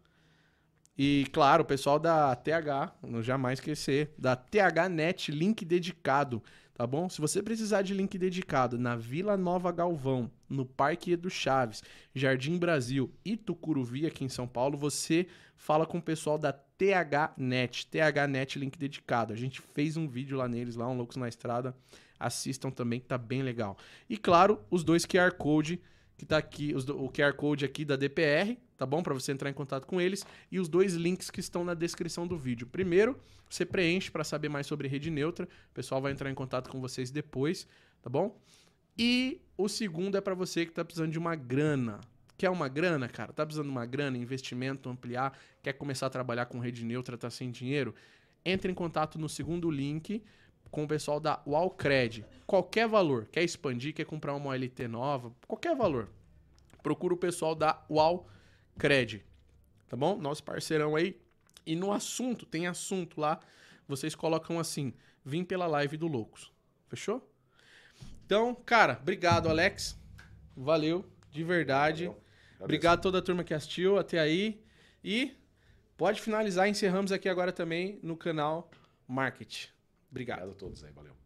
E claro, o pessoal da TH, não jamais esquecer, da THNet, link dedicado, tá bom? Se você precisar de link dedicado na Vila Nova Galvão, no Parque Edu Chaves, Jardim Brasil e Tucuruvi, aqui em São Paulo, você fala com o pessoal da THNet, THNet, link dedicado. A gente fez um vídeo lá neles, lá, um Loucos na Estrada. Assistam também, que tá bem legal. E claro, os dois QR Code que tá aqui, os o QR Code aqui da DPR, tá bom? Para você entrar em contato com eles. E os dois links que estão na descrição do vídeo. Primeiro, você preenche para saber mais sobre rede neutra. O pessoal vai entrar em contato com vocês depois, tá bom? E o segundo é para você que tá precisando de uma grana. Quer uma grana, cara? Tá precisando de uma grana, investimento, ampliar, quer começar a trabalhar com rede neutra, tá sem dinheiro? Entre em contato no segundo link com o pessoal da Wallcred. Qualquer valor, quer expandir, quer comprar uma OLT nova, qualquer valor. Procura o pessoal da Wallcred. Tá bom? Nosso parceirão aí. E no assunto, tem assunto lá, vocês colocam assim: vim pela live do Loucos. Fechou? Então, cara, obrigado, Alex. Valeu, de verdade. Valeu. Obrigado a toda a turma que assistiu até aí. E pode finalizar, encerramos aqui agora também no canal Market. Obrigado. Obrigado a todos aí, valeu.